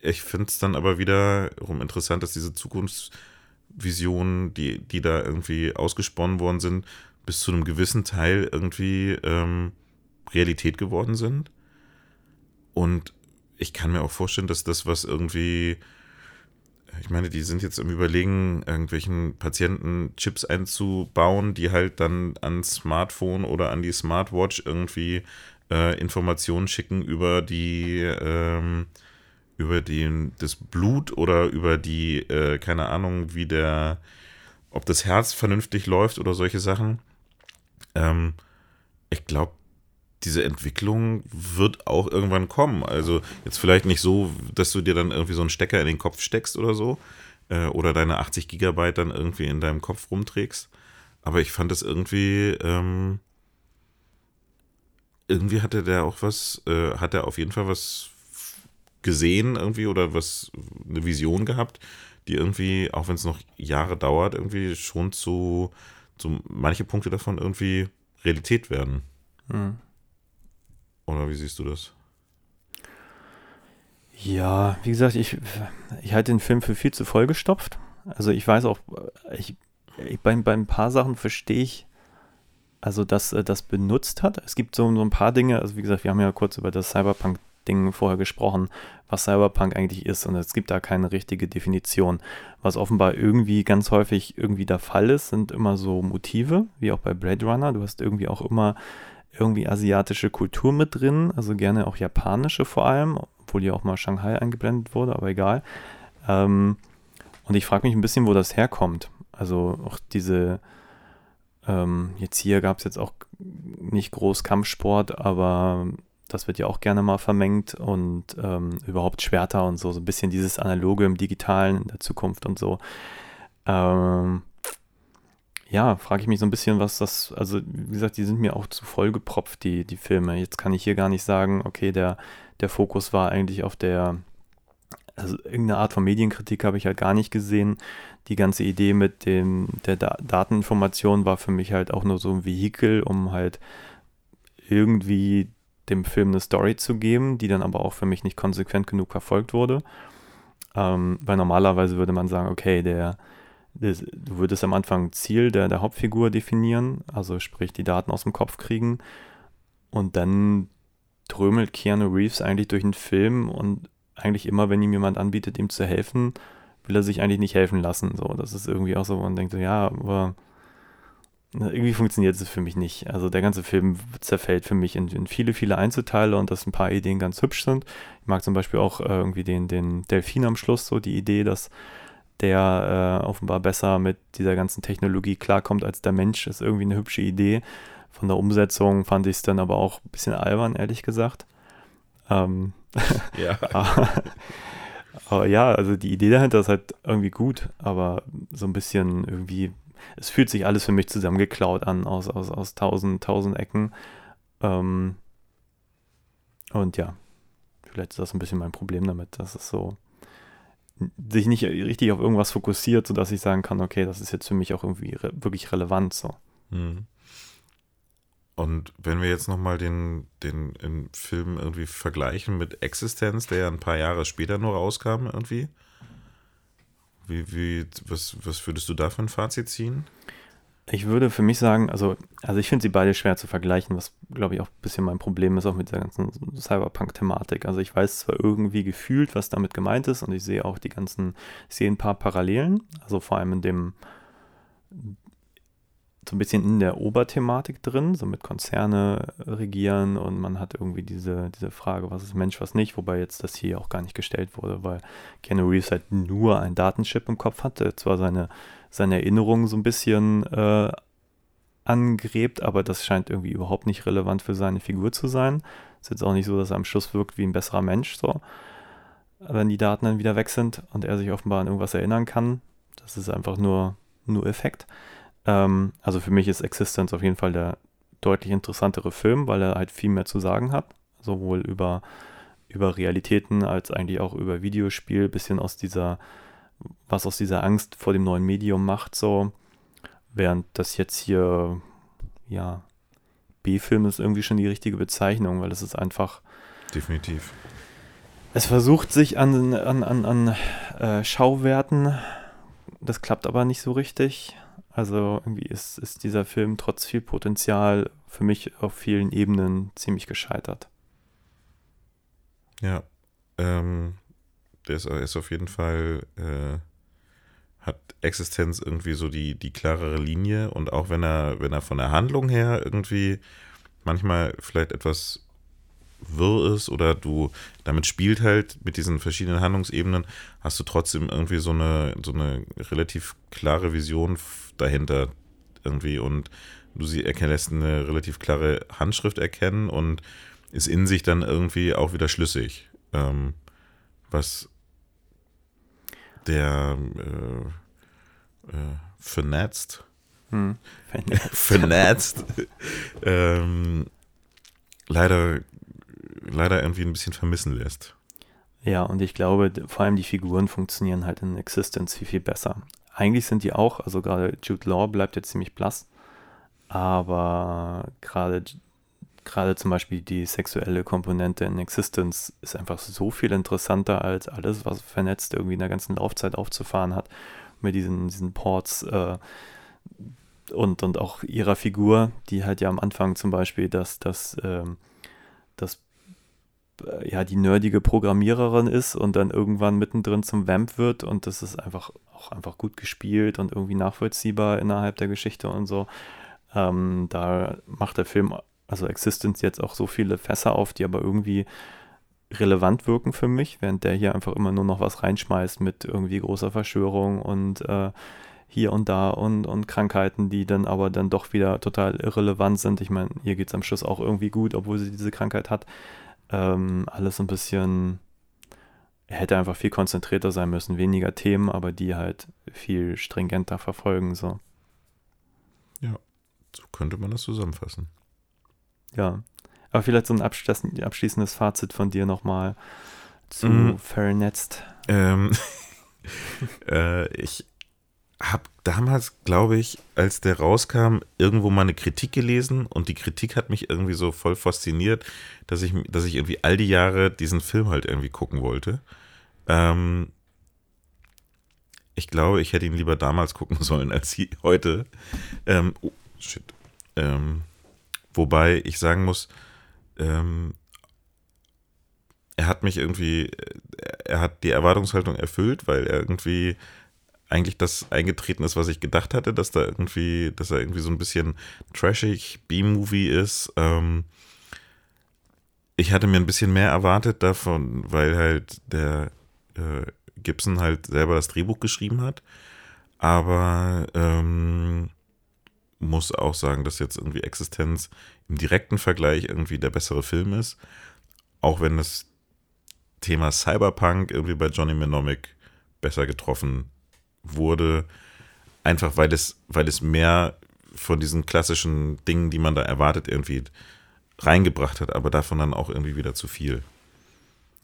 ich finde es dann aber wiederum interessant, dass diese Zukunftsvisionen, die, die da irgendwie ausgesponnen worden sind, bis zu einem gewissen Teil irgendwie ähm, Realität geworden sind. Und ich kann mir auch vorstellen, dass das, was irgendwie, ich meine, die sind jetzt im Überlegen, irgendwelchen Patienten Chips einzubauen, die halt dann ans Smartphone oder an die Smartwatch irgendwie äh, Informationen schicken über die, ähm, über die, das Blut oder über die, äh, keine Ahnung, wie der, ob das Herz vernünftig läuft oder solche Sachen. Ähm, ich glaube, diese Entwicklung wird auch irgendwann kommen. Also jetzt vielleicht nicht so, dass du dir dann irgendwie so einen Stecker in den Kopf steckst oder so. Äh, oder deine 80 Gigabyte dann irgendwie in deinem Kopf rumträgst. Aber ich fand das irgendwie, ähm, irgendwie hatte der auch was, äh, hat er auf jeden Fall was gesehen irgendwie oder was, eine Vision gehabt, die irgendwie, auch wenn es noch Jahre dauert, irgendwie schon zu, zu manche Punkte davon irgendwie Realität werden. Hm. Oder wie siehst du das? Ja, wie gesagt, ich, ich halte den Film für viel zu vollgestopft. Also ich weiß auch, ich, ich bei, bei ein paar Sachen verstehe ich, also dass er das benutzt hat. Es gibt so, so ein paar Dinge, also wie gesagt, wir haben ja kurz über das Cyberpunk-Ding vorher gesprochen, was Cyberpunk eigentlich ist und es gibt da keine richtige Definition. Was offenbar irgendwie ganz häufig irgendwie der Fall ist, sind immer so Motive, wie auch bei Blade Runner. Du hast irgendwie auch immer irgendwie asiatische Kultur mit drin, also gerne auch japanische vor allem, obwohl hier auch mal Shanghai eingeblendet wurde, aber egal. Ähm, und ich frage mich ein bisschen, wo das herkommt. Also auch diese, ähm, jetzt hier gab es jetzt auch nicht groß Kampfsport, aber das wird ja auch gerne mal vermengt und ähm, überhaupt Schwerter und so, so ein bisschen dieses Analoge im Digitalen in der Zukunft und so. Ähm, ja, frage ich mich so ein bisschen, was das, also wie gesagt, die sind mir auch zu voll gepropft, die, die Filme. Jetzt kann ich hier gar nicht sagen, okay, der, der Fokus war eigentlich auf der, also irgendeine Art von Medienkritik habe ich halt gar nicht gesehen. Die ganze Idee mit dem, der da Dateninformation war für mich halt auch nur so ein Vehikel, um halt irgendwie dem Film eine Story zu geben, die dann aber auch für mich nicht konsequent genug verfolgt wurde. Ähm, weil normalerweise würde man sagen, okay, der, du würdest am Anfang Ziel der, der Hauptfigur definieren, also sprich die Daten aus dem Kopf kriegen und dann trömelt Keanu Reeves eigentlich durch den Film und eigentlich immer, wenn ihm jemand anbietet, ihm zu helfen, will er sich eigentlich nicht helfen lassen. So, das ist irgendwie auch so, man denkt ja, aber irgendwie funktioniert es für mich nicht. Also der ganze Film zerfällt für mich in, in, viele, viele Einzelteile und dass ein paar Ideen ganz hübsch sind. Ich mag zum Beispiel auch äh, irgendwie den, den Delfin am Schluss, so die Idee, dass der äh, offenbar besser mit dieser ganzen Technologie klarkommt als der Mensch, ist irgendwie eine hübsche Idee. Von der Umsetzung fand ich es dann aber auch ein bisschen albern, ehrlich gesagt. Ähm, ja. aber, aber ja, also die Idee dahinter ist halt irgendwie gut, aber so ein bisschen irgendwie es fühlt sich alles für mich zusammengeklaut an aus, aus, aus tausend, tausend Ecken. Ähm, und ja, vielleicht ist das ein bisschen mein Problem damit, dass es so sich nicht richtig auf irgendwas fokussiert, sodass ich sagen kann, okay, das ist jetzt für mich auch irgendwie re wirklich relevant so. Mhm. Und wenn wir jetzt nochmal den, den, den Film irgendwie vergleichen mit Existenz, der ja ein paar Jahre später nur rauskam irgendwie, wie, wie, was, was würdest du da für ein Fazit ziehen? Ich würde für mich sagen, also, also ich finde sie beide schwer zu vergleichen, was glaube ich auch ein bisschen mein Problem ist, auch mit der ganzen Cyberpunk-Thematik. Also ich weiß zwar irgendwie gefühlt, was damit gemeint ist und ich sehe auch die ganzen, ich sehe ein paar Parallelen, also vor allem in dem, so ein bisschen in der Oberthematik drin, so mit Konzerne regieren und man hat irgendwie diese, diese Frage, was ist Mensch, was nicht, wobei jetzt das hier auch gar nicht gestellt wurde, weil Keanu Reeves halt nur ein Datenchip im Kopf hatte, zwar seine, seine Erinnerungen so ein bisschen äh, angrebt, aber das scheint irgendwie überhaupt nicht relevant für seine Figur zu sein. Ist jetzt auch nicht so, dass er am Schluss wirkt wie ein besserer Mensch, so, wenn die Daten dann wieder weg sind und er sich offenbar an irgendwas erinnern kann. Das ist einfach nur, nur Effekt. Ähm, also für mich ist Existence auf jeden Fall der deutlich interessantere Film, weil er halt viel mehr zu sagen hat. Sowohl über, über Realitäten als eigentlich auch über Videospiel, bisschen aus dieser, was aus dieser Angst vor dem neuen Medium macht, so. Während das jetzt hier, ja, B-Film ist irgendwie schon die richtige Bezeichnung, weil es ist einfach. Definitiv. Es versucht sich an, an, an, an äh, Schauwerten. Das klappt aber nicht so richtig. Also irgendwie ist, ist dieser Film trotz viel Potenzial für mich auf vielen Ebenen ziemlich gescheitert. Ja, ähm, der ist, ist auf jeden Fall, äh, hat Existenz irgendwie so die, die klarere Linie und auch wenn er, wenn er von der Handlung her irgendwie manchmal vielleicht etwas wirr ist oder du damit spielt halt mit diesen verschiedenen Handlungsebenen, hast du trotzdem irgendwie so eine, so eine relativ klare Vision dahinter irgendwie und du sie erkennst eine relativ klare Handschrift erkennen und ist in sich dann irgendwie auch wieder schlüssig. Ähm, was der äh, äh, vernetzt, hm, vernetzt, ähm, leider leider irgendwie ein bisschen vermissen lässt. Ja, und ich glaube, vor allem die Figuren funktionieren halt in Existence viel, viel besser. Eigentlich sind die auch, also gerade Jude Law bleibt jetzt ziemlich blass, aber gerade gerade zum Beispiel die sexuelle Komponente in Existence ist einfach so viel interessanter als alles, was vernetzt irgendwie in der ganzen Laufzeit aufzufahren hat mit diesen, diesen Ports äh, und, und auch ihrer Figur, die halt ja am Anfang zum Beispiel das, das, ähm, das ja, die nerdige Programmiererin ist und dann irgendwann mittendrin zum Vamp wird und das ist einfach auch einfach gut gespielt und irgendwie nachvollziehbar innerhalb der Geschichte und so. Ähm, da macht der Film, also Existence jetzt auch so viele Fässer auf, die aber irgendwie relevant wirken für mich, während der hier einfach immer nur noch was reinschmeißt mit irgendwie großer Verschwörung und äh, hier und da und, und Krankheiten, die dann aber dann doch wieder total irrelevant sind. Ich meine, ihr geht es am Schluss auch irgendwie gut, obwohl sie diese Krankheit hat. Ähm, alles ein bisschen, hätte einfach viel konzentrierter sein müssen, weniger Themen, aber die halt viel stringenter verfolgen. So. Ja, so könnte man das zusammenfassen. Ja. Aber vielleicht so ein abschließendes Fazit von dir nochmal zu Mhm. Vernetzt. Ähm, äh, ich habe damals, glaube ich, als der rauskam, irgendwo mal eine Kritik gelesen und die Kritik hat mich irgendwie so voll fasziniert, dass ich, dass ich irgendwie all die Jahre diesen Film halt irgendwie gucken wollte. Ähm, ich glaube, ich hätte ihn lieber damals gucken sollen als heute. Ähm, oh, shit. Ähm, wobei ich sagen muss, ähm, er hat mich irgendwie, er hat die Erwartungshaltung erfüllt, weil er irgendwie eigentlich das eingetreten ist, was ich gedacht hatte, dass da irgendwie, dass er irgendwie so ein bisschen trashig B-Movie ist. Ähm, ich hatte mir ein bisschen mehr erwartet davon, weil halt der äh, Gibson halt selber das Drehbuch geschrieben hat. Aber ähm, muss auch sagen, dass jetzt irgendwie Existenz im direkten Vergleich irgendwie der bessere Film ist. Auch wenn das Thema Cyberpunk irgendwie bei Johnny Mnemonic besser getroffen wurde. Einfach weil es, weil es mehr von diesen klassischen Dingen, die man da erwartet, irgendwie reingebracht hat, aber davon dann auch irgendwie wieder zu viel.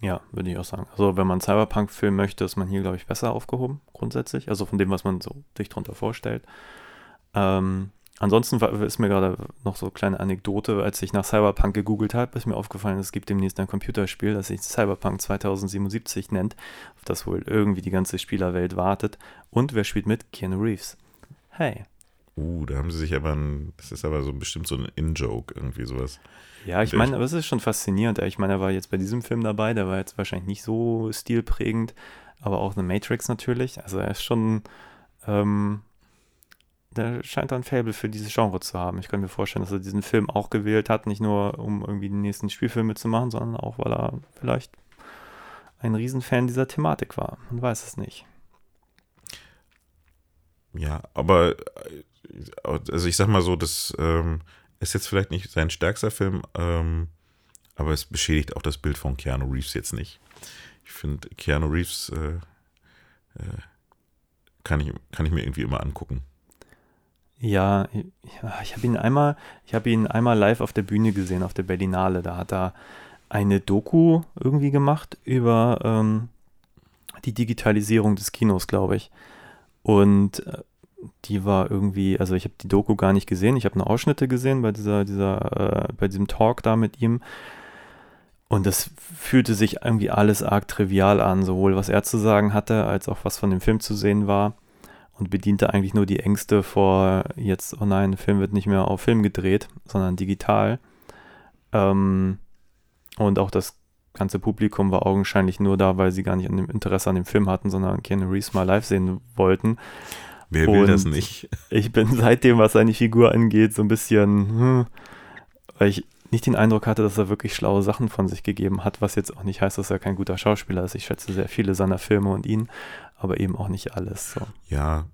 Ja, würde ich auch sagen. Also wenn man Cyberpunk-Film möchte, ist man hier, glaube ich, besser aufgehoben, grundsätzlich. Also von dem, was man so sich drunter vorstellt. Ähm, ansonsten war, ist mir gerade noch so eine kleine Anekdote, als ich nach Cyberpunk gegoogelt habe, ist mir aufgefallen, es gibt demnächst ein Computerspiel, das sich Cyberpunk 2077 nennt, auf das wohl irgendwie die ganze Spielerwelt wartet. Und wer spielt mit? Keanu Reeves. Hey. Uh, da haben sie sich aber ein, das ist aber so bestimmt so ein In-Joke, irgendwie sowas. Ja, ich meine, aber es ist schon faszinierend. Ich meine, er war jetzt bei diesem Film dabei, der war jetzt wahrscheinlich nicht so stilprägend, aber auch eine Matrix natürlich. Also er ist schon, ähm, der scheint ein Fable für dieses Genre zu haben. Ich kann mir vorstellen, dass er diesen Film auch gewählt hat, nicht nur um irgendwie die nächsten Spielfilme zu machen, sondern auch, weil er vielleicht ein Riesenfan dieser Thematik war. Man weiß es nicht. Ja, aber also ich sag mal so, das ähm, ist jetzt vielleicht nicht sein stärkster Film, ähm, aber es beschädigt auch das Bild von Keanu Reeves jetzt nicht. Ich finde, Keanu Reeves äh, äh, kann, ich, kann ich mir irgendwie immer angucken. Ja, ich habe ihn einmal, ich habe ihn einmal live auf der Bühne gesehen, auf der Berlinale. Da hat er eine Doku irgendwie gemacht über ähm, die Digitalisierung des Kinos, glaube ich. Und äh, die war irgendwie, also ich habe die Doku gar nicht gesehen, ich habe nur Ausschnitte gesehen bei dieser, dieser, äh, bei diesem Talk da mit ihm. Und das fühlte sich irgendwie alles arg trivial an, sowohl was er zu sagen hatte, als auch was von dem Film zu sehen war. Und bediente eigentlich nur die Ängste vor jetzt, oh nein, Film wird nicht mehr auf Film gedreht, sondern digital. Ähm, und auch das ganze Publikum war augenscheinlich nur da, weil sie gar nicht an dem Interesse an dem Film hatten, sondern Keanu Reeves mal live sehen wollten. Wer will Und das nicht? Ich bin seitdem, was seine Figur angeht, so ein bisschen, hm, weil ich nicht den Eindruck hatte, dass er wirklich schlaue Sachen von sich gegeben hat, was jetzt auch nicht heißt, dass er kein guter Schauspieler ist. Ich schätze sehr viele seiner Filme und ihn, aber eben auch nicht alles. So. Ja,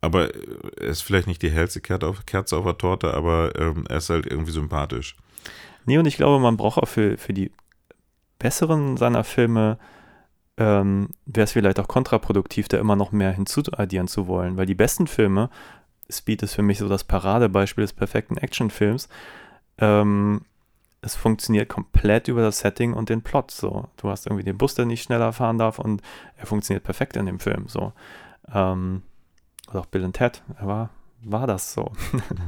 aber er ist vielleicht nicht die hellste Kerze auf, Kerze auf der Torte, aber ähm, er ist halt irgendwie sympathisch. Nee, und ich glaube, man braucht auch für, für die besseren seiner Filme, ähm, wäre es vielleicht auch kontraproduktiv, da immer noch mehr hinzuaddieren zu wollen, weil die besten Filme, Speed ist für mich so das Paradebeispiel des perfekten Actionfilms, ähm, es funktioniert komplett über das Setting und den Plot. So, du hast irgendwie den Bus, der nicht schneller fahren darf und er funktioniert perfekt in dem Film. So, ähm, oder auch Bill und Ted, war, war das so.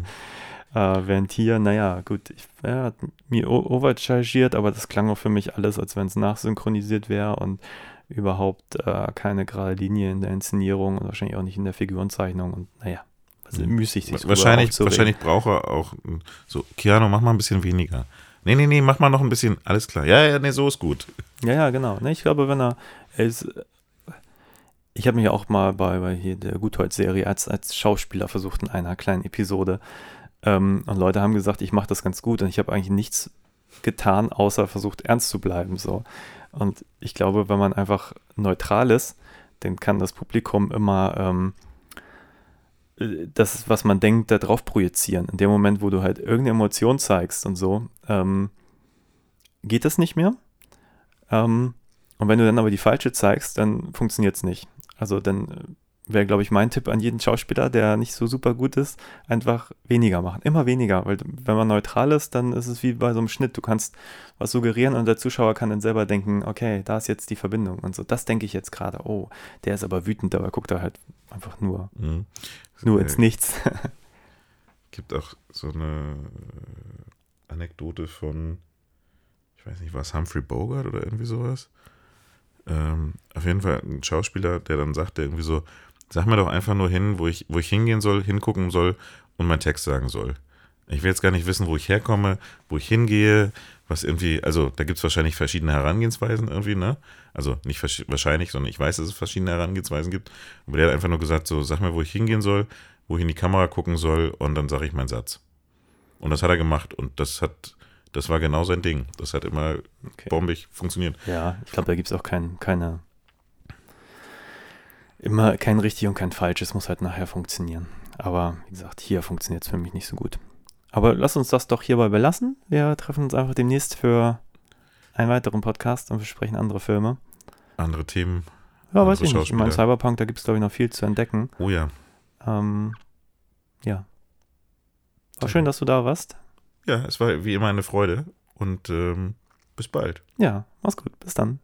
äh, während hier, naja, gut, ich er hat mir overchargiert, aber das klang auch für mich alles, als wenn es nachsynchronisiert wäre und überhaupt äh, keine gerade Linie in der Inszenierung und wahrscheinlich auch nicht in der Figurenzeichnung und naja, also müßig sich Wahrscheinlich, wahrscheinlich braucht er auch so, Keanu, mach mal ein bisschen weniger. Nee, nee, nee, mach mal noch ein bisschen, alles klar. Ja, ja, nee, so ist gut. Ja, ja, genau. Ne, ich glaube, wenn er, er ist, ich habe mich auch mal bei, bei hier der Gutholz-Serie als, als Schauspieler versucht in einer kleinen Episode. Ähm, und Leute haben gesagt, ich mache das ganz gut und ich habe eigentlich nichts getan, außer versucht ernst zu bleiben. So. Und ich glaube, wenn man einfach neutral ist, dann kann das Publikum immer ähm, äh, das, was man denkt, da drauf projizieren. In dem Moment, wo du halt irgendeine Emotion zeigst und so, ähm, geht das nicht mehr. Ähm, und wenn du dann aber die falsche zeigst, dann funktioniert es nicht. Also dann äh, wäre, glaube ich, mein Tipp an jeden Schauspieler, der nicht so super gut ist, einfach weniger machen. Immer weniger, weil wenn man neutral ist, dann ist es wie bei so einem Schnitt. Du kannst was suggerieren und der Zuschauer kann dann selber denken, okay, da ist jetzt die Verbindung und so. Das denke ich jetzt gerade. Oh, der ist aber wütend, aber guckt da halt einfach nur, Mhm. nur Äh, ins Nichts. gibt auch so eine äh, Anekdote von, ich weiß nicht, was Humphrey Bogart oder irgendwie sowas. Ähm, auf jeden Fall ein Schauspieler, der dann sagte irgendwie so, sag mir doch einfach nur hin, wo ich, wo ich hingehen soll, hingucken soll und meinen Text sagen soll. Ich will jetzt gar nicht wissen, wo ich herkomme, wo ich hingehe, was irgendwie, also da gibt es wahrscheinlich verschiedene Herangehensweisen irgendwie, ne? Also nicht wahrscheinlich, sondern ich weiß, dass es verschiedene Herangehensweisen gibt. Aber der hat einfach nur gesagt, so, sag mir, wo ich hingehen soll, wo ich in die Kamera gucken soll und dann sage ich meinen Satz. Und das hat er gemacht und das hat, das war genau sein Ding. Das hat immer Okay. bombig funktioniert. Ja, ich glaube, da gibt es auch kein, keine, immer kein richtig und kein falsch. Es muss halt nachher funktionieren. Aber wie gesagt, hier funktioniert es für mich nicht so gut. Aber lass uns das doch hierbei belassen. Wir treffen uns einfach demnächst für einen weiteren Podcast und besprechen andere Filme. Andere Themen. Ja, weiß ich nicht. Ich meine. Cyberpunk, da gibt es, glaube ich, noch viel zu entdecken. Oh ja. Ähm, ja. War schön, dass du da warst. Ja, es war wie immer eine Freude und ähm, bis bald. Ja, mach's gut. Bis dann.